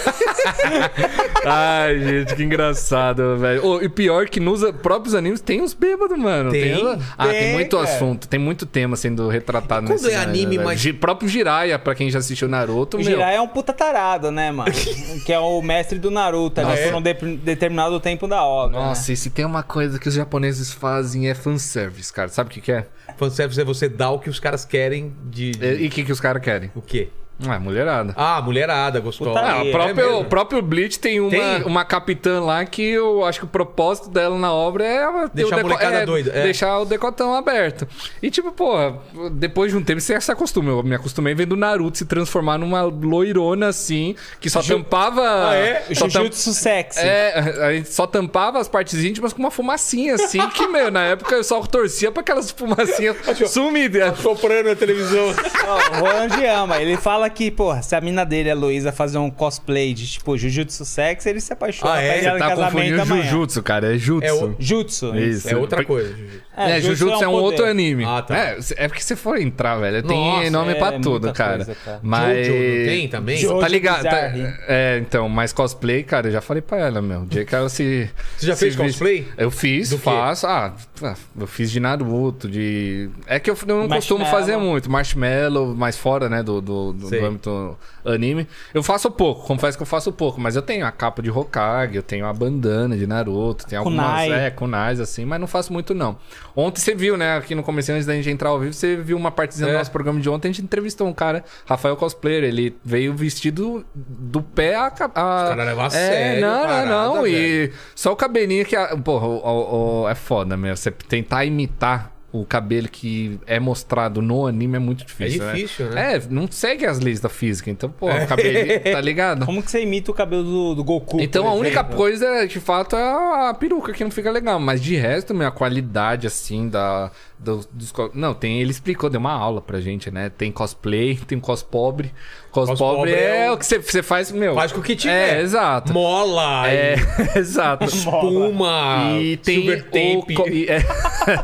Ai, gente, que engraçado, velho. Ô, e pior que nos próprios animes tem os bêbados, mano. Tem, ah, tem, tem, muito cara. assunto, tem muito tema sendo retratado Quando nesse é anime, velho. mas- Gi- próprio Jiraiya, pra quem já assistiu Naruto, O meu. Jiraiya é um puta tarado, né, mano? que é o mestre do Naruto, ali é? por um de- determinado tempo da obra. né? Nossa, e se tem uma coisa que os japoneses fazem é fanservice, cara. Sabe o que, que é? Fanservice é você dar o que os caras querem de... de- E o que, que os caras querem? O quê? Ah, mulherada. Ah, mulherada, gostosa. Ah, é o próprio, mesmo? o próprio Bleach tem uma, Tem? uma capitã lá que eu acho que o propósito dela na obra é Deixar o a molecada é, doida, é. Deixar o decotão aberto. E tipo, porra, depois de um tempo você se acostuma. Eu me acostumei vendo o Naruto se transformar numa loirona assim, que só tampava. Ah, é? Só tam- Jujutsu sexy. É, a gente só tampava as partes íntimas com uma fumacinha assim, que, meu, na época eu só torcia pra aquelas fumacinhas sumir. Soprando na televisão. Ó, o Roland ama. Ele fala que, porra, se a mina dele, a Luísa, fazer um cosplay de, tipo, Jujutsu sexy, ele se apaixona. Ah, é? Você Tá confundindo amanhã. Jujutsu, cara. É Jutsu. É o- Jutsu. Isso. É outra coisa. Jujutsu. É, Jujutsu é um, poder. outro anime. Ah, tá. É, é porque se for entrar, velho, tem Nossa, nome é pra tudo, cara. coisa, cara. Mas. Jojo não tem também? Jojo Tá ligado? Tá-. É, então, mas cosplay, cara, eu já falei pra ela, meu. O dia que ela se. Você já se fez cosplay? Eu fiz, Do quê? faço. Ah, ah, eu fiz de Naruto, de. É que eu não costumo fazer muito. Marshmallow, mais fora, né, do, do, do, Sei. do âmbito anime. Eu faço pouco, confesso que eu faço pouco, mas eu tenho a capa de Hokage, eu tenho a bandana de Naruto, tem algumas. Kunai. É, kunais, assim, mas não faço muito, não. Ontem você viu, né, aqui no começo, antes da gente entrar ao vivo, você viu uma partezinha É. do nosso programa de ontem, a gente entrevistou um cara, Rafael Cosplayer, ele veio vestido do pé a... a... caras levam a é, sério Não, parada, não, não, e velho. só o cabelinho que... a- Porra, o- o- o- é foda, meu, você tentar imitar o cabelo que é mostrado no anime é muito difícil. É difícil, né? É, não segue as leis da física. Então, pô, o cabelo, tá ligado? Como que você imita o cabelo do, do Goku? Então a única coisa, de fato, é a peruca que não fica legal. Mas de resto, meu, a qualidade, assim, da. do- dos Não, tem. Ele explicou, deu uma aula pra gente, né? Tem cosplay, tem cospobre. Cospobre Cospobre é, é o- o que você, você faz, meu. Faz com o que tiver. É, exato. Mola, É, exato. espuma, E tem silver o tape, co- e- é,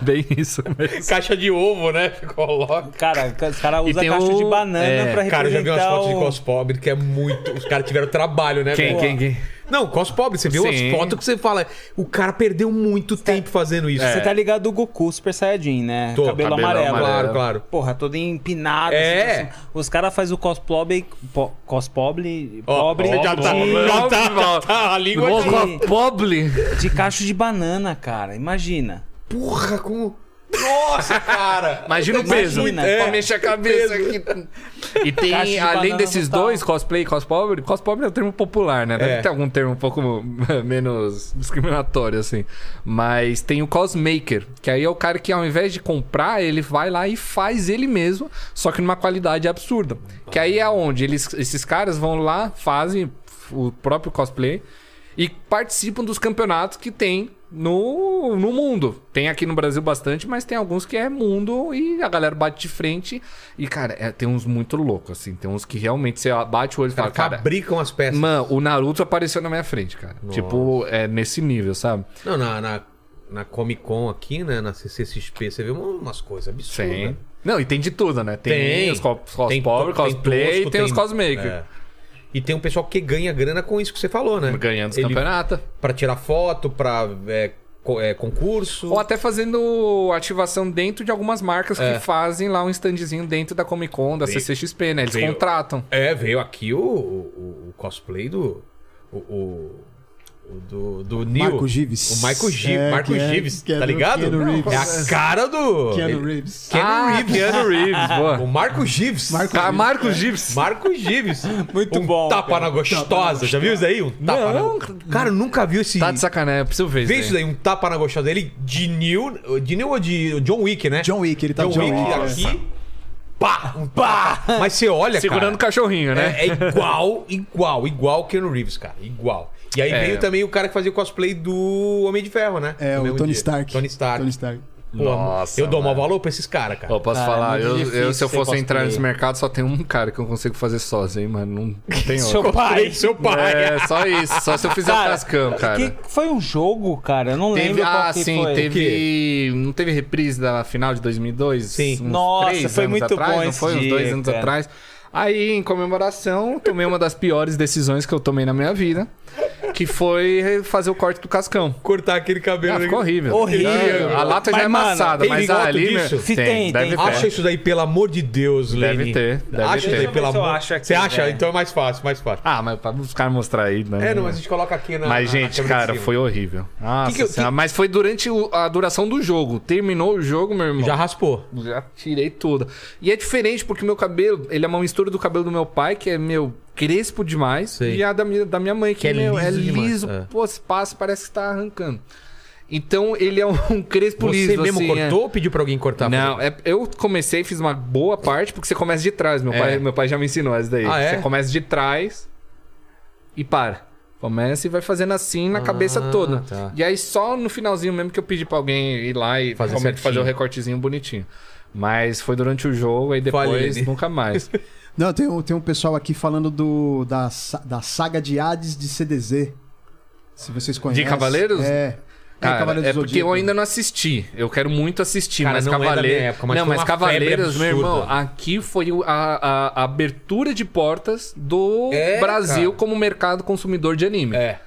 bem isso mesmo. caixa de ovo, né? Coloca. Cara, os caras E usam caixa o- de banana é. pra representar Cara, eu já vi umas fotos de o- cospobre que é muito. Os caras tiveram trabalho, né? Quem, quem, quem? Não, cospobre, você viu Sim. as fotos que você fala. O cara perdeu muito tempo fazendo isso. Você tá ligado do Goku Super Saiyajin, né? Tô, cabelo, cabelo amarelo. amarelo. Claro, claro. Porra, todo empinado. É. assim, os caras fazem o cospobre... Po, cospobre... Ó, pobre ó, já tá- de, já tá- já tá a língua co- Pobre. de cacho de banana, cara. Imagina. Porra, como. Nossa, cara! Imagina o peso. Imagina. É. Pra mexer a cabeça aqui. E Caixa tem, de além banana desses total. dois, cosplay e cospobre, cospobre é um termo popular, né? Deve É. ter algum termo um pouco menos discriminatório, assim. Mas tem o cosmaker, que aí é o cara que ao invés de comprar, ele vai lá e faz ele mesmo, só que numa qualidade absurda. Que aí é onde eles, esses caras vão lá, fazem o próprio cosplay e participam dos campeonatos que tem no, no mundo. Tem aqui no Brasil bastante, mas tem alguns que é mundo e a galera bate de frente. E, cara, é- tem uns muito loucos, assim. Tem uns que realmente você bate o olho e fala, cara. fabricam as peças. Mano, o Naruto apareceu na minha frente, cara. Tipo, é nesse nível, sabe? Não, na, na, na Comic Con aqui, né? Na CCXP, você vê umas coisas absurdas. Sim. Não, e tem de tudo, né? Tem, Tem. os cos- Tem tem cosplay tosco, e tem, os cosmaker. é. E tem um pessoal que ganha grana com isso que você falou, né? Ganhando os Ele- campeonatos. Pra tirar foto, pra é, co- é, concurso. Ou até fazendo ativação dentro de algumas marcas É. que fazem lá um standzinho dentro da Comic Con, da Veio- CCXP, né? Eles veio- contratam. É, veio aqui o, o, o cosplay do. O, o- o do, do Neil. Marco Gives. O Michael Gives. É, Marco é- Gives, é tá do ligado? Keanu Reeves. É a cara do. Keanu ele- Reeves. Keanu ah, Reeves. Keanu Reeves, boa. O Marco Gives. Marco Ah, Gives, Marcos é. Gives. Marco Gives. Muito um bom, Tapa cara. na gostosa. Já viu isso aí? Um tapa Não. na... Cara, nunca viu esse. Tá de sacanagem, eu preciso ver Vê isso isso daí, um tapa na gostosa dele de Neil. De Neil ou de John Wick, né? John Wick, ele tá John, John Wick Wick, aqui. Pá! Um pá! Mas você olha, Segurando o cara. cachorrinho, né? É, é igual, igual, igual Keanu Reeves, cara. Igual. E aí É. veio também o cara que fazia o cosplay do Homem de Ferro, né? É, No o Tony dia. Stark. Tony Stark. Tony Stark. Pô, Nossa, eu dou mau mano. valor pra esses caras, cara. Ó, posso Cara, é falar, muito eu, eu, se eu fosse entrar nesse mercado, só tem um cara que eu consigo fazer sozinho, mano. Não tem Seu outro. pai. Seu pai. É, só isso. Só se eu fizer o cascão, cara. Que foi um jogo, cara? Eu não Teve, lembro qual ah, que sim, foi. teve. Não teve reprise da final de 2002? Sim. Uns Nossa, três foi anos muito atrás, bom Não foi? Uns dia, dois anos cara. atrás. Aí, em comemoração, tomei uma das piores decisões que eu tomei na minha vida, que foi fazer o corte do cascão. Cortar aquele cabelo. Ah, ficou horrível. Horrível. A lata já Mas, é mano, amassada, tem mas ali. disso? Se tem, deve tem. ter. Acha isso daí, pelo amor de Deus, Deve Lenny. ter, deve Acha ter. isso daí, pelo amor. Você acha? Então é mais fácil, mais fácil. Ah, mas pra os caras mostrar aí, né? É, não, mas a gente coloca aqui na. Mas, na gente, de cara, foi horrível. Nossa Que que eu- Senhora, Mas foi durante a duração do jogo. Terminou o jogo, meu irmão. Já raspou. Já tirei tudo. E é diferente porque meu cabelo, ele é uma mistura do cabelo do meu pai, que é, meu, crespo demais, Sei. e a da minha, da minha mãe, que, Que é meu, é liso liso. demais, é. Pô, se passa, parece que tá arrancando. Então, ele é um crespo Você liso, mesmo assim, é. cortou ou pediu pra alguém cortar? Não, é, eu comecei, fiz uma boa parte, porque você começa de trás. Meu, É. pai, meu pai já me ensinou essa daí. Ah, é? Você começa de trás e para. Começa e vai fazendo assim na cabeça Ah, toda. tá. E aí só no finalzinho mesmo que eu pedi pra alguém ir lá e Fazer fazer o recortezinho bonitinho. Mas foi durante o jogo, aí depois nunca mais. Não, tem, um- tem um pessoal aqui falando do, da, da saga de Hades de CDZ. Se vocês conhecem. Cavaleiros? É. Cara, Cavaleiros é do porque eu ainca não assisti. Eu quero muito assistir, Cara, mas não é da minha Cavaleiros. época, mas não, foi mas uma febre Cavaleiros, meu irmão, aqui foi a, a- a abertura de portas do É, Brasil cara. como mercado consumidor de anime. É.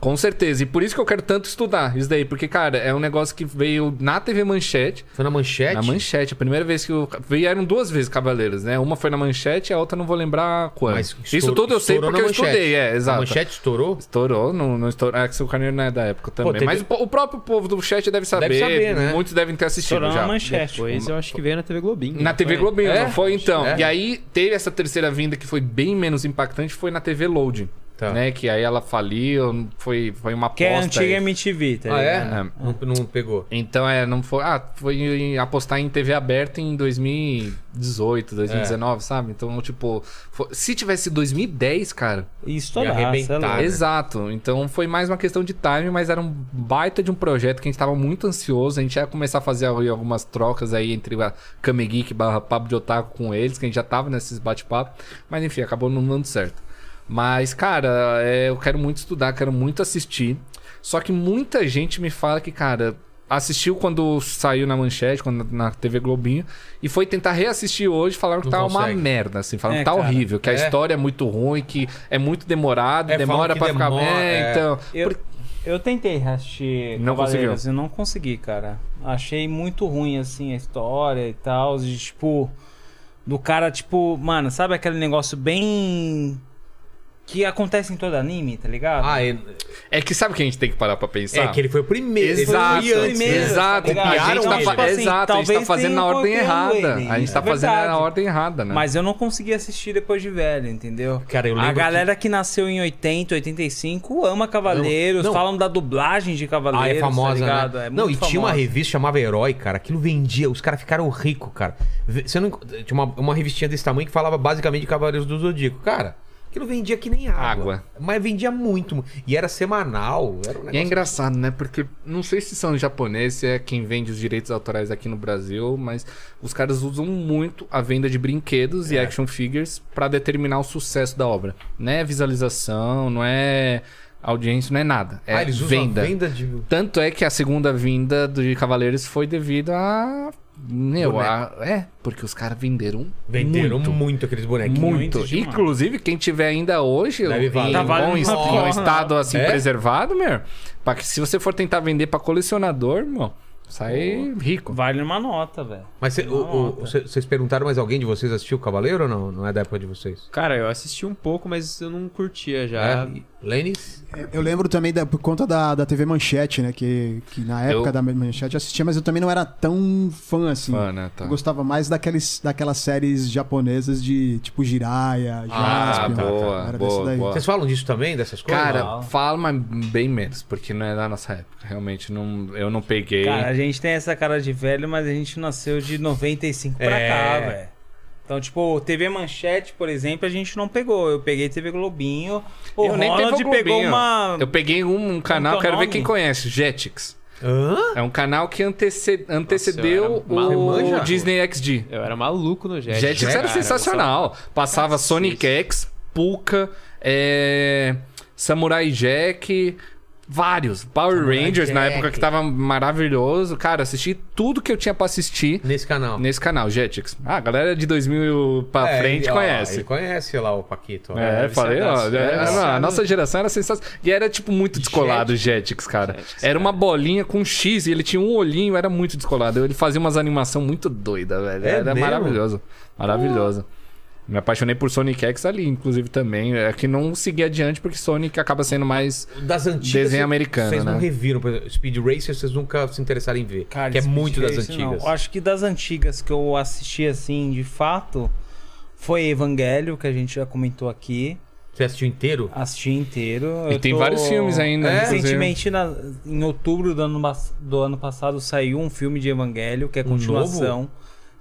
Com certeza. E por isso que eu quero tanto estudar isso daí. Porque, cara, é um negócio que veio na TV Manchete. Foi na manchete? Na Manchete. A primeira vez que eu... Vieram duas vezes Cavaleiros, né? Uma foi na Manchete e a outra não vou lembrar quando. Mas isso tudo eu sei porque eu estudei, é, A exato. manchete estourou? Estourou, não, não estourou. É que o Carneiro não é da época também. teve- Mas o, o próprio povo do chat deve saber. Deve saber, né? Muitos devem ter assistido Estourou já. na manchete. Depois eu acho que veio na TV Globinho. Na TV foi? Globinho, É? não foi então. É. E aí teve essa terceira vinda que foi bem menos impactante, foi na TV Loading. Tá. né? Que aí ela faliu, foi, foi uma Que é a aposta. antiga aí. MTV, tá Ah, é? ligado? Não, não pegou. Então, é, não foi. Ah, foi em apostar em TV aberta em 2018, 2019, sabe? Então, tipo, foi- se tivesse 2010, cara. E Ia arrebentar, é né? Exato. Então foi mais uma questão de time, mas era um baita de um projeto que a gente tava muito ansioso. A gente ia começar a fazer algumas trocas aí entre a Kame Geek barra Papo de Otaku com eles, que a gente já tava nesses bate-papo. Mas enfim, acabou não dando certo. Mas, cara, é, eu quero muito estudar, quero muito assistir. Só que muita gente me fala que, cara, assistiu quando saiu na manchete, quando na TV Globinho, e foi tentar reassistir hoje, falaram que Não tá uma merda, assim, falaram É, que tá cara. horrível, que a É. história é muito ruim, que é muito demorado, É, demora que ficar. demora, é, é. então. Eu, por- eu tentei assistir Não Cavaleiros e não consegui, cara. Achei muito ruim, assim, a história e tal. De, tipo, do cara, tipo, mano, sabe aquele negócio bem. Que acontece em todo anime, tá ligado? Ah, é, É que sabe o que a gente tem que parar pra pensar? é que ele foi o primeiro. Exato, foi antes, né? exato. tá a gente tá, Tipo assim, exato, a gente tá fazendo na ordem errada. ele, A gente tá é fazendo na ordem errada, né? Mas eu não consegui assistir depois de velho, entendeu? Cara, eu A lembro galera que... nasceu em 80, 85 ama Cavaleiros, Não. falam da dublagem de Ah, Cavaleiros, é famosa, tá ligado? né? É não, e muito tinha uma famosa. revista chamava Herói, cara. Aquilo vendia, os caras ficaram ricos, cara. Você não, tinha uma, uma revistinha desse tamanho que falava basicamente de Cavaleiros do Zodíaco. Cara, aquilo vendia que nem água. Água. Mas vendia muito. mu- E era semanal. Era um E é negócio... engraçado, né? Porque não sei se são japoneses, se é quem vende os direitos autorais aqui no Brasil, mas os caras usam muito a venda de brinquedos É. e action figures pra determinar o sucesso da obra. Não é visualização, não é audiência, não é nada. É ah, eles usam venda. a venda de... Tanto é que a segunda vinda de Cavaleiros foi devido a. Meu, a... é, porque os caras venderam. Venderam muito. muito, aqueles bonequinhos. Muito. Inclusive, quem tiver ainda hoje Deve em, Tá bom, um porra. estado assim É? preservado, meu. Pra que se você for tentar vender pra colecionador, meu, sai rico. Vale uma nota, velho. Mas vocês perguntaram, mas alguém de vocês assistiu o Cavaleiro ou não? Não é da época de vocês? Cara, eu assisti um pouco, mas eu não curtia já. É? Lênis? Eu lembro também da- por conta da, da TV Manchete, né? Que, que na época Eu- da Manchete eu assistia, mas eu também não era tão fã assim. Fã, né, tá. Eu gostava mais daqueles, daquelas séries japonesas de tipo Jiraya, Ah, Jaspion. boa, Era boa, desse daí. boa. Vocês falam disso também, dessas coisas? Cara, Não. fala, mas bem menos, porque não é da nossa época. Realmente, não, eu não peguei. Cara, a gente tem essa cara de velho, mas a gente nasceu de 95 pra É. cá, velho. Então, tipo, TV Manchete, por exemplo, a gente não pegou. Eu peguei TV Globinho. O eu nem Ronald o pegou uma... Eu peguei um canal, Qual que é quero ver quem conhece, Jetix. Hã? É um canal que antece- antecedeu eu era o. Disney XD. Eu era maluco no Jet. Jetix era cara, sensacional. Passava Cacete. Sonic X, Puka, é, Samurai Jack, vários. Power Samurai Rangers na Jack. época que tava maravilhoso. Cara, assisti tudo que eu tinha pra assistir Nesse canal. nesse canal, Jetix. Ah, a galera de 2000 pra É, frente ele- ó, conhece. Ele conhece lá o Paquito. ó. É, É, falei, ó. viciadaço. é, É, a nossa geração era sensacional. E era, tipo, muito descolado o Jetix, cara. Jetix, era uma bolinha com X e ele tinha um olhinho, era muito descolado. Ele fazia umas animação muito doida, velho. É era mesmo? maravilhoso. Maravilhoso. Me apaixonei por Sonic X ali, inclusive, também. É que não segui adiante porque Sonic acaba sendo mais. Das antigas. Desenho americano, Vocês não né? reviram. Por exemplo, Speed Racer, vocês nunca se interessaram em ver. Cara, que é Speed muito das Racer, não. antigas. Eu acho que das antigas que eu assisti, assim, de fato, foi Evangelho, que a gente já comentou aqui. Você assistiu inteiro? Assisti inteiro. E Eu tem tô- vários filmes ainda. É? Recentemente, na- em outubro do ano, do ano passado, saiu um filme de Evangelho, que é Um continuação.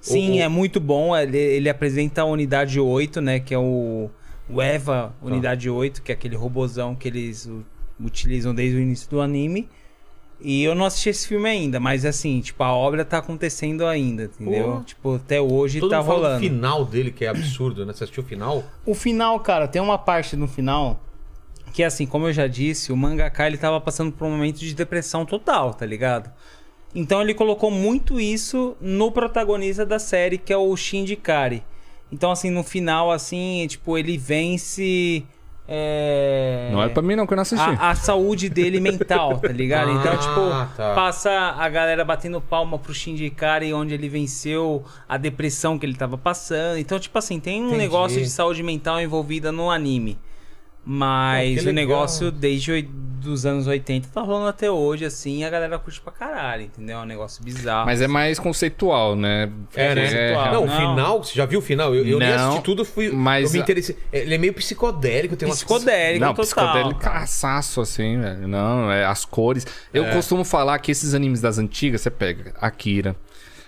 Sim, O- o- é muito bom. Ele, ele apresenta a unidade 8, né? Que é o, o EVA Unidade 8, que é aquele robozão que eles utilizam desde o início do anime. E eu não assisti esse filme ainda, mas assim, tipo, a obra tá acontecendo ainda, entendeu? Tipo, até hoje Todo tá mundo rolando. final dele, que é absurdo, né? Você assistiu o final? O final, cara, tem uma parte no final que, assim, como eu já disse, o mangaka ele tava passando por um momento de depressão total, tá ligado? Então ele colocou muito isso no protagonista da série, que é o Shinji Kari. Então, assim, no final, assim, tipo, ele vence. é, Não é pra mim, não, que eu não assisti. a, a saúde dele mental, tá ligado? Então, Ah, tipo, tá. passa a galera batendo palma pro Shinji Kari, onde ele venceu a depressão que ele tava passando. Então, tipo assim, tem um Entendi. negócio de saúde mental envolvida no anime. Mas o negócio desde dos anos 80 tá rolando até hoje, assim, e a galera curte pra caralho, entendeu? É um negócio bizarro. Mas é mais conceitual, né? É, né? conceitual. Não, o final, você já viu o final? Eu, eu Não, assisti tudo, fui, mas eu me a- interessei. Ele é meio psicodélico, tem umas... Psicodélico Não, total. psicodélico caçaço, assim, velho. Não, é as cores. Eu É. costumo falar que esses animes das antigas, você pega Akira,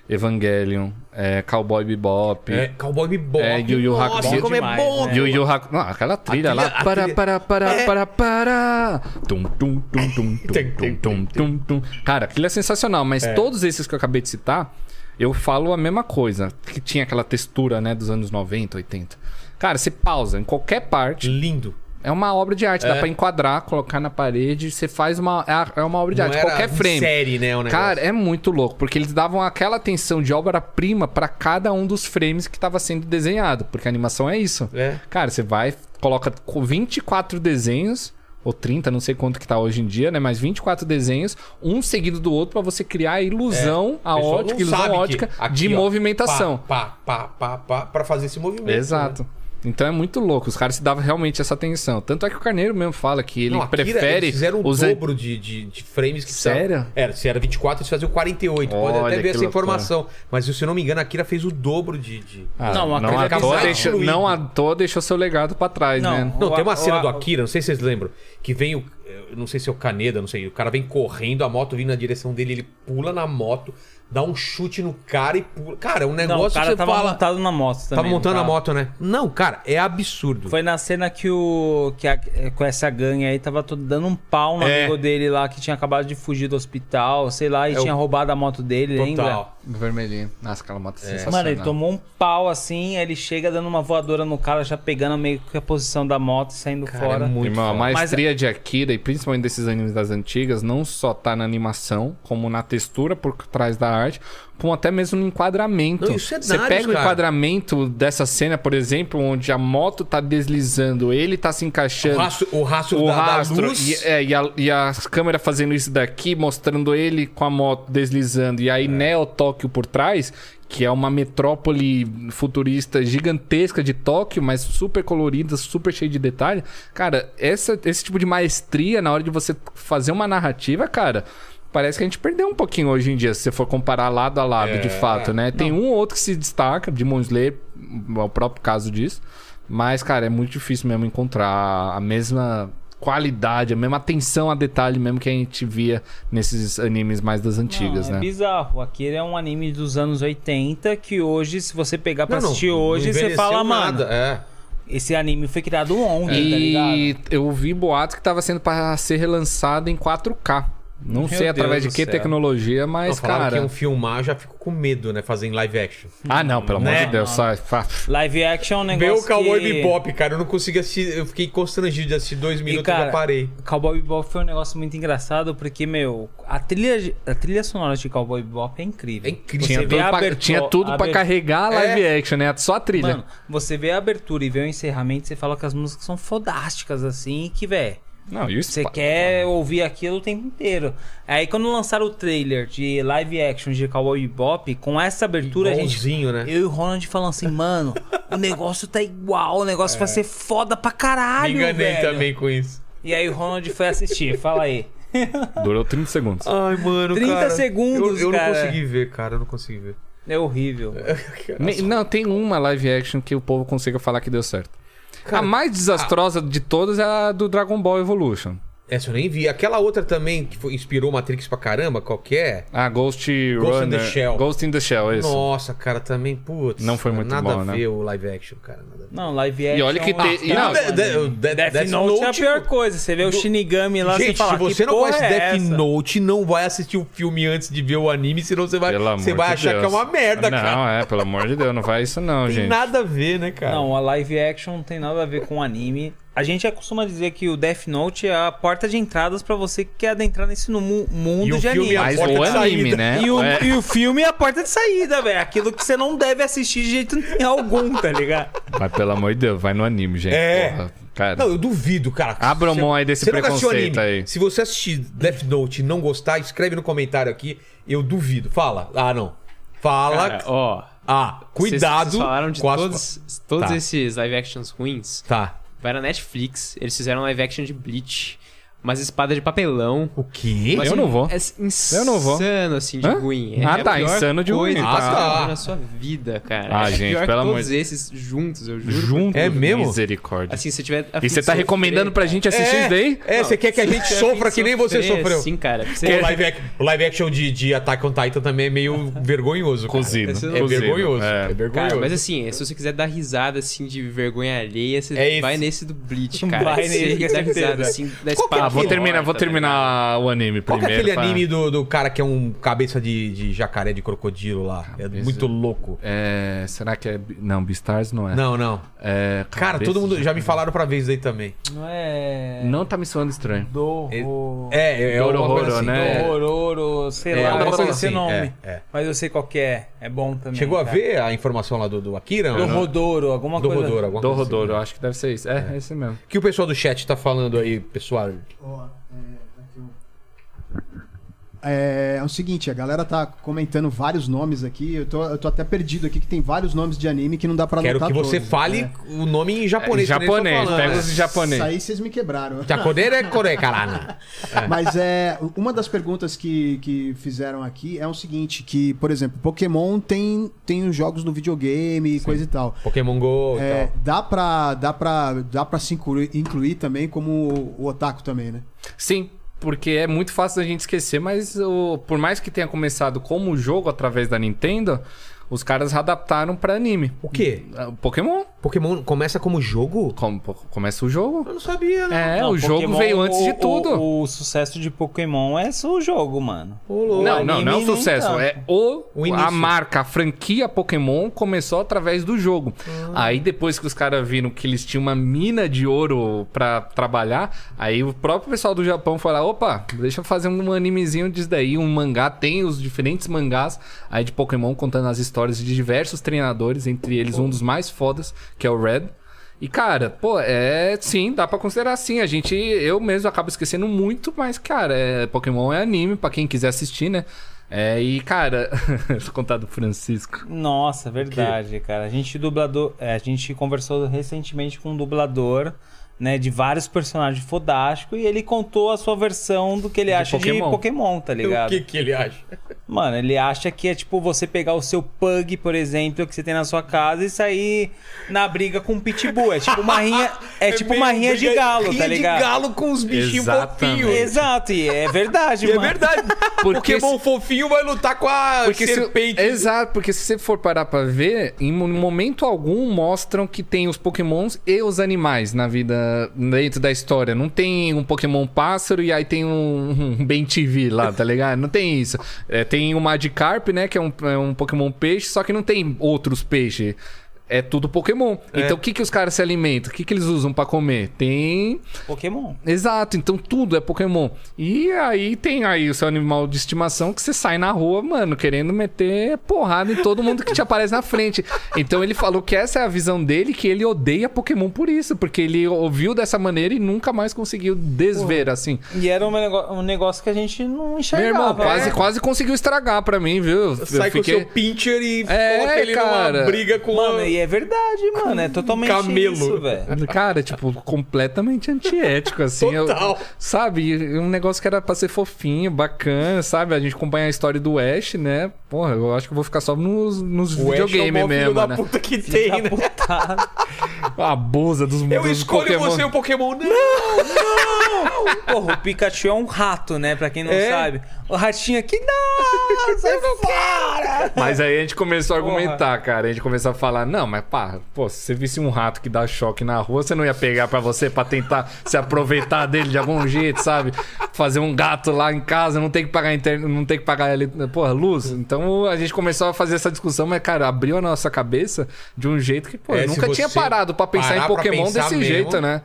Evangelion, é, Cowboy Bebop, É, Cowboy Bebop. É, Yu Yu Nossa, Hakusho. como é bom. né? Yu Yu Hakusho. Não, aquela trilha lá. para, trilha- para, para, É. para, para. Tum, tum, tum, tum, tum, tum, tum, tum. Cara, aquilo é sensacional, mas É. todos esses que eu acabei de citar, eu falo a mesma coisa. Que tinha aquela textura, né, dos anos 90, 80. Cara, você pausa em qualquer parte. Lindo. É uma obra de arte, dá É. pra enquadrar, colocar na parede, você faz uma. É é uma obra de Não arte, qualquer frame. série, né, o negócio. Cara, é muito louco, porque eles davam aquela atenção de obra-prima pra cada um dos frames que tava sendo desenhado, porque a animação é isso. É. Cara, você vai, coloca co- 24 desenhos, ou 30, não sei quanto que tá hoje em dia, né? Mas 24 desenhos, um seguido do outro, pra você criar a ilusão, a O pessoal ótica, ilusão ótica de ó, movimentação. Pá, pá, pá, pá, pra fazer esse movimento. Exato. Então é muito louco, os caras se davam realmente essa atenção. Tanto é que o Carneiro mesmo fala que ele Não, Akira, prefere Eles fizeram o os dobro de, de, de frames que Sério? precisavam. Era, se era 24, eles faziam 48. Pode Olha até que ver essa loucura. informação. Mas se eu não me engano, a Akira fez o dobro de. de- Ah, Não, não, a não, Akira à é toa deixou, não à toa deixou seu legado pra trás, Não. né? Não, tem uma cena do Akira, não sei se vocês lembram, que vem o. Não sei se é o Caneda, não sei. O cara vem correndo, a moto vindo na direção dele, ele pula na moto, dá um chute no cara e pula. Cara, é um Não, negócio o cara que você tava fala. montado na moto também. Tava não montando a tava? moto, né? Não, cara, é absurdo. Foi na cena que o. que a, com essa gangue aí tava todo dando um pau no É. amigo dele lá que tinha acabado de fugir do hospital, sei lá, e É o- tinha roubado a moto dele, lembra? Total. Vermelhinho. Nossa, aquela moto é sensacional. Mano, ele tomou um pau assim, aí ele chega dando uma voadora no cara, já pegando meio que a posição da moto e saindo Cara, fora. é muito Irmão, a maestria de Akira, e principalmente desses animes das antigas, não só tá na animação, como na textura por trás da arte, como até mesmo no enquadramento. Não, os cenários, Você pega o cara. enquadramento dessa cena, por exemplo, onde a moto tá deslizando, ele tá se O encaixando. rastro, o rastro o da, da rastro luz. e, é, e, a, e a câmera fazendo isso daqui, mostrando ele com a moto deslizando, e aí Neo Tóquio por trás, que é uma metrópole futurista gigantesca de Tóquio, mas super colorida, super cheia de detalhe. Cara, essa, esse tipo de maestria na hora de você fazer uma narrativa, cara. Parece que a gente perdeu um pouquinho hoje em dia, se você for comparar lado a lado, É, de fato, né? Tem um ou outro que se destaca, Demon Slayer, é o próprio caso disso. Mas, cara, é muito difícil mesmo encontrar a mesma qualidade, a mesma atenção a detalhe mesmo que a gente via nesses animes mais das antigas, Não, é né? bizarro. Aquele é um anime dos anos 80 que hoje, se você pegar pra Não, não, assistir não hoje, você fala, nada, mano, É. esse anime foi criado ontem, tá ligado? E eu ouvi boatos que tava sendo para ser relançado em 4K. Não Meu sei através Deus de que céu. tecnologia, Não, mas, falaram cara. que iam filmar, já fico com medo, né? Fazer em live action. Ah, não, pelo amor Né? de Deus, sai. Live action é um Meu negócio Cowboy que... Bebop, cara, eu não consegui assistir. Eu fiquei constrangido de assistir dois minutos e cara, já parei. Cowboy Bebop foi um negócio muito engraçado porque, meu, a trilha, a trilha sonora de Cowboy Bebop é incrível. É incrível. Tinha tudo, pra, abertura- tinha tudo pra aber- carregar a live action, né? Só a trilha. Mano, você vê a abertura e vê o encerramento, você fala que as músicas são fodásticas, assim, que, velho, não, e o você quer ouvir aquilo o tempo inteiro. Aí quando lançaram o trailer de live action de Cowboy Bebop, com essa abertura, a gente... Né? Eu e o Ronald falando assim, mano, o negócio tá igual, o negócio vai ser foda pra Me caralho, enganei velho. também com isso. E aí o Ronald foi assistir, fala aí. Durou 30 segundos. Ai, mano, 30 cara. segundos, Eu, eu não cara. consegui ver, cara, eu não consegui ver. É horrível. Me- Não, tem uma live action que o povo consiga falar que deu certo. Cara, a mais desastrosa de todas é a do Dragon Ball Evolution. Essa eu nem vi. Aquela outra também que foi- inspirou Matrix pra caramba, qual que é? Ah, Ghost, Ghost in the Runner. Shell. Ghost in the Shell, isso. Nossa, cara, também, putz. Não foi muito nada bom, a né? ver o live action, cara. Nada a ver. Não, live action... E olha que tem- e não, De- de- o De- Death, Death Note, é a Note, pior coisa. Você vê o Shinigami lá, Gente, você fala, se você não conhece é Death essa? Note, não vai assistir o filme antes de ver o anime, senão você vai, Pelo você vai de achar Deus. que é uma merda, não, cara. é, pelo amor de Deus, não faz isso não, Tem gente. nada a ver, né, cara? Não, a live action não tem nada a ver com anime. A gente costuma dizer que o Death Note é a porta de entradas pra você que quer adentrar nesse mundo E o de filme anime. é a Mas porta o de anime, saída. né? E o, É. e o filme é a porta de saída, velho. Aquilo que você não deve assistir de jeito algum, tá ligado? Mas pelo amor de Deus, vai no anime, gente. É. Porra, cara. Não, eu duvido, cara. Abra Você- mão aí desse preconceito anime. aí. Se você assistir Death Note e não gostar, escreve no comentário aqui. Eu duvido. Fala. Ah, não. Fala. Cara, ó. ah, cuidado. Vocês falaram de com as- todos, todos Tá. esses live actions ruins. Tá. Vai na Netflix, eles fizeram live action de Bleach. Umas espadas de papelão. O quê? Mas, Eu não vou. É insano, Eu não vou. assim, de ruim. É Ah, tá, insano de ruim, você Ah, tá. na sua vida, cara. Ah, é gente, pior pelo amor todos esses juntos, eu juro. Junto. É mesmo? Misericórdia. Assim, se tiver e você tá recomendando pra gente assistir isso daí? É, você quer que a gente sofra que nem você sofreu. Sim, cara. Você... O, live ac- o live action de, de Attack on Titan também é meio vergonhoso. cara. Cozido. É Cozido, vergonhoso. é. É, vergonhoso. Cara, mas assim, se você quiser dar risada, assim, de vergonha alheia, você É vai nesse do Bleach, cara. Vai Você nesse, dá risada, assim, da é espada. Vou terminar, vou tá terminar o anime Qual é primeiro. aquele pra- anime do, do cara que é um cabeça de, de jacaré de crocodilo lá? É muito louco. É, será que é. Não, Beastars não é. Não, não. É, Cara, cabeça todo mundo já me falaram pra vez aí também. Não é. Não tá me soando estranho. Do. É, é, é Doro, alguma coisa Roro, assim. né? Horror, sei É, lá, alguma eu coisa esqueci o assim, nome. é, é. Mas eu sei qual que é. É bom também. Chegou a cara. ver a informação lá do, do Akira? Do Não? Rodoro, alguma Do coisa. Rodoro, alguma coisa assim. Dorrodoro, eu acho que deve ser isso. É, é esse mesmo. O que o pessoal do chat tá falando aí, pessoal? Ó, é, aqui o- É, é o seguinte, a galera tá comentando vários nomes aqui. Eu tô, eu tô até perdido aqui, que tem vários nomes de anime que não dá pra Quero que você todos, fale né? o nome em japonês. É, japonês, pega né? os em japonês. Isso aí vocês me quebraram. Japonês é core, caralho. Mas é uma das perguntas que, que fizeram aqui é o seguinte, que, por exemplo, Pokémon tem, tem os jogos no videogame e coisa e tal. Pokémon Go e É, tal. dá pra, dá pra, dá pra se incluir, incluir também como o otaku também, né? Sim, porque é muito fácil da gente esquecer, mas o, por mais que tenha começado como jogo através da Nintendo, os caras adaptaram pra anime. O quê? Ah, Pokémon, Pokémon começa como jogo? como, começa o jogo. Eu não sabia, né? É, Não, o jogo Pokémon, veio antes de o- tudo. O, o sucesso de Pokémon é só o jogo, mano. Ô, louco. Não, não, não é o anime nem sucesso. tanto. É o, O início. a marca, a franquia Pokémon começou através do jogo. Aí depois que os caras viram que eles tinham uma mina de ouro pra trabalhar, aí o próprio pessoal do Japão foi lá, opa, deixa eu fazer um animezinho disso daí, um mangá, tem os diferentes mangás aí de Pokémon contando as histórias de diversos treinadores, entre eles um dos mais fodas, que é o Red. E, cara, pô, é. Sim, dá pra considerar assim. A gente. Eu mesmo acabo esquecendo muito, mas, cara, é, Pokémon é anime, pra quem quiser assistir, né? É, e, cara. Vou contar do Francisco. Nossa, verdade, cara. A gente dublador, é, a gente conversou recentemente com um dublador, né, de vários personagens fodásticos e ele contou a sua versão do que ele acha Pokémon. de Pokémon, tá O ligado? que que ele acha? Mano, ele acha que é tipo você pegar o seu pug, por exemplo, que você tem na sua casa e sair na briga com um pitbull. É tipo uma rinha, é, tipo uma rinha de galo, rinha tá ligado? de galo com os bichinhos Exatamente. fofinhos. Exato, e é verdade, E é mano. verdade. Porque Pokémon fofinho vai lutar com a Porque se, serpente. exato, porque se você for parar pra ver, em mo- momento algum mostram que tem os pokémons e os animais na vida, dentro da história. Não tem um pokémon pássaro e aí tem um, um Ben TV lá, tá ligado? Não tem isso. É, tem o Magikarp, né, que é um, é um pokémon peixe, só que não tem outros peixes. É tudo Pokémon. Então o que, que os caras se alimentam? O que, que eles usam pra comer? Tem Pokémon. Exato, então tudo é Pokémon. E aí tem aí o seu animal de estimação que você sai na rua, mano, querendo meter porrada em todo mundo que te aparece na frente. Então ele falou que essa é a visão dele, que ele odeia Pokémon por isso, porque ele ouviu dessa maneira e nunca mais conseguiu desver, assim. E era um negócio, um negócio que a gente não Meu enxergava. irmão, quase, né? quase conseguiu estragar pra mim, viu? Eu Sai com o seu pincher e É, coloca ele cara. numa briga com Mano, a... e é verdade, mano. É totalmente camelo. isso, velho. Cara, tipo, completamente antiético, assim. Eu- Total. sabe? E Um negócio que era pra ser fofinho, bacana, sabe? A gente acompanha a história do Ash, né? Porra, eu acho que eu vou ficar só nos, nos O Ash é o videogames filho mesmo, da né? puta que tem, né? A busa dos, Eu dos escolho Pokémon. você o Pokémon. Não! Porra, o Pikachu é um rato, né? Pra quem não É. sabe. O ratinho aqui, não! Sai fora! Mas aí a gente começou a Porra. argumentar, cara. A gente começou a falar, não, mas pá, pô, se você visse um rato que dá choque na rua, você não ia pegar pra você pra tentar se aproveitar dele de algum jeito, sabe? Fazer um gato lá em casa, não tem que pagar inter... não tem que pagar ele, porra, luz. Então a gente começou a fazer essa discussão, mas cara, abriu a nossa cabeça de um jeito que, pô, É, eu nunca tinha parado pra pensar em Pokémon pensar desse mesmo. jeito, né?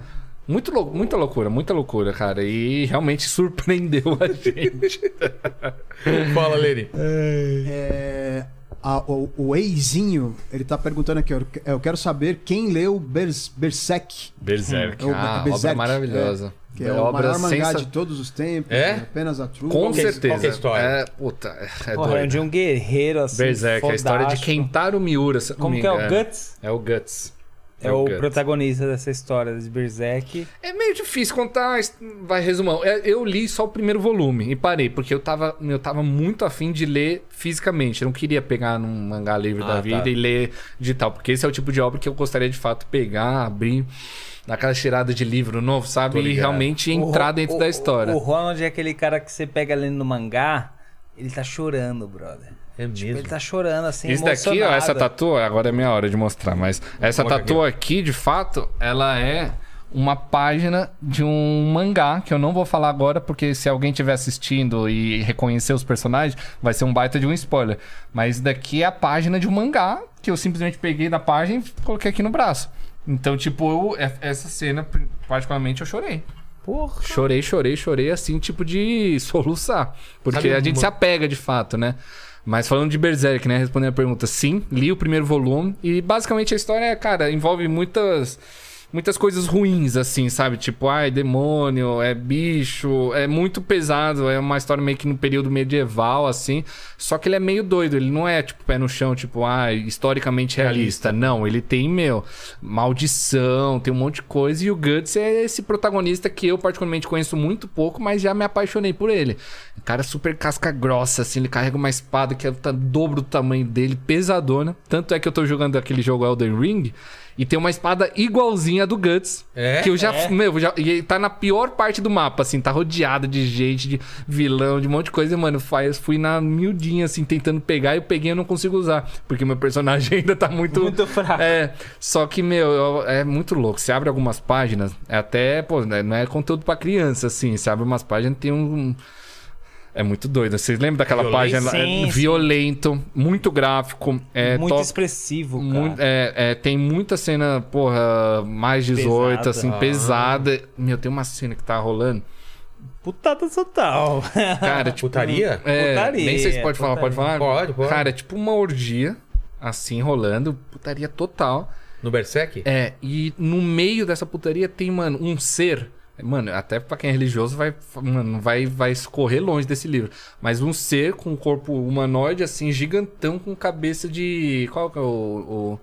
Muito lou... Muita loucura, muita loucura, cara. E realmente surpreendeu a gente. Fala, Lene. É, a- o, o Eizinho, ele tá perguntando aqui, ó, eu quero saber quem leu Bers, Berserk, Berserk. É o Ah, Berserk, obra maravilhosa. que é, o obra maior mangá sensa- de todos os tempos, É? né? apenas a True. Com é- certeza. qual que é a história? É, puta, é Porra, é doido. de um guerreiro assim. Berserk, é a história de fodástico. Kentaro Miura. Como que é o. Guts? É o Guts. É o protagonista dessa história de Berserk. É meio difícil contar, vai resumão. É, Eu li só o primeiro volume e parei, porque eu tava, eu tava muito afim de ler fisicamente. Eu não queria pegar num mangá livre Ah, da tá. vida e ler digital, porque esse é o tipo de obra que eu gostaria de fato pegar, abrir, dar aquela cheirada de livro novo, sabe? E realmente entrar O- dentro o- da história. O Ronald é aquele cara que você pega lendo no mangá, ele tá chorando, brother. É Tipo, mesmo. ele tá chorando, assim, Esse daqui, ó, essa tatu, agora é minha hora de mostrar, mas essa tatu aqui, de fato, ela é uma página de um mangá, que eu não vou falar agora, porque se alguém estiver assistindo e reconhecer os personagens, vai ser um baita de um spoiler. Mas daqui é a página de um mangá, que eu simplesmente peguei da página e coloquei aqui no braço. Então, tipo, eu- é- essa cena, particularmente, eu chorei. Porra. Chorei, chorei, chorei, assim, tipo de soluçar. Porque Sabe a gente uma- se apega de fato, né? Mas falando de Berserk, né? Respondendo a pergunta, sim, li o primeiro volume. E basicamente a história, cara, envolve muitas. Muitas coisas ruins, assim, sabe? Tipo, ai, demônio, é bicho, é muito pesado. É uma história meio que no período medieval, assim. Só que ele é meio doido, ele não é, tipo, pé no chão, tipo, ai, historicamente realista. Não, ele tem, meu, maldição, tem um monte de coisa. E o Guts é esse protagonista que eu particularmente conheço muito pouco, mas já me apaixonei por ele. O cara super casca grossa, assim, ele carrega uma espada que é dobro do tamanho dele, pesadona. Tanto é que eu tô jogando aquele jogo Elden Ring. E tem uma espada igualzinha a do Guts. É? Que eu já. É? Meu, já, e ele tá na pior parte do mapa, assim, tá rodeada de gente, de vilão, de um monte de coisa. E, mano, faz, fui na miudinha, assim, tentando pegar. E eu peguei e eu não consigo usar. Porque meu personagem ainda tá muito. Muito fraco. É. Só que, meu, eu- é muito louco. Você abre algumas páginas, é até, pô, né, não é conteúdo pra criança, assim. Você abre umas páginas tem um. É muito doido. Vocês lembram daquela Violento? página? É violento, muito gráfico. É, Muito to- expressivo, cara. muito- é, é, tem muita cena, porra, mais 18, Pesada. assim, Ah. pesada. Meu, tem uma cena que tá rolando. Putada total. Cara, tipo. Putaria? É, Putaria, nem sei se pode falar, pode falar? Pode, pode. Cara, é tipo uma orgia, assim, rolando. Putaria total. No Berserk? É, e no meio dessa putaria tem, mano, um ser. Mano, até pra quem é religioso vai, mano, vai, vai escorrer longe desse livro. Mas um ser com um corpo humanoide, assim, gigantão, com cabeça de. Qual que é o,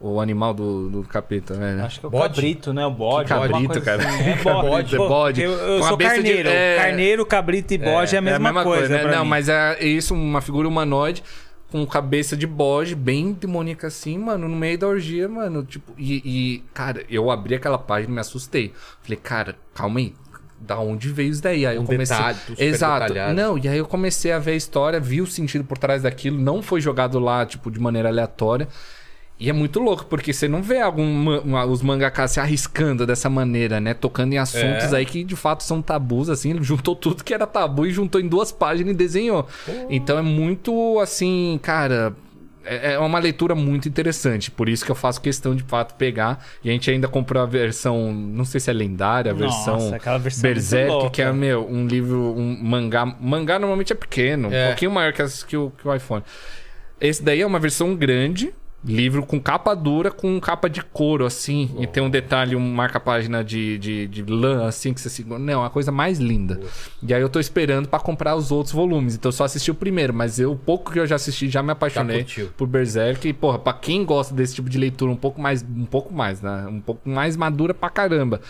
o, o animal do, do capeta, né? Acho que é o Bode? cabrito, né? O bode. Que cabrito, coisa cara. assim. É Bode, bode. é bode. Eu, eu a sou cabeça de- carneiro. é. Carneiro, cabrito e bode é, a mesma, coisa. né? pra Não, mim. mas é isso, uma figura humanoide com cabeça de bode, bem demoníaca assim, mano, no meio da orgia, mano. Tipo, e, e, cara, eu abri aquela página e me assustei. Falei, cara, calma aí. Da onde veio isso daí? Aí eu Um comecei. detalhe, Exato. detalhado. Não, e aí eu comecei a ver a história, vi o sentido por trás daquilo, não foi jogado lá, tipo, de maneira aleatória. E é muito louco, porque você não vê algum, os mangakas se arriscando dessa maneira, né? Tocando em assuntos É. aí que de fato são tabus, assim. Ele juntou tudo que era tabu e juntou em duas páginas e desenhou. Então é muito, assim, cara. É é uma leitura muito interessante, por isso que eu faço questão de fato pegar. E a gente ainda comprou a versão, não sei se é lendária, a Nossa, versão aquela versão Berserk, que é, meu, um livro, um mangá. Mangá normalmente é pequeno, É. um pouquinho maior que, as- que o, que o iPhone. Esse daí é uma versão grande, livro com capa dura, com capa de couro, assim. E tem um detalhe, um marca-página de, de, de lã, assim, que você segura. Não, é a coisa mais linda. E aí eu tô esperando pra comprar os outros volumes. Então eu só assisti o primeiro, mas eu, o pouco que eu já assisti, já me apaixonei curtiu. por Berserk. E, porra, pra quem gosta desse tipo de leitura um pouco mais, um pouco mais, né? Um pouco mais madura pra caramba.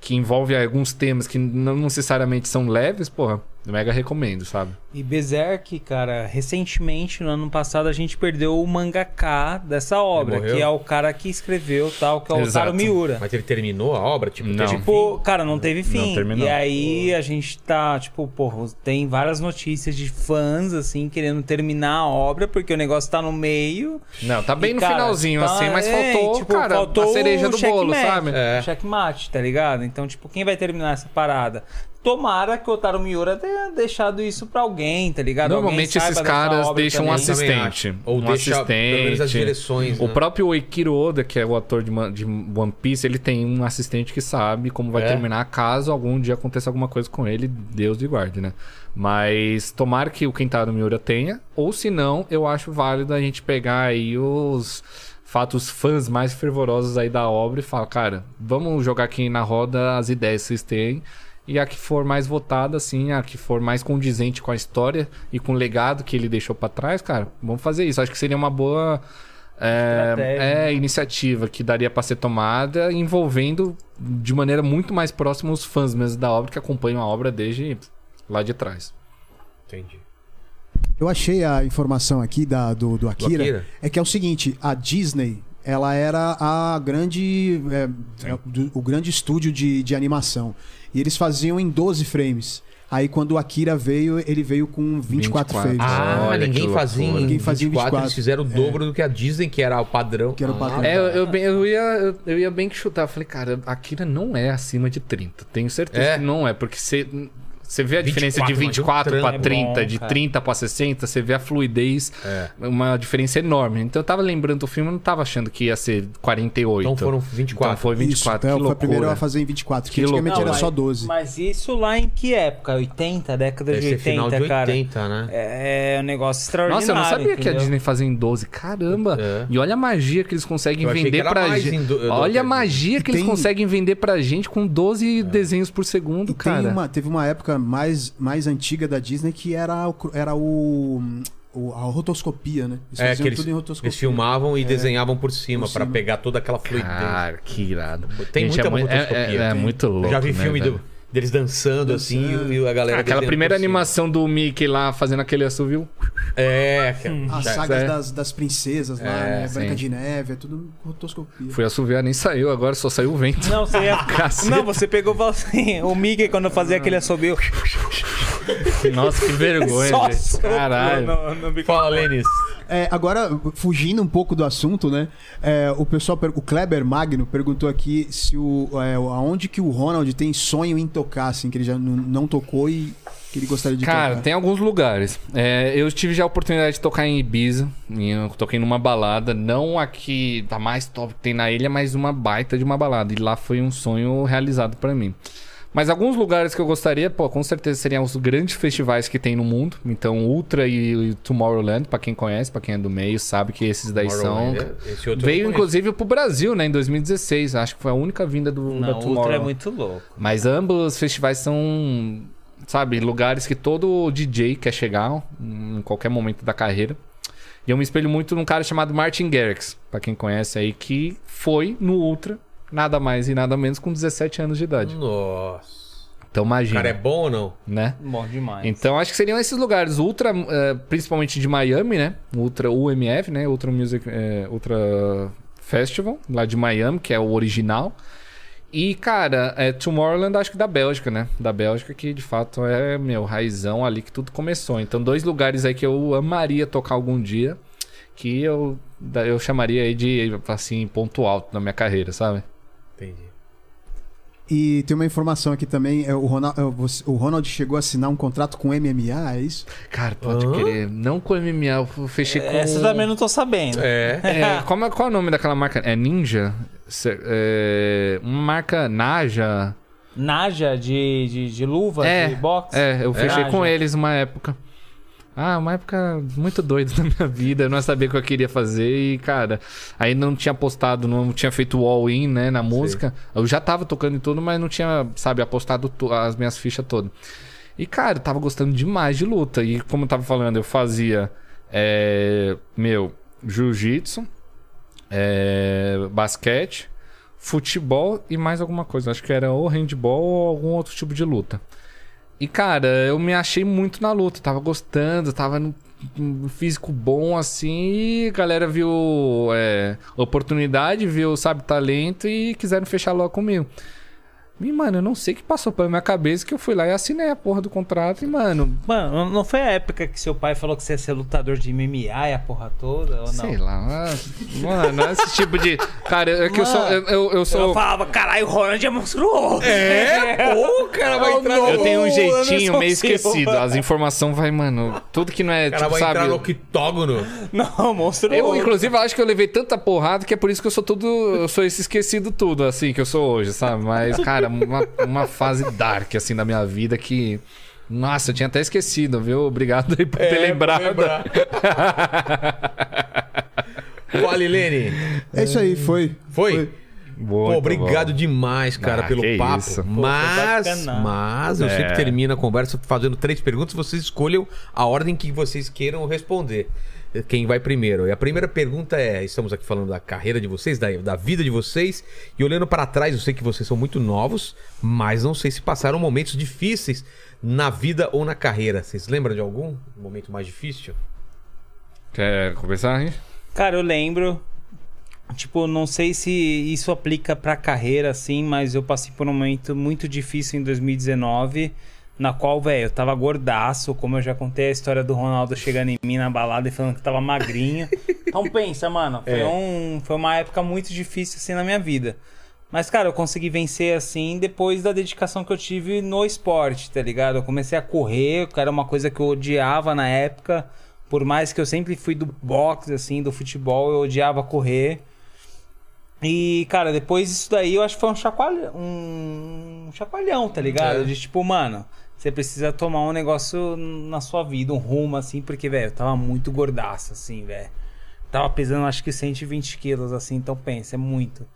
Que envolve alguns temas que não necessariamente são leves, porra, eu mega recomendo, sabe? E Berserk, cara, recentemente, no ano passado, a gente perdeu o mangaka dessa obra, que é o cara que escreveu tal, que é o Exato. Taro Miura. Mas ele terminou a obra? Tipo, Não. teve Tipo, cara, não teve fim. Não terminou. E aí a gente tá, tipo, porra, tem várias notícias de fãs, assim, querendo terminar a obra, porque o negócio tá no meio. Não, tá bem E, no cara, finalzinho, tá- assim, mas é, faltou, tipo, cara, faltou a cereja do bolo, checkmate. sabe? É. Checkmate, tá ligado? Então, tipo, quem vai terminar essa parada? Tomara que o Otaro Miura tenha deixado isso pra alguém, tá ligado? Normalmente Alguém esses caras deixam um também. Também assistente. Ou um deixa, assistente. pelo menos, as direções, O né? próprio Oikiro Oda, que é o ator de, de One Piece, ele tem um assistente que sabe como vai É? terminar caso algum dia aconteça alguma coisa com ele, Deus lhe guarde, né? Mas tomara que o Kentaro Miura tenha, ou se não, eu acho válido a gente pegar aí os fatos fãs mais fervorosos aí da obra e falar, cara, vamos jogar aqui na roda as ideias que vocês têm e a que for mais votada, assim, a que for mais condizente com a história e com o legado que ele deixou pra trás, cara, vamos fazer isso. Acho que seria uma boa é, é iniciativa que daria pra ser tomada envolvendo de maneira muito mais próxima os fãs mesmo da obra que acompanham a obra desde lá de trás. Entendi. Eu achei a informação aqui da, do, do Akira, Akira? É que é o seguinte, a Disney, ela era a grande. é, é, do- o grande estúdio de, de animação. E eles faziam em 12 frames. Aí quando o Akira veio, ele veio com 24, 24. frames. Ah, Olha ninguém fazia, em. Ninguém fazia em 24, 24. eles fizeram o dobro do que a Disney, que era o padrão. Que era o padrão. É, eu, eu, eu ia, eu, ia bem que chutar. Eu falei, cara, a Akira não é acima de 30. Tenho certeza É. que não é, porque você. Você vê a 24, diferença de mas é um 24 trampo. pra 30, É bom, de cara. 30 pra 60, você vê a fluidez, É. uma diferença enorme. Então eu tava lembrando do filme, eu não tava achando que ia ser 48. Então foram 24. Então foi 24, Isso, que foi loucura. a primeira a fazer em 24, que Que antigamente loucura. era mas, só 12. Mas isso lá em que época? 80, década Deve de ser 80, final de cara. 80, né? É um negócio extraordinário. Nossa, eu não sabia que a entendeu? Disney fazia em 12. Caramba! É. E olha a magia que eles conseguem Eu vender pra gente. do- Olha a magia que E eles tem- conseguem vender pra gente com 12 desenhos por segundo, E cara. tem uma, teve uma época mais, mais antiga da Disney que era o, era o, o- a rotoscopia, né? Eles É, faziam que eles, tudo em rotoscopia. eles filmavam e desenhavam por cima cima. pegar toda aquela fluidez. Cara, que irado. Tem Gente, muita é, mui- é- rotoscopia. É, é Tem. muito louco. Eu já vi né, filme do- velho? Deles dançando, assim e, e a galera. Aquela desenhando primeira animação do Mickey lá fazendo aquele assovio. É, aquela- As já- sagas é. das, das princesas lá, É, né? Branca de Neve, é tudo rotoscopia. Foi assoviar, nem saiu, agora só saiu o vento. Não, você ia... Não, você pegou assim, o Mickey quando fazia aquele assobio. Nossa, que vergonha, Caralho. Fala, Lênis. É, agora, fugindo um pouco do assunto, né? é, o pessoal, o Kleber Magno perguntou aqui se o, é, aonde que o Ronald tem sonho em tocar, assim, que ele já não tocou e que ele gostaria de Cara, tocar. tem alguns lugares. É, eu tive já a oportunidade de tocar em Ibiza. Eu toquei numa balada, não aqui da mais top que tem na ilha, mas uma baita de uma balada. E lá foi um sonho realizado pra mim. Mas alguns lugares que eu gostaria, pô, com certeza seriam os grandes festivais que tem no mundo. Então, Ultra e, e Tomorrowland, pra quem conhece, pra quem é do meio, sabe que esses daí são. É- esse Veio inclusive pro Brasil, né, em 2016. Acho que foi a única vinda do da Não, o Ultra é muito louco. Mas ambos os festivais são, sabe, lugares que todo DJ quer chegar em qualquer momento da carreira. E eu me espelho muito num cara chamado Martin Garrix, pra quem conhece aí, que foi no Ultra, nada mais e nada menos, com 17 anos de idade. Nossa. Então O imagina, cara é bom ou não? né? Bom demais. Então acho que seriam esses lugares, Ultra, eh, principalmente de Miami, né? Ultra UMF, né? Ultra Music, eh, Ultra Festival, lá de Miami, que é o original. E, cara, é Tomorrowland, acho que da Bélgica, né? Da Bélgica, que de fato é, meu, raizão ali que tudo começou. Então, dois lugares aí que eu amaria tocar algum dia, que eu, eu chamaria aí de, assim, ponto alto na minha carreira, sabe? Entendi. E tem uma informação aqui também, é, o, Ronald, é, o Ronald chegou a assinar um contrato com o MMA, é isso? Cara, pode Hã? querer. Não com MMA, eu fechei com... Essa eu também não tô sabendo. É. É, como é- qual é o nome daquela marca? É Ninja? É, uma marca Naja. Naja de, de, de luva, É, de boxe. É, eu fechei com eles uma época. Ah, uma época muito doida da minha vida. Eu não sabia o que eu queria fazer e, cara, aí não tinha apostado, não tinha feito all-in, né, na música. Eu já tava tocando e tudo, mas não tinha, sabe, apostado as minhas fichas todas. E, cara, eu tava gostando demais de luta. E, como eu tava falando, eu fazia, é, meu, jiu-jitsu, é, basquete, futebol e mais alguma coisa. Acho que era ou handball ou algum outro tipo de luta. E, cara, eu me achei muito na luta. Tava gostando, tava no físico bom assim. E a galera viu é, oportunidade, viu, sabe, talento e quiseram fechar logo comigo. E, mano, eu não sei o que passou pela minha cabeça que eu fui lá e assinei a porra do contrato. E, mano, Mano, não foi a época que seu pai falou que você ia ser lutador de MMA e a porra toda? Ou não? sei lá. ah, Mano, esse tipo de. Cara, é que eu sou. Eu, eu, eu sou. Eu falava, caralho, o Ronald é monstruoso. É? Pô, o cara vai entrar Eu no... tenho um jeitinho meio esquecido. As informações vai, mano. Tudo que não é, O cara tipo, vai sabe. entrar no octógono. Não, monstruoso. Eu, inclusive, acho que eu levei tanta porrada que é por isso que eu sou tudo. Eu sou esse esquecido tudo, assim, que eu sou hoje, sabe? Mas, cara, uma, uma fase dark, assim, da minha vida que. Nossa, eu tinha até esquecido, viu? Obrigado aí por ter É, lembrado. lembrar. Fale, Lene. É isso aí, foi. Foi? Muito Pô, obrigado bom. demais, cara, Ah, pelo que papo. isso. Pô, Mas, foi bacana. mas eu É. sempre termino a conversa fazendo três perguntas. Vocês escolham a ordem que vocês queiram responder. Quem vai primeiro. E a primeira pergunta é: estamos aqui falando da carreira de vocês, da, da vida de vocês, e olhando para trás, eu sei que vocês são muito novos, mas não sei se passaram momentos difíceis na vida ou na carreira. Vocês lembram de algum momento mais difícil? Quer começar, hein? Cara, eu lembro. Tipo, não sei se isso aplica pra carreira, assim, mas eu passei por um momento muito difícil em 2019, na qual, velho, eu tava gordaço, como eu já contei a história do Ronaldo chegando em mim na balada e falando que tava magrinho. Então pensa, mano, foi, É. um, foi uma época muito difícil, assim, na minha vida. Mas, cara, eu consegui vencer, assim, depois da dedicação que eu tive no esporte, tá ligado? Eu comecei a correr, que era uma coisa que eu odiava na época. Por mais que eu sempre fui do boxe, assim, do futebol, eu odiava correr. E, cara, depois disso daí eu acho que foi um chacoalhão, um chacoalhão, tá ligado? É. De tipo, mano, você precisa tomar um negócio na sua vida, um rumo, assim, porque, velho, eu tava muito gordaço, assim, velho. Tava pesando acho que 120 quilos, assim, então pensa, é muito.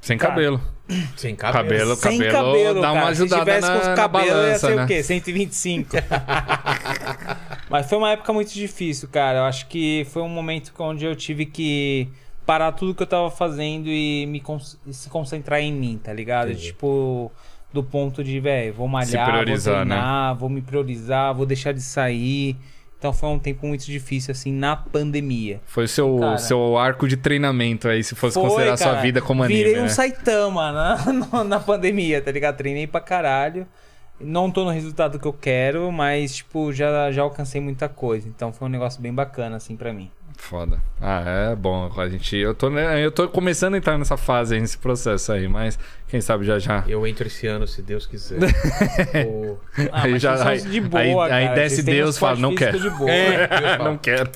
Sem Cara, cabelo. Sem cabelo. Cabelo, Sem cabelo, cabelo, dá uma cara. ajudada Se tivesse na, com na os cabelos, ia balança, ser né? o quê? 125. Mas foi uma época muito difícil, cara. Eu acho que foi um momento onde eu tive que parar tudo que eu tava fazendo e me con- e se concentrar em mim, tá ligado? Entendi. Tipo, do ponto de, velho, vou malhar, vou né? treinar, vou me priorizar, vou deixar de sair. Então foi um tempo muito difícil, assim, na pandemia. Foi o seu, Cara. seu arco de treinamento aí, se fosse Foi, considerar a sua cara. vida como anime, Virei um né? Saitama na, na, pandemia, tá ligado? Treinei pra caralho. Não tô no resultado que eu quero, mas, tipo, já, já alcancei muita coisa. Então foi um negócio bem bacana, assim, pra mim. Foda. Ah, é bom. A gente, eu, tô, né, eu tô começando a entrar nessa fase aí, nesse processo aí, mas quem sabe já já. Eu entro esse ano, se Deus quiser. O- Ah, Aí já- aí- de boa, aí- aí cara. desce Vocês um Deus e fala, "Não quero." De boa. É, fala. não quero.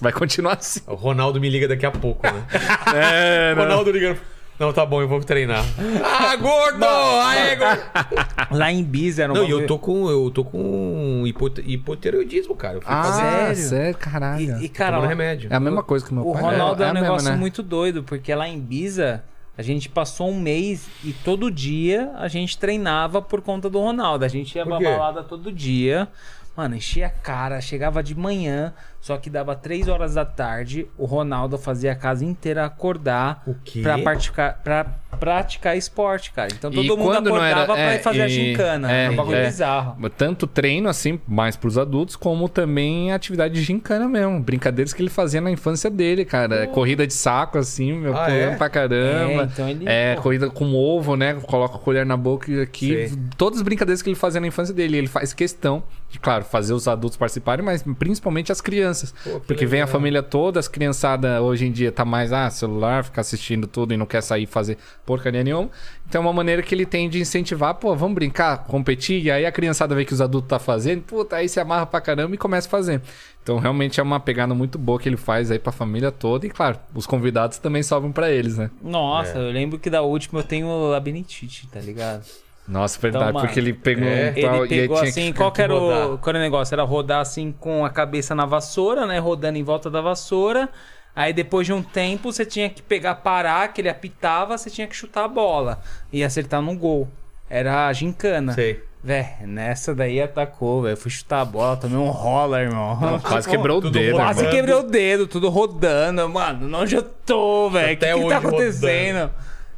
Vai continuar assim. O Ronaldo me liga daqui a pouco, né? É, O Ronaldo ligando. Não, tá bom, eu vou treinar. Ah, gordo! Aê, gordo! Lá em Ibiza era um Não, e eu tô com, eu tô com hipote- hipotireoidismo, cara. Eu fui fazer Ah, Sério? sério, caralho. E, e, cara, lá- remédio. É a mesma coisa que o meu O pai. Ronaldo é, a um mesma, negócio né? muito doido, porque lá em Ibiza a gente passou um mês e todo dia a gente treinava por conta do Ronaldo. A gente ia pra balada todo dia. Mano, enchia a cara, chegava de manhã, só que dava 3 horas da tarde, o Ronaldo fazia a casa inteira acordar O quê? pra praticar, pra praticar esporte, cara. Então todo E mundo acordava era- pra é, ir fazer a e- gincana. é, um bagulho é. bizarro. Tanto treino, assim, mais pros adultos, como também atividade de gincana mesmo. Brincadeiras que ele fazia na infância dele, cara. Corrida de saco, assim, meu, Ah, é? pra caramba. É, então ele- É, corrida com ovo, né? Coloca a colher na boca e aqui. Sei. Todas as brincadeiras que ele fazia na infância dele. Ele faz questão de, claro, fazer os adultos participarem, mas principalmente as crianças. Pô, que Porque vem a família toda, as criançadas hoje em dia tá mais, ah, celular, ficar assistindo tudo e não quer sair e fazer porcaria nenhuma. Então é uma maneira que ele tem de incentivar, pô, vamos brincar, competir, e aí a criançada vê que os adultos tá fazendo, puta, aí se amarra pra caramba e começa a fazer. Então realmente é uma pegada muito boa que ele faz aí pra família toda, e claro, os convidados também sobram pra eles, né? Nossa, É. eu lembro que da última eu tenho labirintite, tá ligado? Nossa, verdade, Então, mano, porque ele pegou é, um pau Ele e aí pegou tinha assim, que qual que era o, qual era o negócio? Era rodar assim com a cabeça na vassoura, né? Rodando em volta da vassoura. Aí depois de um tempo você tinha que pegar, parar, que ele apitava, você tinha que chutar a bola e acertar no gol. Era a gincana. Sei. Vé, nessa daí atacou, velho. Fui chutar a bola, tomei um rola, irmão. Quase quebrou o dedo. rodando. Quase quebrei o dedo, tudo rodando. Mano, onde eu tô, velho? O que, que tá acontecendo?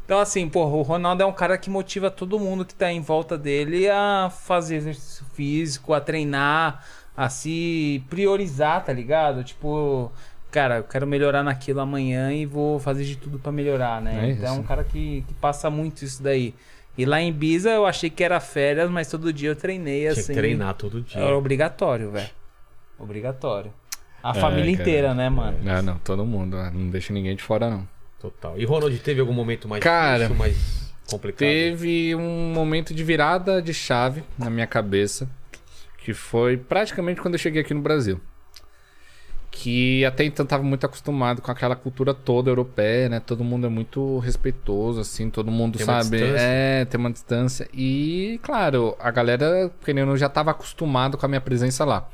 Então, assim, porra, o Ronaldo é um cara que motiva todo mundo que tá em volta dele a fazer exercício físico, a treinar, a se priorizar, tá ligado? Tipo, cara, eu quero melhorar naquilo amanhã e vou fazer de tudo pra melhorar, né? É então é um cara que, que passa muito isso daí. E lá em Ibiza eu achei que era férias, mas todo dia eu treinei Tinha assim. que treinar todo dia. Era obrigatório, velho. Obrigatório. A É, família cara. inteira, né, mano? Não, não, todo mundo, né? não deixa ninguém de fora, não. Total. E Ronald, teve algum momento mais Cara, difícil, mais complicado? Teve um momento de virada de chave na minha cabeça, que foi praticamente quando eu cheguei aqui no Brasil. Que até então estava muito acostumado com aquela cultura toda europeia, né? Todo mundo é muito respeitoso, assim, todo mundo Tem sabe. É, tem uma distância. E, claro, a galera, querendo, já estava acostumado com a minha presença lá.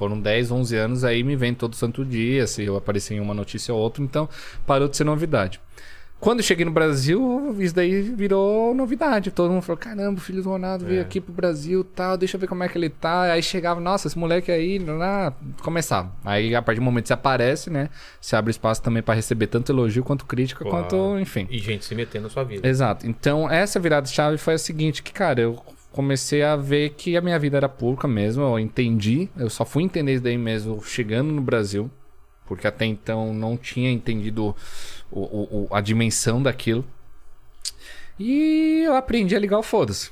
Foram 10, 11 anos, aí me vem todo santo dia, se eu aparecer em uma notícia ou outra, então parou de ser novidade. Quando eu cheguei no Brasil, isso daí virou novidade. Todo mundo falou: caramba, o filho do Ronaldo veio aqui pro Brasil tal, deixa eu ver como é que ele tá. Aí chegava, nossa, esse moleque aí, lá, começava. Aí a partir do momento que você aparece, né? Você abre espaço também pra receber tanto elogio quanto crítica, Claro. quanto, enfim. E gente se metendo na sua vida. Exato. Então, essa virada de chave foi a seguinte, que, cara, eu comecei a ver que a minha vida era pública mesmo, eu entendi, eu só fui entender isso daí mesmo chegando no Brasil, porque até então não tinha entendido o- o- o- a dimensão daquilo. E eu aprendi a ligar o foda-se.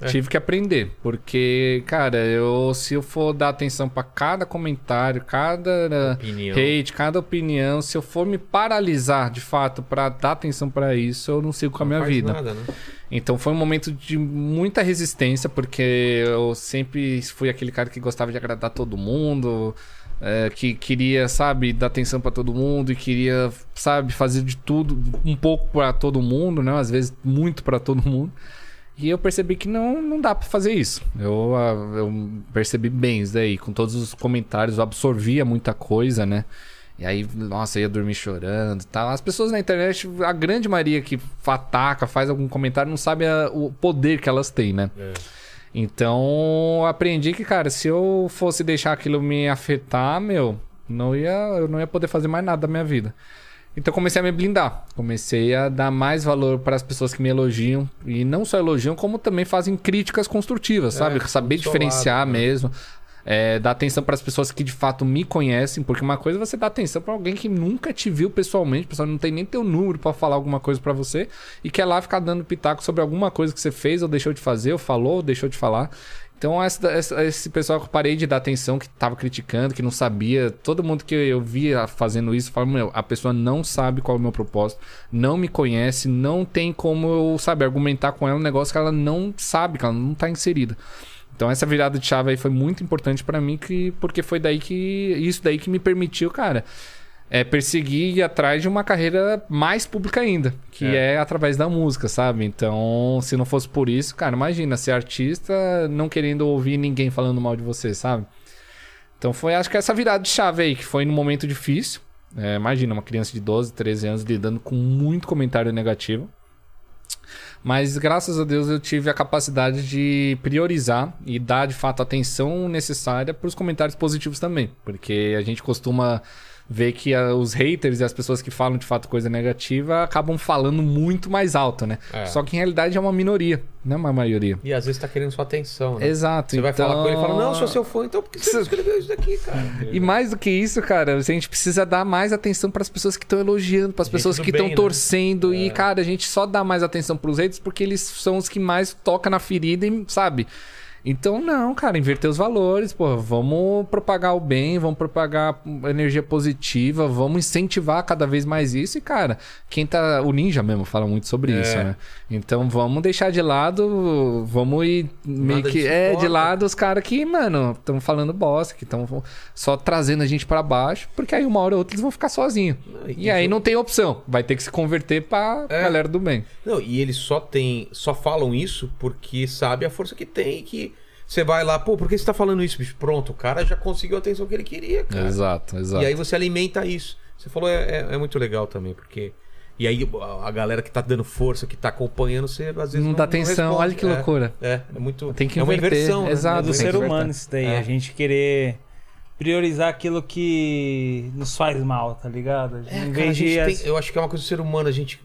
É. Tive que aprender, porque, cara, eu se eu for dar atenção pra cada comentário, cada né, Opinião. hate, cada opinião, se eu for me paralisar de fato pra dar atenção pra isso, eu não sigo com a minha vida. Nada, né? Então foi um momento de muita resistência, porque eu sempre fui aquele cara que gostava de agradar todo mundo, é, que queria, sabe, dar atenção pra todo mundo e queria, sabe, fazer de tudo, um pouco pra todo mundo, né? Às vezes muito pra todo mundo. E eu percebi que não, não dá pra fazer isso. Eu, ah, eu percebi bem isso daí. Com todos os comentários, eu absorvia muita coisa, né? E aí, nossa, eu ia dormir chorando e tal. As pessoas na internet, a grande maioria que ataca, faz algum comentário, não sabe a- o poder que elas têm, né? É. Então, aprendi que, cara, se eu fosse deixar aquilo me afetar, meu, não ia, eu não ia poder fazer mais nada da minha vida. Então, comecei a me blindar. Comecei a dar mais valor para as pessoas que me elogiam. E não só elogiam, como também fazem críticas construtivas, sabe? Saber diferenciar lado, né? mesmo. É, dar atenção para as pessoas que de fato me conhecem, porque uma coisa é você dar atenção para alguém que nunca te viu pessoalmente, a pessoa não tem nem teu número para falar alguma coisa para você e quer lá ficar dando pitaco sobre alguma coisa que você fez ou deixou de fazer, ou falou, ou deixou de falar. Então, esse pessoal que eu parei de dar atenção, que tava criticando, que não sabia, todo mundo que eu via fazendo isso, fala, meu, a pessoa não sabe qual é o meu propósito, não me conhece, não tem como eu, sabe, argumentar com ela um negócio que ela não sabe, que ela não tá inserida. Então essa virada de chave aí foi muito importante pra mim, que, porque foi daí que. Isso daí que me permitiu, cara, é, perseguir e ir atrás de uma carreira mais pública ainda, que é. através da música, sabe? Então, se não fosse por isso, cara, imagina ser artista não querendo ouvir ninguém falando mal de você, sabe? Então foi, acho que essa virada de chave aí, que foi num momento difícil. É, imagina, uma criança de 12, 13 anos lidando com muito comentário negativo. Mas graças a Deus eu tive a capacidade de priorizar e dar de fato a atenção necessária para os comentários positivos também. Porque a gente costuma ver que ah, os haters e as pessoas que falam de fato coisa negativa acabam falando muito mais alto, né? É. Só que em realidade é uma minoria, não é uma maioria. E às vezes tá querendo sua atenção, né? Exato. Você vai falar com ele e fala, então- não, sou seu fã, então por que você escreveu isso daqui, cara? E mais do que isso, cara, a gente precisa dar mais atenção para as pessoas que estão elogiando, para as pessoas que estão né? torcendo. E, cara, a gente só dá mais atenção pros haters porque eles são os que mais tocam na ferida, e, sabe? Então, não, cara, inverter os valores, pô, vamos propagar o bem, vamos propagar energia positiva, vamos incentivar cada vez mais isso. E, cara, quem tá. O Ninja mesmo fala muito sobre É. isso, né? Então vamos deixar de lado, vamos ir meio Nada que. É, de lado os caras que, mano, estão falando bosta, que estão só trazendo a gente pra baixo, porque aí uma hora ou outra eles vão ficar sozinhos. e E aí isso- não tem opção, vai ter que se converter pra É. galera do bem. Não, e eles só tem, só falam isso porque sabe a força que tem e que você vai lá, pô, por que você tá falando isso, bicho? Pronto, o cara já conseguiu a atenção que ele queria, cara. Exato, exato. E aí você alimenta isso. Você falou, é, é- é muito legal também, porque. E aí a- galera que tá dando força, que tá acompanhando, você às vezes Não não, dá atenção, responde. olha que É, loucura. É, é muito. Tem que é uma inverter, inversão. né? exato. É do ser que humano inverter. isso daí. É. A gente querer priorizar aquilo que nos faz mal, tá ligado? É, em cara, a vez gente de. tem- eu acho que é uma coisa do ser humano, a gente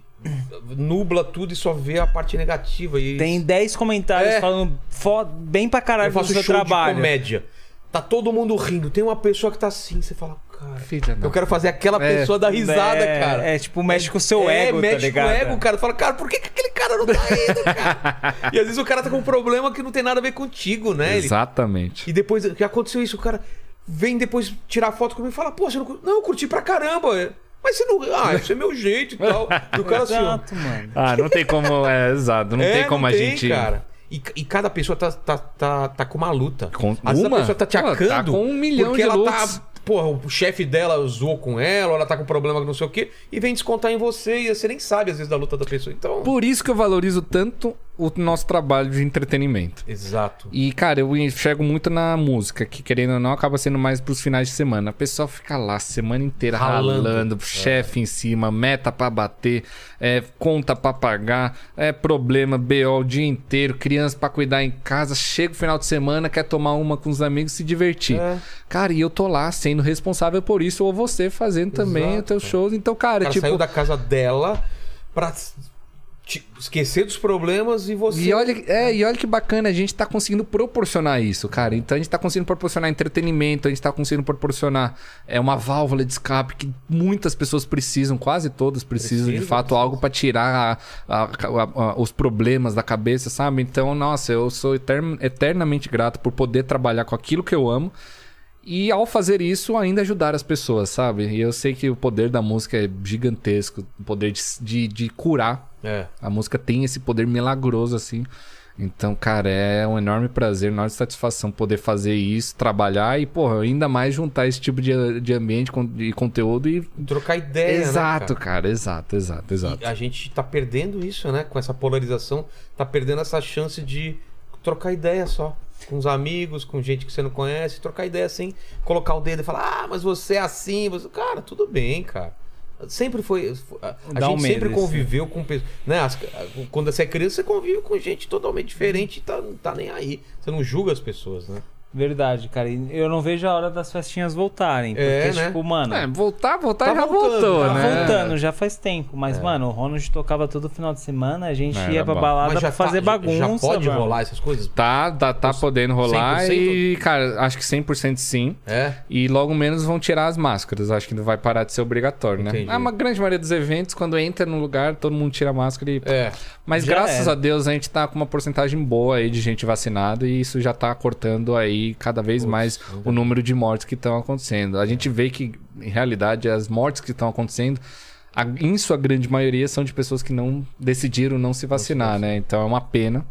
nubla tudo e só vê a parte negativa. E Tem 10 comentários É. falando fo- bem pra caralho eu do faço seu show trabalho. de comédia. Tá todo mundo rindo. Tem uma pessoa que tá assim, você fala, cara. Filha Eu quero fazer aquela É. pessoa dar risada, é, cara. É, tipo, mexe com o seu é, ego, mexe tá ligado? com o ego, cara. Tu fala, cara, por que, que aquele cara não tá indo, cara? e às vezes o cara tá com um problema que não tem nada a ver contigo, né? Ele- Exatamente. E depois que aconteceu isso, o cara vem depois tirar foto comigo e fala, você não. Não, eu curti pra caramba. Mas você não. Ah, esse é meu jeito e tal. E o cara assim. Exato, mano. Ah, não tem como. É, exato. Não É, tem como a gente. Cara. E, e cada pessoa tá, tá, tá, tá com uma luta. Com Às vezes uma? a pessoa tá te Pô, tá acando. com um milhão porque de ela lutas. tá. Porra, o chefe dela zoou com ela, ou ela tá com problema com não sei o quê, e vem descontar em você, e você nem sabe às vezes da luta da pessoa. Então. Por isso que eu valorizo tanto o nosso trabalho de entretenimento. Exato. E, cara, eu enxergo muito na música, que querendo ou não, acaba sendo mais pros finais de semana. A pessoa fica lá a semana inteira Ralando. ralando, chefe em cima, meta pra bater, é, conta pra pagar, é problema, BO o dia inteiro, criança pra cuidar em casa. Chega o final de semana, quer tomar uma com os amigos se divertir. É. Cara, e eu tô lá sendo responsável por isso, ou você fazendo também Exato, os teus shows. Então, cara, cara tipo. saiu da casa dela pra esquecer dos problemas e você. E olha, é, e olha que bacana, a gente tá conseguindo proporcionar isso, cara. Então a gente tá conseguindo proporcionar entretenimento, a gente tá conseguindo proporcionar é, uma válvula de escape que muitas pessoas precisam, quase todas precisam, de fato, algo pra tirar a- a- a- os problemas da cabeça, sabe? Então, nossa, eu sou etern- eternamente grato por poder trabalhar com aquilo que eu amo. E ao fazer isso, ainda ajudar as pessoas, sabe? E eu sei que o poder da música é gigantesco o poder de, de, de curar É. a música tem esse poder milagroso, assim. Então, cara, é um enorme prazer, enorme satisfação poder fazer isso, trabalhar e, porra, ainda mais juntar esse tipo de, de ambiente de conteúdo e. Trocar ideia. né, exato, cara? cara? exato, exato, exato. E a gente tá perdendo isso, né? Com essa polarização, tá perdendo essa chance de trocar ideia só. Com os amigos, com gente que você não conhece, trocar ideia sem colocar o dedo e falar, ah, mas você é assim. Você... Cara, tudo bem, cara. Sempre foi. A, um gente medo sempre isso. conviveu com pessoas. Né? As- quando você é criança, você convive com gente totalmente diferente e tá, não tá nem aí. Você não julga as pessoas, né? Verdade, cara. E eu não vejo a hora das festinhas voltarem. Porque, É, né? tipo, mano. É, voltar, voltar Tá já voltando, voltou, tá Tá né? voltando, já faz tempo. Mas, mano, o Ronald tocava todo final de semana, a gente É, ia pra bom. balada pra fazer tá- bagunça. Já pode mano. rolar essas coisas? Tá, tá, tá podendo rolar 100%? e, cara, acho que 100% sim. É. E logo menos vão tirar as máscaras. Acho que não vai parar de ser obrigatório, né? Entendi. A uma grande maioria dos eventos, quando entra no lugar, todo mundo tira a máscara e É. Mas Já graças era. a Deus a gente tá com uma porcentagem boa aí de gente vacinada e isso já tá cortando aí cada vez mais o número de mortes que estão acontecendo. A gente vê que, em realidade, as mortes que estão acontecendo, a- em sua grande maioria, são de pessoas que não decidiram não se vacinar, né? Então é uma pena.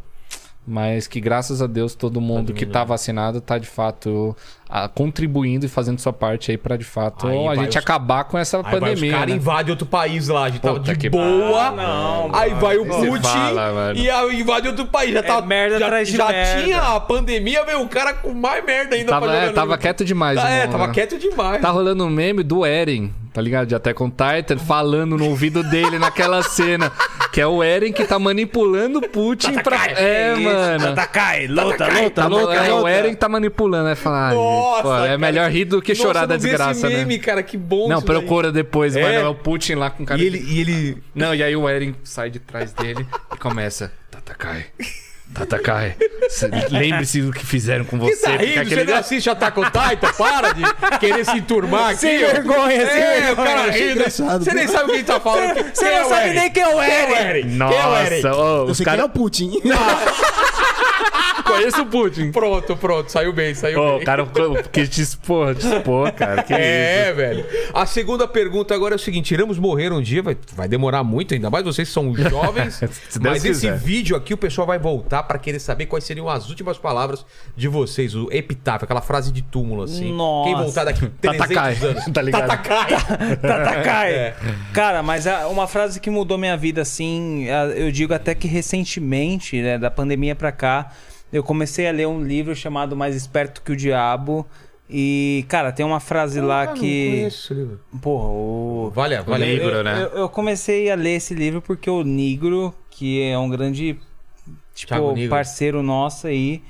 Mas que graças a Deus todo mundo que tá vacinado tá de fato ah, contribuindo e fazendo sua parte aí pra de fato Aí a vai gente os- acabar com essa Aí vai os pandemia. caras né? invadem outro país lá, a gente tava Puta de que boa. pariu. Não, aí mano. vai o Putin fala, e aí invade outro país. Já, tá, merda já, atrás de já merda. tinha a pandemia, veio o cara com mais merda ainda Tava, pra jogar é, tava quieto demais. Tá, é, tava né? quieto demais. Tá rolando um meme do Eren, tá ligado? De Attack on Titan, falando no ouvido dele naquela cena. Que é o Eren que tá manipulando o Putin pra. É, mano. Tatakai, luta, luta, Tá, luta, é, o. Eren que tá manipulando. É falar, Nossa, pô, é melhor rir do que chorar da desgraça, esse meme, né? cara, que bom Não, procura depois, É. mano. É o Putin lá com cara E de- ele, e ele... Não, e aí o Eren sai de trás dele e começa. Tatakai. Tatakai. Lembre-se do que fizeram com Que você. tá rindo? aquele- Você não assiste Attack on Titan? Para de querer se enturmar aqui. Sem vergonha, sem É, o cara rindo. Você nem sabe o que ele tá falando. Você Quem é não o sabe nem quem é o Quem é Eren. Eren? Quem é o Eren? Nossa, Eu os sei quem é o Putin. conhecem o Putin. Pronto, pronto. Saiu bem, saiu Ô, bem. o cara quis te expor, te expor, cara. Que isso. É, velho. A segunda pergunta agora é o seguinte: iremos morrer um dia, vai, vai demorar muito, ainda mais vocês são jovens. Mas esse quiser. vídeo aqui o pessoal vai voltar pra querer saber quais seriam as últimas palavras de vocês, o epitáfio, aquela frase de túmulo assim. Nossa. Quem voltar daqui 300 Tatakai, anos. tá ligado? Tatakai. Tatakai. É. Cara, mas a- uma frase que mudou minha vida, assim, a- eu digo até que recentemente, né, da pandemia pra cá, eu comecei a ler um livro chamado Mais Esperto que o Diabo. E, cara, tem uma frase lá Ah, não que. conheço esse livro. Porra, o. Vale, vale. livro, eu, né? eu- eu comecei a ler esse livro porque o Nigro, que é um grande tipo, parceiro nosso aí,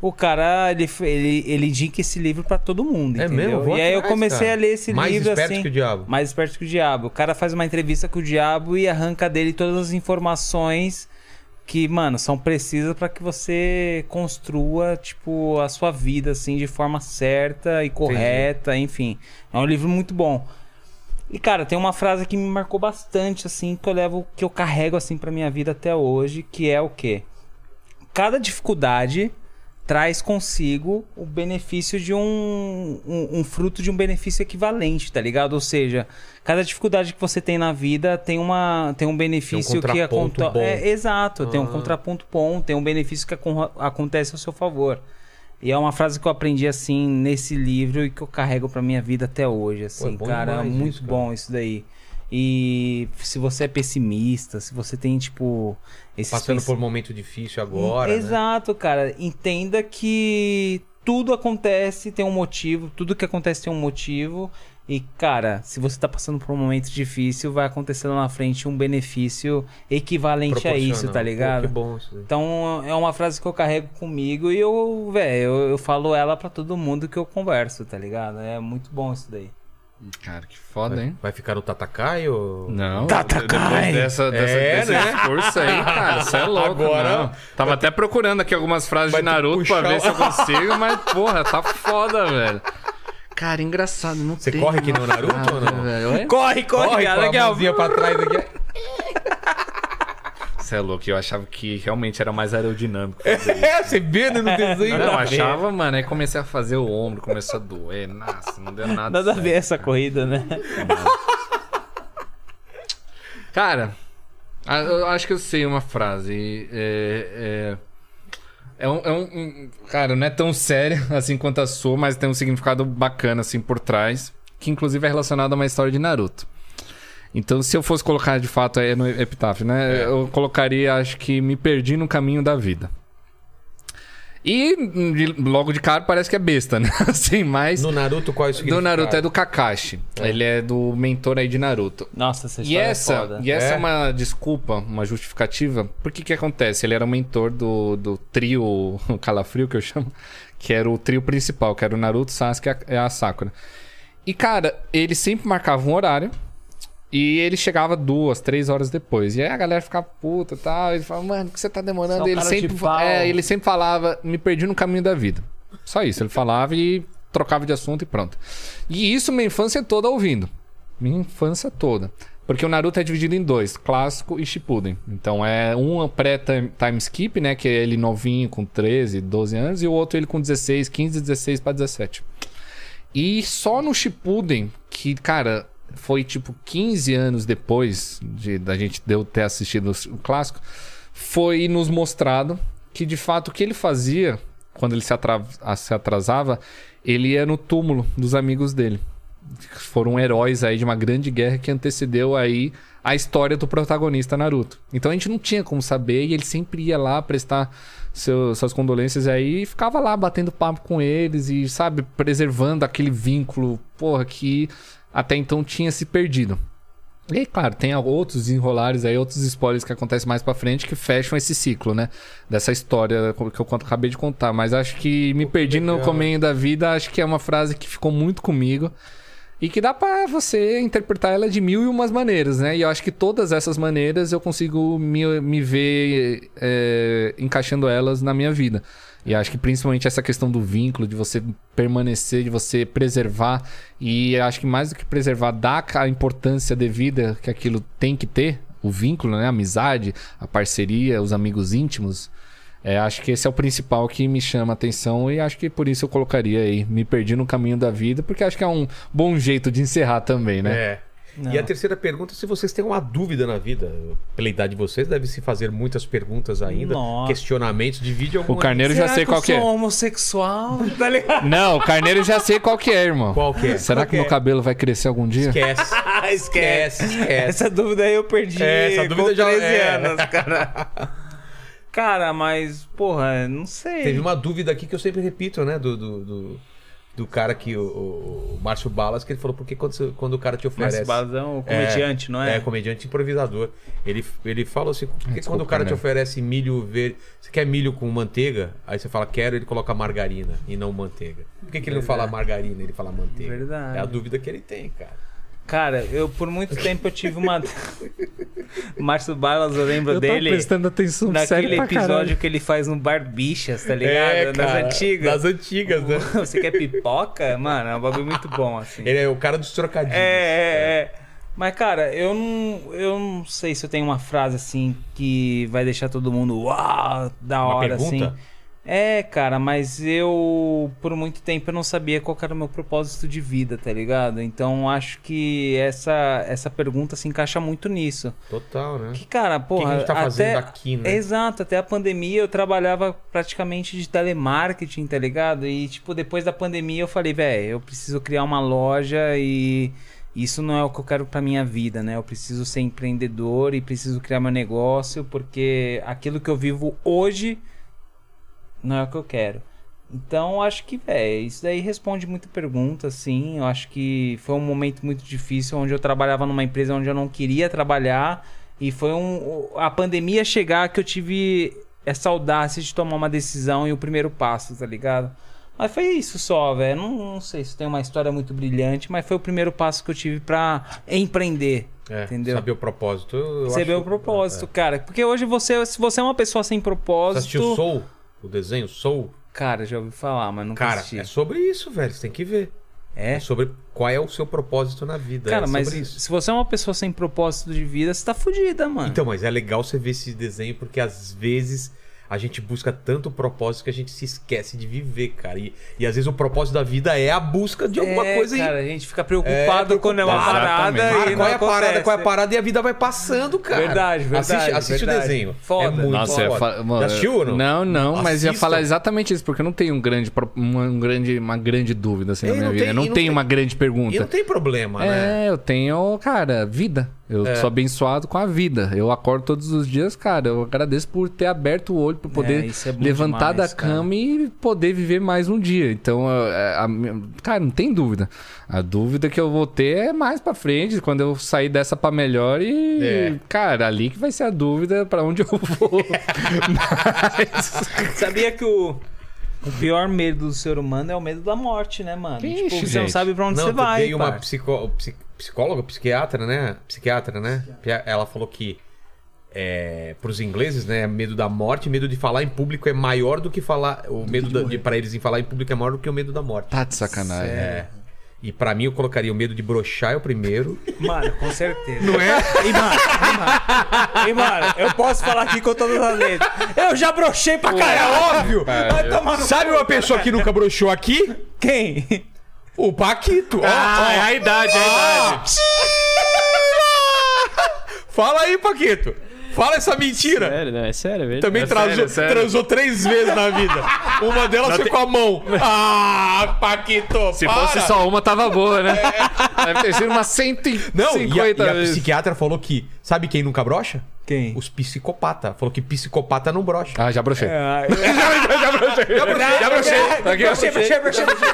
o cara, ele, ele, ele indica esse livro pra todo mundo, É entendeu? mesmo? E aí eu comecei cara. a ler esse Mais livro esperto assim. que o diabo. Mais esperto que o diabo. O cara faz uma entrevista com o diabo e arranca dele todas as informações que, mano, são precisas pra que você construa, tipo, a sua vida, assim, de forma certa e correta, enfim. É um livro muito bom. E, cara, tem uma frase que me marcou bastante, assim, que eu levo, que eu carrego, assim, pra minha vida até hoje, que é o quê? Cada dificuldade traz consigo o benefício de um, um, um fruto de um benefício equivalente, tá ligado? Ou seja, cada dificuldade que você tem na vida tem, uma, tem um benefício que contraponto aconte- bom. É, exato, tem um Ah. contraponto bom, tem um benefício que acon- acontece ao seu favor. E é uma frase que eu aprendi assim nesse livro e que eu carrego pra minha vida até hoje, assim, bom cara, demais muito isso, cara. bom isso daí. E se você é pessimista, se você tem, tipo. Passando pens- por um momento difícil agora. né? Exato, cara. Entenda que tudo acontece, tem um motivo. Tudo que acontece tem um motivo. E, cara, se você tá passando por um momento difícil, vai acontecer lá na frente um benefício equivalente a isso, tá Pô, ligado? que bom isso. Então é uma frase que eu carrego comigo e eu, velho, eu, eu falo ela pra todo mundo que eu converso, tá ligado? É muito bom isso daí. Cara, que foda, hein? Vai ficar no Tatakai ou. Não, Tatakai. dessa, dessa, É, desse né? discurso aí, cara, você é louco, Agora- não. Tava até procurando aqui algumas frases Vai de ter que Naruto pra ver o- se eu consigo, mas, porra, tá foda, velho. Cara, engraçado, não Você tem corre que nem o uma Naruto frase, ou não? velho. Corre, corre, Corre cara, com aqui, a mãozinha pra trás aqui. Você é louco, eu achava que realmente era mais aerodinâmico. É, você vê né, no desenho. Não, eu achava, mano, aí comecei a fazer o ombro, começou a doer. Nossa, não deu nada. Nada a ver essa corrida, né? Cara, eu acho que eu sei uma frase. É, é, é um, é um- um- Cara, não é tão séria assim quanto a sua, mas tem um significado bacana assim por trás, que inclusive é relacionado a uma história de Naruto. Então, se eu fosse colocar de fato é no epitáfio, né? Eu colocaria, acho que me perdi no caminho da vida. E de- logo de cara parece que é besta, né? Assim, mas No Naruto, qual é o do significado? Naruto é do Kakashi. Ele é do mentor aí de Naruto. Nossa, essa E história essa, é foda. e essa é. É? uma desculpa, uma justificativa. Porque que acontece? Ele era o mentor do, do trio o Calafrio, que eu chamo, que era o trio principal, que era o Naruto, Sasuke e a- a Sakura. E, cara, ele sempre marcava um horário e ele chegava duas, três horas depois. E aí a galera ficava puta e tal. Ele falava, mano, por que você tá demorando? Ele, sempre, é, ele sempre falava, me perdi no caminho da vida. Só isso, ele falava e trocava de assunto e pronto. E isso minha infância toda ouvindo. Minha infância toda. Porque o Naruto é dividido em dois, clássico e Shippuden. Então é um pré-time skip, né, que é ele novinho com 13, 12 anos, e o outro ele com 16, 15, 16 para 17. E só no Shippuden, que, cara, foi tipo 15 anos depois de da gente deu ter assistido o clássico, foi nos mostrado que de fato o que ele fazia quando ele se, se atrasava, ele ia no túmulo dos amigos dele. Foram heróis aí de uma grande guerra que antecedeu aí a história do protagonista Naruto. Então a gente não tinha como saber e ele sempre ia lá prestar seu- suas condolências aí e ficava lá batendo papo com eles e, sabe, preservando aquele vínculo, porra, que até então tinha se perdido. E aí, claro, tem outros desenrolares aí, outros spoilers que acontecem mais pra frente que fecham esse ciclo, né? Dessa história que eu acabei de contar. Mas acho que me perdi no caminho da vida, acho que é uma frase que ficou muito comigo. E que dá pra você interpretar ela de mil e umas maneiras, né? E eu acho que todas essas maneiras eu consigo me, me ver é, encaixando elas na minha vida. E acho que principalmente essa questão do vínculo, de você permanecer, de você preservar. E acho que mais do que preservar, dar a importância devida que aquilo tem que ter. O vínculo, né? A amizade, a parceria, os amigos íntimos. É, acho que esse é o principal que me chama a atenção e acho que por isso eu colocaria aí. Me perdi no caminho da vida, porque acho que é um bom jeito de encerrar também, né? É. E a terceira pergunta, se vocês têm uma dúvida na vida, pela idade de vocês, deve se fazer muitas perguntas ainda, Nossa. questionamentos, divide alguma. O Carneiro já sei que qual eu que é. sou homossexual? Tá ligado? Não, o Carneiro já sei qual que é, irmão. Qual que é? Será Qual que que meu é? cabelo vai crescer algum dia? Esquece. Esquece, esquece. Essa dúvida aí eu perdi É, essa dúvida com já- 13 é. anos, cara. Cara, mas, porra, não sei. Teve uma dúvida aqui que eu sempre repito, né? Do, do, do, do cara que, o, o, o Márcio Balas, que ele falou, porque quando, quando o cara te oferece. Márcio Balazão, o comediante, não é? É, comediante improvisador. Ele, ele fala assim, porque Desculpa, quando o cara te Carneiro. oferece milho verde. Você quer milho com manteiga? Aí você fala, quero, ele coloca margarina e não manteiga. Por que, que ele não fala margarina, ele fala manteiga? Verdade. É a dúvida que ele tem, cara. Cara, eu por muito tempo eu tive uma. Márcio Balas, eu lembro Eu dele. prestando atenção Naquele episódio caralho. que ele faz no Bar Bichas, tá ligado? É, Nas cara, antigas. Das antigas, né? Você quer pipoca? Mano, é um bagulho muito bom, assim. Ele é o cara dos trocadilhos. É, é, é. Mas, cara, eu não, eu não sei se eu tenho uma frase assim que vai deixar todo mundo uau, da Uma hora, pergunta? assim. É, cara, mas eu, por muito tempo, eu não sabia qual era o meu propósito de vida, tá ligado? Então, acho que essa, essa pergunta se encaixa muito nisso. Total, né? Que, cara, O que, porra, a gente tá fazendo até... aqui, né? Exato, até a pandemia eu trabalhava praticamente de telemarketing, tá ligado? E, tipo, depois da pandemia eu falei, velho, eu preciso criar uma loja e, isso não é o que eu quero pra minha vida, né? Eu preciso ser empreendedor e preciso criar meu negócio, porque aquilo que eu vivo hoje não é o que eu quero. Então, acho que, velho, isso daí responde muita pergunta, assim. Eu acho que foi um momento muito difícil, onde eu trabalhava numa empresa onde eu não queria trabalhar. E foi um, a pandemia chegar que eu tive essa audácia de tomar uma decisão e o primeiro passo, tá ligado? Mas foi isso só, velho. Não, não sei se tem uma história muito brilhante, mas foi o primeiro passo que eu tive pra empreender. É, entendeu? Saber o propósito. eu Saber acho- o propósito, cara. Porque hoje você, se você é uma pessoa sem Você propósito. assistiu Soul? O desenho Soul? Cara, já ouvi falar, mas nunca Cara, assisti. é sobre isso, velho. Você tem que ver. É? É sobre qual é o seu propósito na vida. Cara, é mas sobre isso. se você é uma pessoa sem propósito de vida, você tá fudida, mano. Então, mas é legal você ver esse desenho porque às vezes a gente busca tanto propósito que a gente se esquece de viver, cara. E, e às vezes o propósito da vida é a busca de alguma é, coisa. e- cara, a gente fica preocupado É, quando é uma parada. Cara, e qual não é a parada, qual é a parada e a vida vai passando, cara. Verdade, verdade, Assiste, assiste verdade. o desenho. Foda. É muito Nossa, foda. fa- mano, Já assistiu ou não? Não, não, mas ia falar exatamente isso, porque eu não tenho um grande, uma, um grande, uma grande dúvida assim É, na minha não vida. tem- eu não e não tenho tem- uma grande E pergunta. não tem problema, né? É, eu tenho, cara, vida. Eu É. sou abençoado com a vida. Eu acordo todos os dias, cara. Eu agradeço por ter aberto o olho, por poder é bom levantar demais, da cara. cama e poder viver mais um dia. Então, é, a minha- cara, não tem dúvida. A dúvida que eu vou ter é mais pra frente, quando eu sair dessa pra melhor e, É. cara, ali que vai ser a dúvida pra onde eu vou. Mas, Sabia que o, o pior medo do ser humano é o medo da morte, né, mano? Ixi, tipo, você não sabe pra onde Não, você vai. veio uma psicó- psicóloga, psiquiatra, né? Psiquiatra, né? Ela falou que é, para os ingleses, né, medo da morte, medo de falar em público é maior do que falar, o medo da- de para eles em falar em público é maior do que o medo da morte. tá de sacanagem. É. E pra mim eu colocaria o medo de broxar é o primeiro. Mano, com certeza. Não é? E, mano, e, mano, e, mano, eu posso falar aqui com todas as letras. Eu já brochei pra É caralho. óbvio. Vai tomar no Sabe uma pessoa que nunca broxou aqui? Quem? O Paquito. Ah, ó. é a idade, é a idade. Fala aí, Paquito. Fala essa mentira. Sério, não, é sério, é verdade. Também É transou, sério, é sério. transou três vezes na vida. Uma delas foi com a mão. Ah, Paquito, Se para. fosse só uma, tava boa, né? Deve ter sido umas 150 Não, e a, e a psiquiatra falou que... Sabe quem nunca brocha? Quem? Os psicopata. Falou que psicopata não brocha. Ah, já brochei. Ah, já brochei. Já brochei. Aqui, ó. brochei, brochei, brochei, brochei.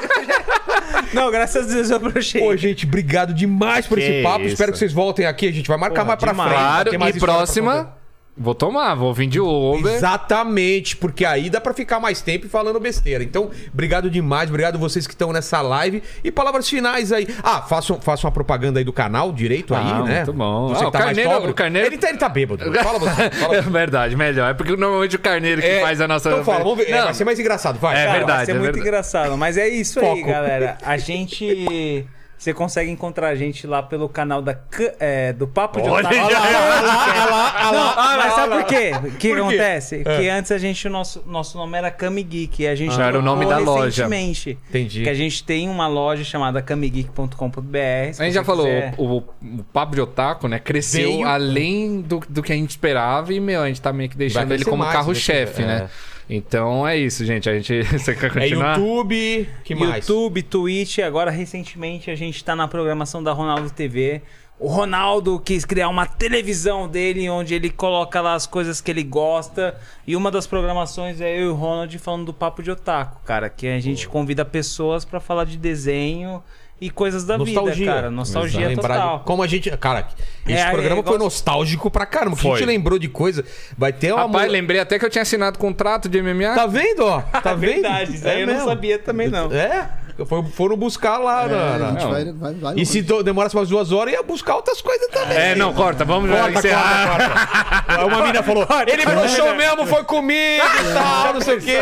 Não, graças a Deus eu brochei. Pô, gente, obrigado demais por Que esse papo. isso. Espero que vocês voltem aqui. A gente vai marcar Porra, mais pra demais. frente. Claro, e próxima. Vou tomar, vou vir de Uber. Exatamente, porque aí dá pra ficar mais tempo falando besteira. Então, obrigado demais, obrigado vocês que estão nessa live. E palavras finais aí. Ah, façam, façam a propaganda aí do canal direito aí, Ah, né? muito bom. Você Ah, que o tá mais Carneiro- o Carneiro- Ele tá, ele tá bêbado. Fala você. Fala É verdade, melhor. É porque normalmente o carneiro que É, faz a nossa. Então fala, vamos ver. É, Não, vai ser mais engraçado, vai. É Fala. verdade. Vai ser muito verdade. engraçado. Mas é isso aí, Foco. galera. A gente. Você consegue encontrar a gente lá pelo canal da, é, do Papo de Olha, Otaku. já- Olha lá, olha lá, mas sabe por quê? O que acontece? É. Que antes a gente, o nosso, nosso nome era Kami Geek. E a gente Ah, era o nome da loja. recentemente. Entendi. Que a gente tem uma loja chamada kamigeek.com.br. A gente já falou, o, o papo de otaku, né? Cresceu Veio- além do, do que a gente esperava e, meu, a gente tá meio que deixando ele como mais, carro-chefe, né? crescer, Então é isso, gente. A gente. Você quer É continuar? YouTube, que mais? YouTube, Twitch, agora recentemente a gente tá na programação da Ronaldo TV. O Ronaldo quis criar uma televisão dele onde ele coloca lá as coisas que ele gosta. E uma das programações é eu e o Ronald falando do Papo de Otaku, cara. Que a gente convida pessoas pra falar de desenho e coisas da Nostalgia. vida, cara. Nostalgia Lembrar total. de como a gente. Cara, esse É, programa é, foi igual- nostálgico pra caramba. Que a Foi. gente lembrou de coisa. Vai ter uma. Rapaz, lembrei até que eu tinha assinado contrato de MMA. Tá vendo, ó? Tá vendo? Verdade, isso aí eu não mesmo. sabia também, não. É? Foi- Foram buscar lá. na- É, na- a gente Não. vai, vai, vai E se do- demorasse umas duas horas, ia buscar outras coisas também. É, não, corta, vamos Corta, encerrar. corta, corta. Uma menina falou: ele broxou mesmo, foi comigo e tal, não sei o quê.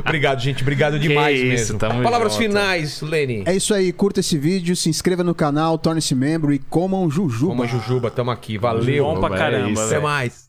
Obrigado, gente. Obrigado demais isso, mesmo. Palavras junto. finais, Leni. É isso aí, curta esse vídeo, se inscreva no canal, torne-se membro e comam jujuba. Uma jujuba, tamo aqui. Valeu. Bom pra É caramba, isso. Até mais.